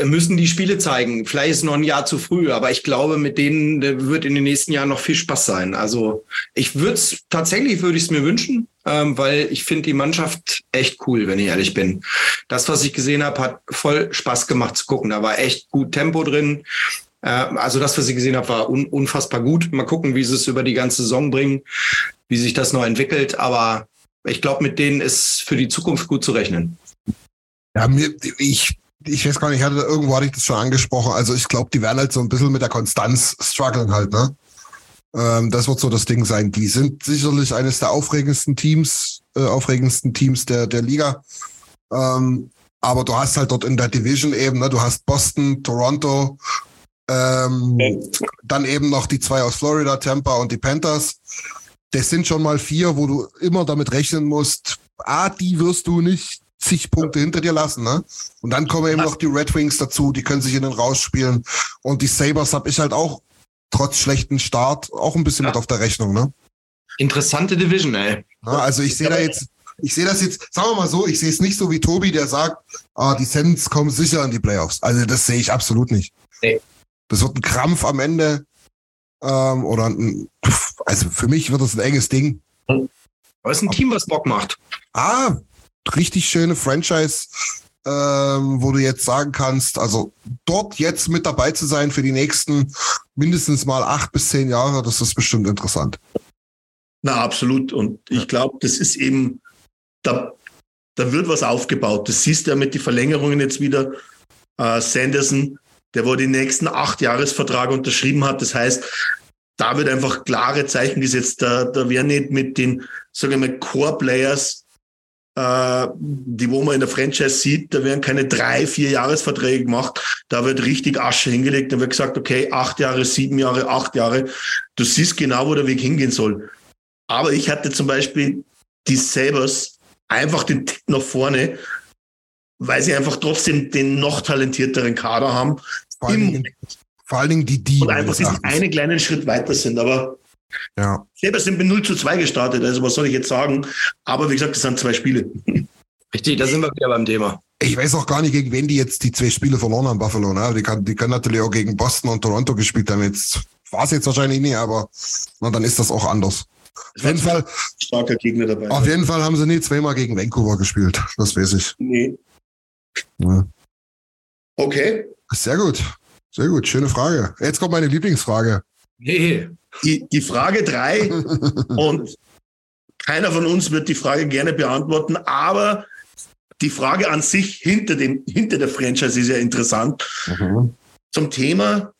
müssen die Spiele zeigen. Vielleicht ist noch ein Jahr zu früh, aber ich glaube, mit denen wird in den nächsten Jahren noch viel Spaß sein. Also ich würde es tatsächlich würde ich es mir wünschen, ähm, weil ich finde die Mannschaft echt cool, wenn ich ehrlich bin. Das, was ich gesehen habe, hat voll Spaß gemacht zu gucken. Da war echt gut Tempo drin. Äh, also das, was ich gesehen habe, war un unfassbar gut. Mal gucken, wie sie es über die ganze Saison bringen, wie sich das noch entwickelt. Aber ich glaube, mit denen ist für die Zukunft gut zu rechnen. Ja, mir, ich, ich weiß gar nicht, ich hatte, irgendwo hatte ich das schon angesprochen. Also ich glaube, die werden halt so ein bisschen mit der Konstanz strugglen halt, ne? Ähm, das wird so das Ding sein. Die sind sicherlich eines der aufregendsten Teams, äh, aufregendsten Teams der, der Liga. Ähm, aber du hast halt dort in der Division eben, ne, du hast Boston, Toronto, ähm, dann eben noch die zwei aus Florida, Tampa und die Panthers. Das sind schon mal vier, wo du immer damit rechnen musst, ah, die wirst du nicht zig Punkte hinter dir lassen, ne? Und dann kommen eben noch die Red Wings dazu, die können sich in den rausspielen. Und die Sabres habe ich halt auch trotz schlechten Start auch ein bisschen Ja. mit auf der Rechnung, ne? Interessante Division, ey. Ja, also ich sehe da jetzt, ich sehe das jetzt, sagen wir mal so, ich sehe es nicht so wie Tobi, der sagt, ah, die Sens kommen sicher in die Playoffs. Also das sehe ich absolut nicht. Nee. Das wird ein Krampf am Ende. Ähm, oder ein, also für mich wird das ein enges Ding. Aber es ist ein Team, was Bock macht. Ah, richtig schöne Franchise, ähm, wo du jetzt sagen kannst, also dort jetzt mit dabei zu sein für die nächsten mindestens mal acht bis zehn Jahre, das ist bestimmt interessant. Na, absolut. Und ich glaube, das ist eben, da, da wird was aufgebaut. Das siehst du ja mit den Verlängerungen jetzt wieder. Äh, Sanderson, der wo den nächsten acht Jahresvertrag unterschrieben hat. Das heißt, da wird einfach klare Zeichen gesetzt. Da, da werden nicht mit den, sagen wir mal, Core-Players, äh, die wo man in der Franchise sieht, da werden keine drei, vier Jahresverträge gemacht. Da wird richtig Asche hingelegt. Da wird gesagt, okay, acht Jahre, sieben Jahre, acht Jahre. Du siehst genau, wo der Weg hingehen soll. Aber ich hatte zum Beispiel die Sabres einfach den Tick nach vorne, weil sie einfach trotzdem den noch talentierteren Kader haben Vor allen Dingen, vor allen Dingen die, die. und einfach diesen einen kleinen Schritt weiter sind. Aber Ja. Sabres sind mit 0 zu 2 gestartet, also was soll ich jetzt sagen? Aber wie gesagt, das sind zwei Spiele. Richtig, da sind wir wieder beim Thema. Ich weiß auch gar nicht, gegen wen die jetzt die zwei Spiele verloren haben, Buffalo. Ne? Die, kann, die können natürlich auch gegen Boston und Toronto gespielt haben. Jetzt war es jetzt wahrscheinlich nie, aber na, dann ist das auch anders. Auf jeden, Fall, Starker Gegner dabei. auf jeden Fall haben sie nie zweimal gegen Vancouver gespielt. Das weiß ich. Nee. Ja. Okay. Sehr gut. Sehr gut. Schöne Frage. Jetzt kommt meine Lieblingsfrage. Nee. Die, die Frage drei und keiner von uns wird die Frage gerne beantworten, aber die Frage an sich hinter, dem, hinter der Franchise ist ja interessant. Zum Thema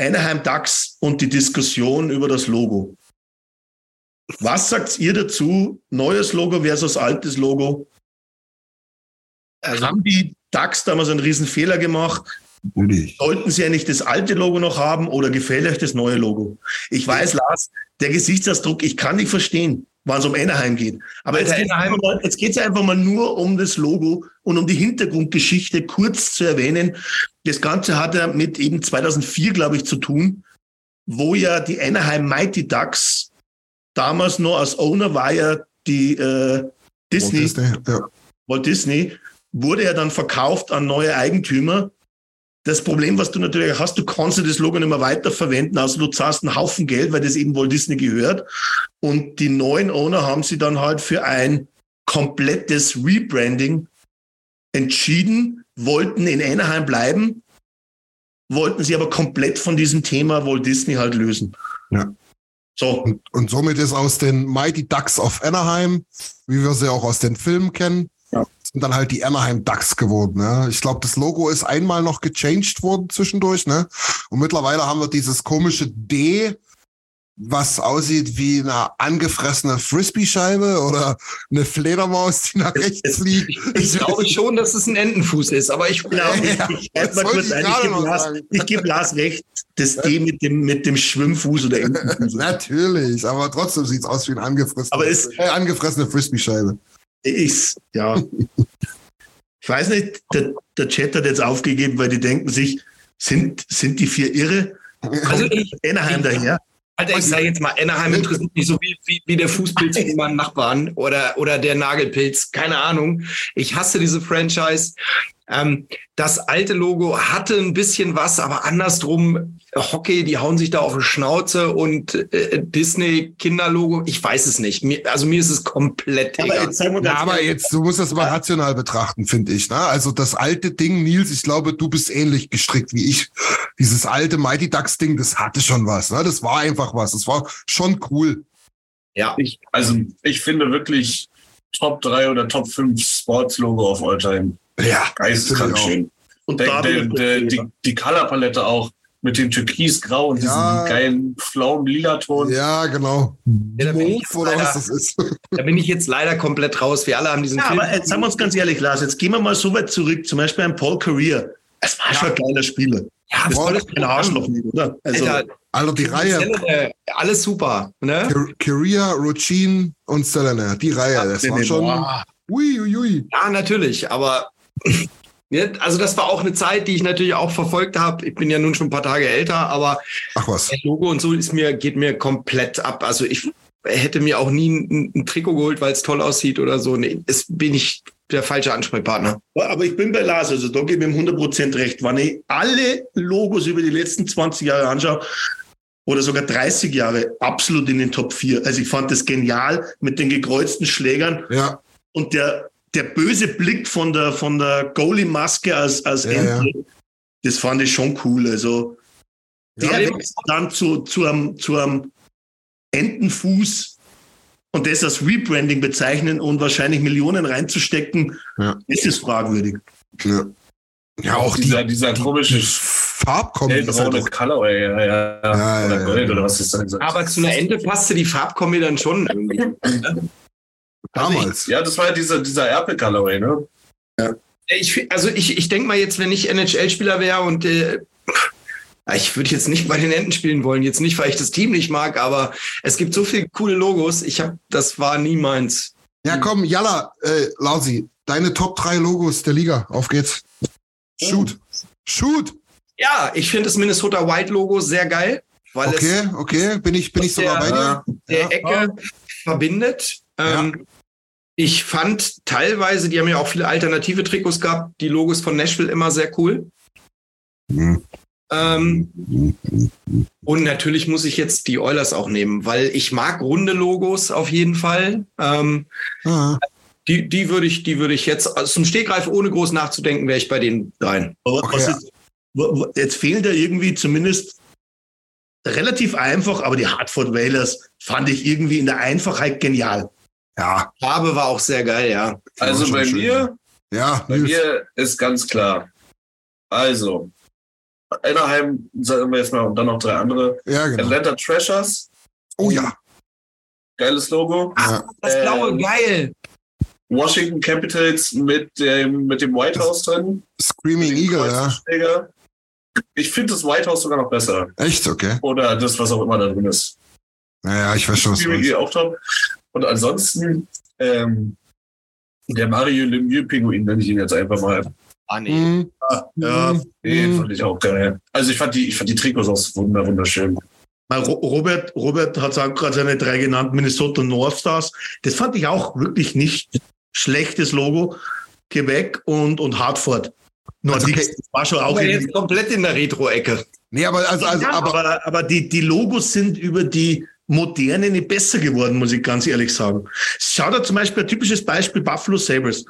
Anaheim Ducks und die Diskussion über das Logo. Was sagt ihr dazu? Neues Logo versus altes Logo? Also, Haben die Ducks damals einen riesen Fehler gemacht? Natürlich. sollten Sie ja nicht das alte Logo noch haben oder gefällt euch das neue Logo? Ich weiß, Lars, der Gesichtsausdruck, ich kann nicht verstehen, wann es um Anaheim geht. Aber jetzt Alter, geht es jetzt einfach mal nur um das Logo und um die Hintergrundgeschichte kurz zu erwähnen. Das Ganze hat ja mit eben 2004, glaube ich, zu tun, wo ja die Anaheim Mighty Ducks damals noch als Owner war ja die äh, Disney. Walt Disney, Ja. Walt Disney, wurde ja dann verkauft an neue Eigentümer. Das Problem, was du natürlich hast, du kannst ja das Logo nicht mehr weiterverwenden, also du zahlst einen Haufen Geld, weil das eben Walt Disney gehört. Und die neuen Owner haben sie dann halt für ein komplettes Rebranding entschieden, wollten in Anaheim bleiben, wollten sie aber komplett von diesem Thema Walt Disney halt lösen. Ja. So, Und, und somit ist aus den Mighty Ducks of Anaheim, wie wir sie auch aus den Filmen kennen. Sind dann halt die Anaheim Ducks geworden. Ne? Ich glaube, das Logo ist einmal noch gechanged worden zwischendurch. Ne? Und mittlerweile haben wir dieses komische D, was aussieht wie eine angefressene Frisbee-Scheibe oder eine Fledermaus, die nach rechts fliegt. Ich glaube schon, dass es ein Entenfuß ist, aber ich ich, Ja, ich, ich ich gebe Lars, ich gebe Lars recht, das D mit dem, mit dem Schwimmfuß oder Entenfuß. Natürlich, aber trotzdem sieht es aus wie ein angefressene, Aber äh, angefressene Frisbee-Scheibe. Ich, ja. Ich weiß nicht, der, der Chat hat jetzt aufgegeben, weil die denken sich, sind, sind die vier irre? Also ich, Anaheim daher? Alter, ich sage jetzt mal, Anaheim interessiert mich so wie, wie, wie der Fußpilz von meinem Nachbarn oder, oder der Nagelpilz, keine Ahnung. Ich hasse diese Franchise. Ähm, das alte Logo hatte ein bisschen was, aber andersrum, Hockey, die hauen sich da auf die Schnauze und äh, Disney Kinderlogo, ich weiß es nicht. Mir, also mir ist es komplett Aber egal. jetzt ganz aber jetzt, du musst das mal rational betrachten, finde ich. Ne? Also das alte Ding, Nils, ich glaube, du bist ähnlich gestrickt wie ich. Dieses alte Mighty Ducks Ding, das hatte schon was. Ne? Das war einfach was. Das war schon cool. Ja. Ich, also ich finde wirklich Top 3 oder Top 5 Sports-Logo auf Alltime. Ja, Geisteskrank auch. schön. und Der, der, der, die, die Colorpalette auch mit dem Türkisgrau und Ja. diesem geilen Pflaumen-Lila-Ton. Ja, genau. Ja, da bin ich Move jetzt oder leider- was das ist. Da bin ich jetzt leider komplett raus. Wir alle haben diesen ja, Film. aber jetzt sagen wir uns ganz ehrlich, Lars, jetzt gehen wir mal so weit zurück, zum Beispiel ein Paul Career. Es war schon ein geiler Spieler. ja, Das war kein Arschloch nicht, oder? Also, Alter, Alter, die Reihe. Selene, alles super. Ne? Car- Career, Ruchin und Selena. Die Reihe, das war schon. Ui, ui, ui. Ja, natürlich, aber ja, also das war auch eine Zeit, die ich natürlich auch verfolgt habe. Ich bin ja nun schon ein paar Tage älter, aber Ach was. das Logo und so ist mir, geht mir komplett ab. Also ich hätte mir auch nie ein, ein Trikot geholt, weil es toll aussieht oder so. Nee, es bin ich der falsche Ansprechpartner. Aber ich bin bei Lars, also da gebe ich ihm 100% recht. Wenn ich alle Logos über die letzten 20 Jahre anschaue, oder sogar 30 Jahre, absolut in den Top 4. Also ich fand das genial mit den gekreuzten Schlägern Ja, und der, der böse Blick von der, von der Goalie-Maske als, als Ja, Ente, das fand ich schon cool. Also der Ja. wächst dann zu, zu, einem, zu einem Entenfuß und das als Rebranding bezeichnen und wahrscheinlich Millionen reinzustecken, Ja. ist es fragwürdig. ja. Ja, auch dieser, die, dieser komische Farbkombi ist halt hellbraune auch, Colorway, ja, ja, Ja, oder ja, Gold ja. oder was ist das? Aber zu einer Ende passte die Farbkombi dann schon irgendwie. damals. ja, das war ja dieser, dieser Apple Colorway, ne? Ich, also ich, ich denke mal jetzt, wenn ich NHL-Spieler wäre und äh, ich würde jetzt nicht bei den Enten spielen wollen, jetzt nicht, weil ich das Team nicht mag, aber es gibt so viele coole Logos. Ich habe, das war nie meins. Ja, komm, Jalla, äh, Lausi, deine Top 3 Logos der Liga. Auf geht's. Shoot. Shoot. Ja, ich finde das Minnesota White Logo sehr geil, weil Okay, okay, bin ich, bin ich sogar bei dir. es der Ja. Ecke verbindet. Ähm, Ich fand teilweise, die haben ja auch viele alternative Trikots gehabt, die Logos von Nashville immer sehr cool. Mhm. Ähm, und natürlich muss ich jetzt die Oilers auch nehmen, weil ich mag runde Logos auf jeden Fall. Ähm, Ah, die, die würde ich, die würde ich jetzt also zum Stegreif ohne groß nachzudenken, wäre ich bei den dreien. Aber Okay. was ist, wo- wo- jetzt fehlt da irgendwie zumindest relativ einfach, aber die Hartford Whalers fand ich irgendwie in der Einfachheit genial. Ja, Farbe war auch sehr geil, ja. Also bei schön. mir, ja, bei Nils. mir ist ganz klar. Also, Anaheim, sagen wir jetzt mal, und dann noch drei andere. ja, genau. Atlanta Treasures, Oh ja. geiles Logo. ja. Das Ähm, blaue, geil. Washington Capitals mit dem, mit dem White House drin. Screaming Eagle, ja. Ich finde das White House sogar noch besser. Echt? Okay. Oder das, was auch immer da drin ist. Naja, ich weiß schon, was PvE meinst. auch top. Und ansonsten, ähm, der Mario Lemieux Pinguin nenne ich ihn jetzt einfach mal. Ah, nee. Mhm. Ja, Mhm. Den Mhm. fand ich auch geil. Also ich fand die, ich fand die Trikots auch wunder, wunderschön. Robert, Robert hat auch gerade seine drei genannten Minnesota North Stars. Das fand ich auch wirklich nicht schlechtes Logo. Quebec und, und Hartford. Nordiques, okay. das war schon auch jetzt komplett in der Retro-Ecke. Nee, aber also, also ja, aber, aber, aber die, die Logos sind über die moderne nicht besser geworden, muss ich ganz ehrlich sagen. Schau da zum Beispiel ein typisches Beispiel Buffalo Sabres.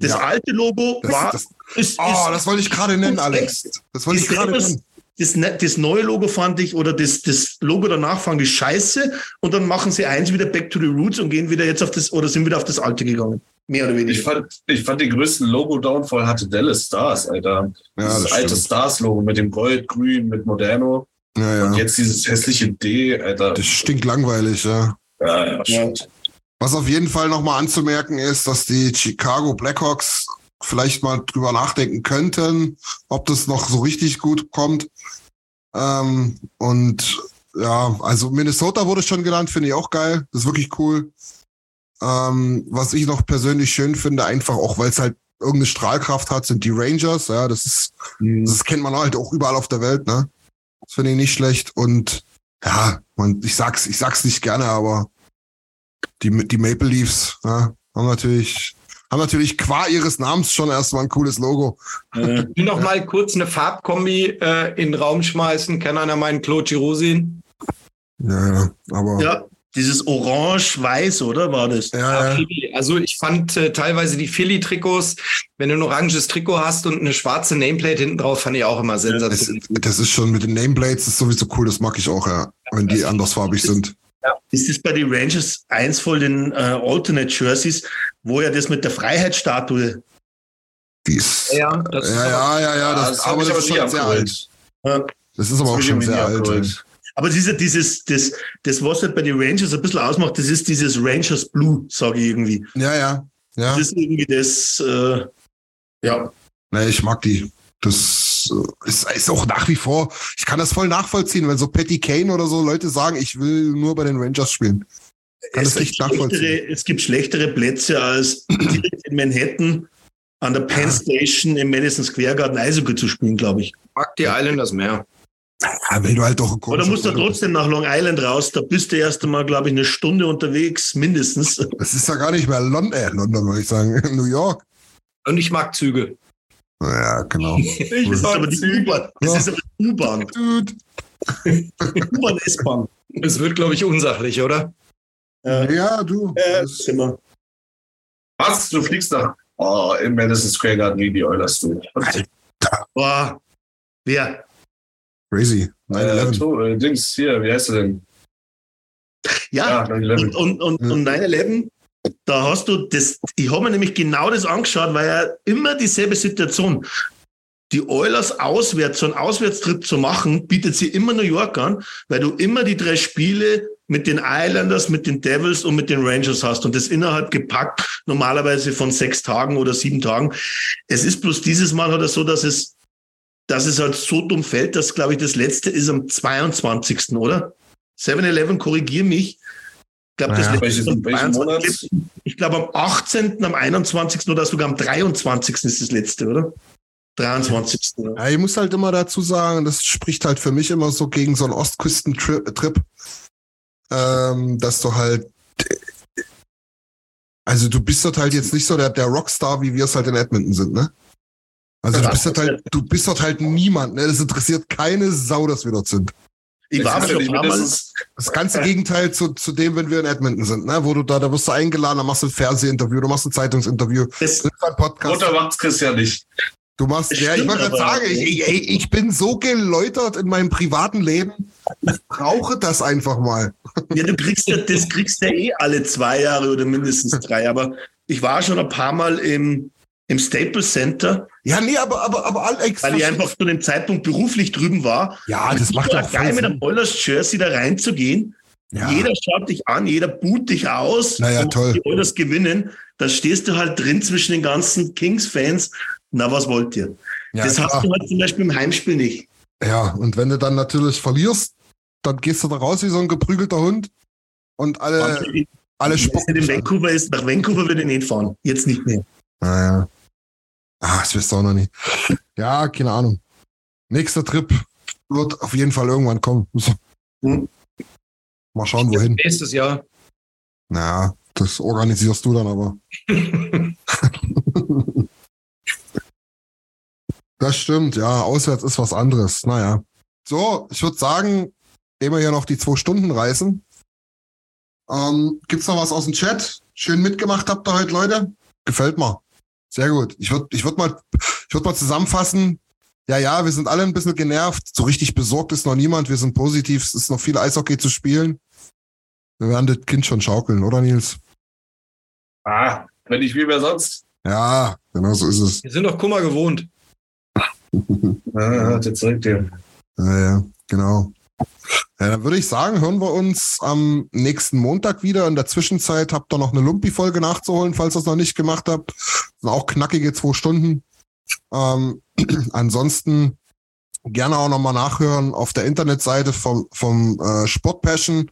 Das Ja. alte Logo das, war, das, ist, oh, ist, das wollte ich gerade nennen, Alex. Das wollte ich gerade nennen. das, ne- das neue Logo fand ich, oder das, das Logo danach fand ich scheiße und dann machen sie eins wieder back to the roots und gehen wieder jetzt auf das, oder sind wieder auf das alte gegangen. Mehr oder Ich weniger. fand, ich fand den größten Logo-Downfall hatte Dallas Stars, Alter. Ja, das das alte. Stars-Logo mit dem Gold, Grün, mit Moderno. Ja, Und jetzt dieses hässliche D, Alter. Das stinkt langweilig, ja. Ja, ja, stimmt. Was auf jeden Fall nochmal anzumerken ist, dass die Chicago Blackhawks vielleicht mal drüber nachdenken könnten, ob das noch so richtig gut kommt. Ähm, und ja, also Minnesota wurde schon genannt, finde ich auch geil. Das ist wirklich cool. Ähm, was ich noch persönlich schön finde, einfach auch, weil es halt irgendeine Strahlkraft hat, sind die Rangers. Ja, das ist, das kennt man halt auch überall auf der Welt, ne? Das finde ich nicht schlecht. Und ja, man, ich sag's, ich sag's nicht gerne, aber die, die Maple Leafs ja, haben natürlich, haben natürlich qua ihres Namens schon erstmal ein cooles Logo. Äh, Ich will noch mal kurz eine Farbkombi äh, in den Raum schmeißen. Kann einer meinen Claude Girosin? Ja, ja, aber ja, dieses Orange-Weiß, oder war das? ja, ja. Also ich fand äh, teilweise die Philly-Trikots, wenn du ein oranges Trikot hast und eine schwarze Nameplate hinten drauf, fand ich auch immer Das, sensationell. das ist schon mit den Nameplates, das ist sowieso cool, das mag ich auch, ja, wenn die andersfarbig sind. Ist das bei den Rangers eins von den äh, Alternate Jerseys, wo ja das mit der Freiheitsstatue Die ist, Ja, das ist ja, ja, ja, ja, das, hab aber das ist schon sehr alt. Das ist aber auch schon sehr alt. Aber dieser, dieses, das, das, was halt bei den Rangers ein bisschen ausmacht, das ist dieses Rangers Blue, sage ich irgendwie. Ja, ja, ja. Das ist irgendwie das, äh, ja. Nee, ich mag die. Das äh, ist, ist auch nach wie vor, ich kann das voll nachvollziehen, wenn so Patty Kane oder so Leute sagen, ich will nur bei den Rangers spielen. Kann es, das gibt schlechtere, es gibt schlechtere Plätze als direkt in Manhattan an der Penn Station im Madison Square Garden Eishockey zu spielen, glaube ich. mag die Islanders mehr. Ja, wenn du halt doch ein Aber da musst du trotzdem nach Long Island raus. Da bist du erst einmal, glaube ich, eine Stunde unterwegs, mindestens. Das ist ja gar nicht mehr London, äh, London würde ich sagen, New York. Und ich mag Züge. Ja, genau. Das ist aber die U-Bahn. Das ist aber die U-Bahn. Dude. U-Bahn, S-Bahn. Es wird, glaube ich, unsachlich, oder? Äh, Ja, du. äh, wir. Was? Du fliegst nach oh, im Madison Square Garden gegen die Oilers, du. Boah. Wer? Crazy. Äh, 9-11. to, äh, Dings, hier, wie heißt er denn? Ja, Ja, 9-11. und, und, und, Ja. und 9-11, da hast du das, ich habe mir nämlich genau das angeschaut, weil ja immer dieselbe Situation. Die Oilers auswärts, so einen Auswärtstrip zu machen, bietet sie immer New York an, weil du immer die drei Spiele mit den Islanders, mit den Devils und mit den Rangers hast und das innerhalb gepackt, normalerweise von sechs Tagen oder sieben Tagen. Es ist bloß dieses Mal hat er so, dass es, dass es halt so dumm fällt, dass, glaube ich, das letzte ist am 22. oder? 7-Eleven, korrigier mich. Ich glaube, das Ja. letzte am welchen 22. Ich glaube, am 18., am 21. oder sogar am 23. ist das letzte, oder? 23. oder? Ja, ich muss halt immer dazu sagen, das spricht halt für mich immer so gegen so einen Ostküstentrip, ähm, dass du halt, also du bist dort halt jetzt nicht so der, der Rockstar, wie wir es halt in Edmonton sind, ne? Also du Ja, bist dort halt, du bist dort halt niemand, ne? Das interessiert keine Sau, dass wir dort sind. Ich war Das ja schon nicht ein paar Mal. mindestens- Das ganze Gegenteil zu, zu dem, wenn wir in Edmonton sind, ne? Wo du da, da wirst du eingeladen, dann machst du ein Fernsehinterview, du machst ein Zeitungsinterview, Das, du einen Podcast. Runter macht's Christian nicht. Du machst, Das ja, ich wollte gerade sagen, ich, ich, ich bin so geläutert in meinem privaten Leben. Ich brauche das einfach mal. ja, du kriegst ja, das kriegst ja eh alle zwei Jahre oder mindestens drei. Aber ich war schon ein paar Mal im, im Staples Center, Ja, nee, aber, aber, aber Alex. weil ich einfach zu dem Zeitpunkt beruflich drüben war. ja, das macht doch geil, mit einem Oilers Jersey da reinzugehen. Ja. Jeder schaut dich an, jeder boot dich aus. Na ja, und toll. Die Oilers gewinnen. Da stehst du halt drin zwischen den ganzen Kings-Fans. Na, was wollt ihr? Ja, das hast klar. du halt zum Beispiel im Heimspiel nicht. Ja, und wenn du dann natürlich verlierst, dann gehst du da raus wie so ein geprügelter Hund und alle, alle in an. Vancouver ist, nach Vancouver würde ich nicht fahren. Jetzt nicht mehr. Naja. Ah, das wisst ihr auch noch nicht. Ja, keine Ahnung. Nächster Trip wird auf jeden Fall irgendwann kommen. Hm. Mal schauen, wohin. Nächstes Jahr. Naja, das organisierst du dann aber. Das stimmt, ja, auswärts ist was anderes. Naja. So, ich würde sagen, ehe wir hier noch die zwei Stunden reißen, ähm, gibt's noch was aus dem Chat? Schön mitgemacht habt ihr heute, Leute? Gefällt mir. Sehr gut. Ich würde ich würd mal, ich würd mal zusammenfassen. Ja, ja, wir sind alle ein bisschen genervt. So richtig besorgt ist noch niemand. Wir sind positiv. Es ist noch viel Eishockey zu spielen. Wir werden das Kind schon schaukeln, oder Nils? Ah, wenn nicht, wie wer sonst? Ja, genau so ist es. Wir sind doch Kummer gewohnt. Ah, jetzt zeigt dir. Ja, ja, genau. Ja, dann würde ich sagen, hören wir uns am nächsten Montag wieder. In der Zwischenzeit habt ihr noch eine Lumpi-Folge nachzuholen, falls ihr es noch nicht gemacht habt. Sind auch knackige zwei Stunden. Ähm, ansonsten gerne auch nochmal nachhören auf der Internetseite vom, vom äh, Sportpassion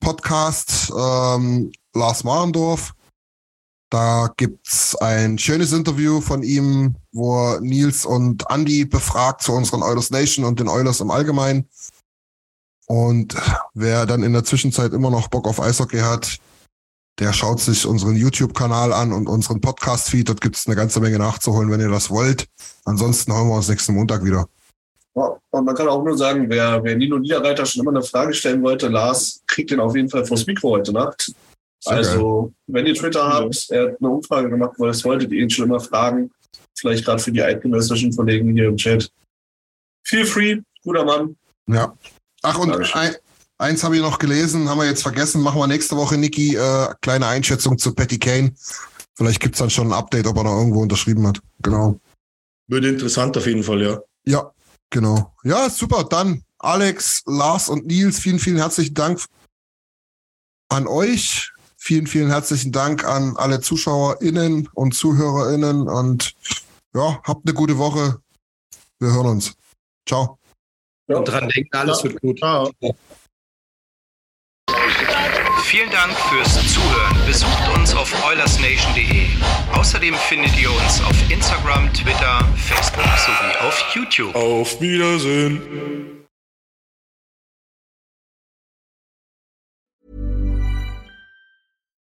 Podcast ähm, Lars Marendorf. Da gibt's ein schönes Interview von ihm, wo Nils und Andy befragt zu unseren Oilers Nation und den Oilers im Allgemeinen. Und wer dann in der Zwischenzeit immer noch Bock auf Eishockey hat, der schaut sich unseren YouTube-Kanal an und unseren Podcast-Feed. Dort gibt's eine ganze Menge nachzuholen, wenn ihr das wollt. Ansonsten hören wir uns nächsten Montag wieder. Ja, und man kann auch nur sagen, wer, wer Nino Niederreiter schon immer eine Frage stellen wollte, Lars, kriegt den auf jeden Fall vors Mikro heute Nacht. Sehr also, wenn ihr Twitter habt, er hat eine Umfrage gemacht, weil das wolltet ihr ihn schon immer fragen. Vielleicht gerade für die eidgenössischen Kollegen hier im Chat. Feel free, guter Mann. Ja. Ach, und ein, eins habe ich noch gelesen, haben wir jetzt vergessen. Machen wir nächste Woche, Niki, äh, kleine Einschätzung zu Patty Kane. Vielleicht gibt's dann schon ein Update, ob er noch irgendwo unterschrieben hat. Genau. Würde interessant auf jeden Fall, ja. Ja, genau. Ja, super. Dann Alex, Lars und Nils, vielen, vielen herzlichen Dank an euch. Vielen, vielen herzlichen Dank an alle ZuschauerInnen und ZuhörerInnen und ja, habt eine gute Woche. Wir hören uns. Ciao. Ja. Und dran denken, alles wird gut. Ciao. Vielen Dank fürs Zuhören. Besucht uns auf oilersnation.de. Außerdem findet ihr uns auf Instagram, Twitter, Facebook sowie auf YouTube. Auf Wiedersehen.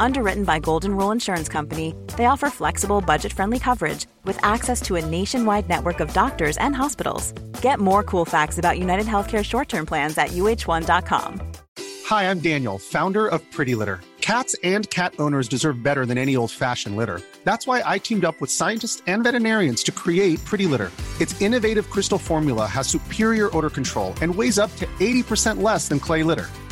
Underwritten by Golden Rule Insurance Company, they offer flexible, budget friendly coverage with access to a nationwide network of doctors and hospitals. Get more cool facts about United Healthcare short term plans at uh1.com. Hi, I'm Daniel, founder of Pretty Litter. Cats and cat owners deserve better than any old fashioned litter. That's why I teamed up with scientists and veterinarians to create Pretty Litter. Its innovative crystal formula has superior odor control and weighs up to 80% less than clay litter.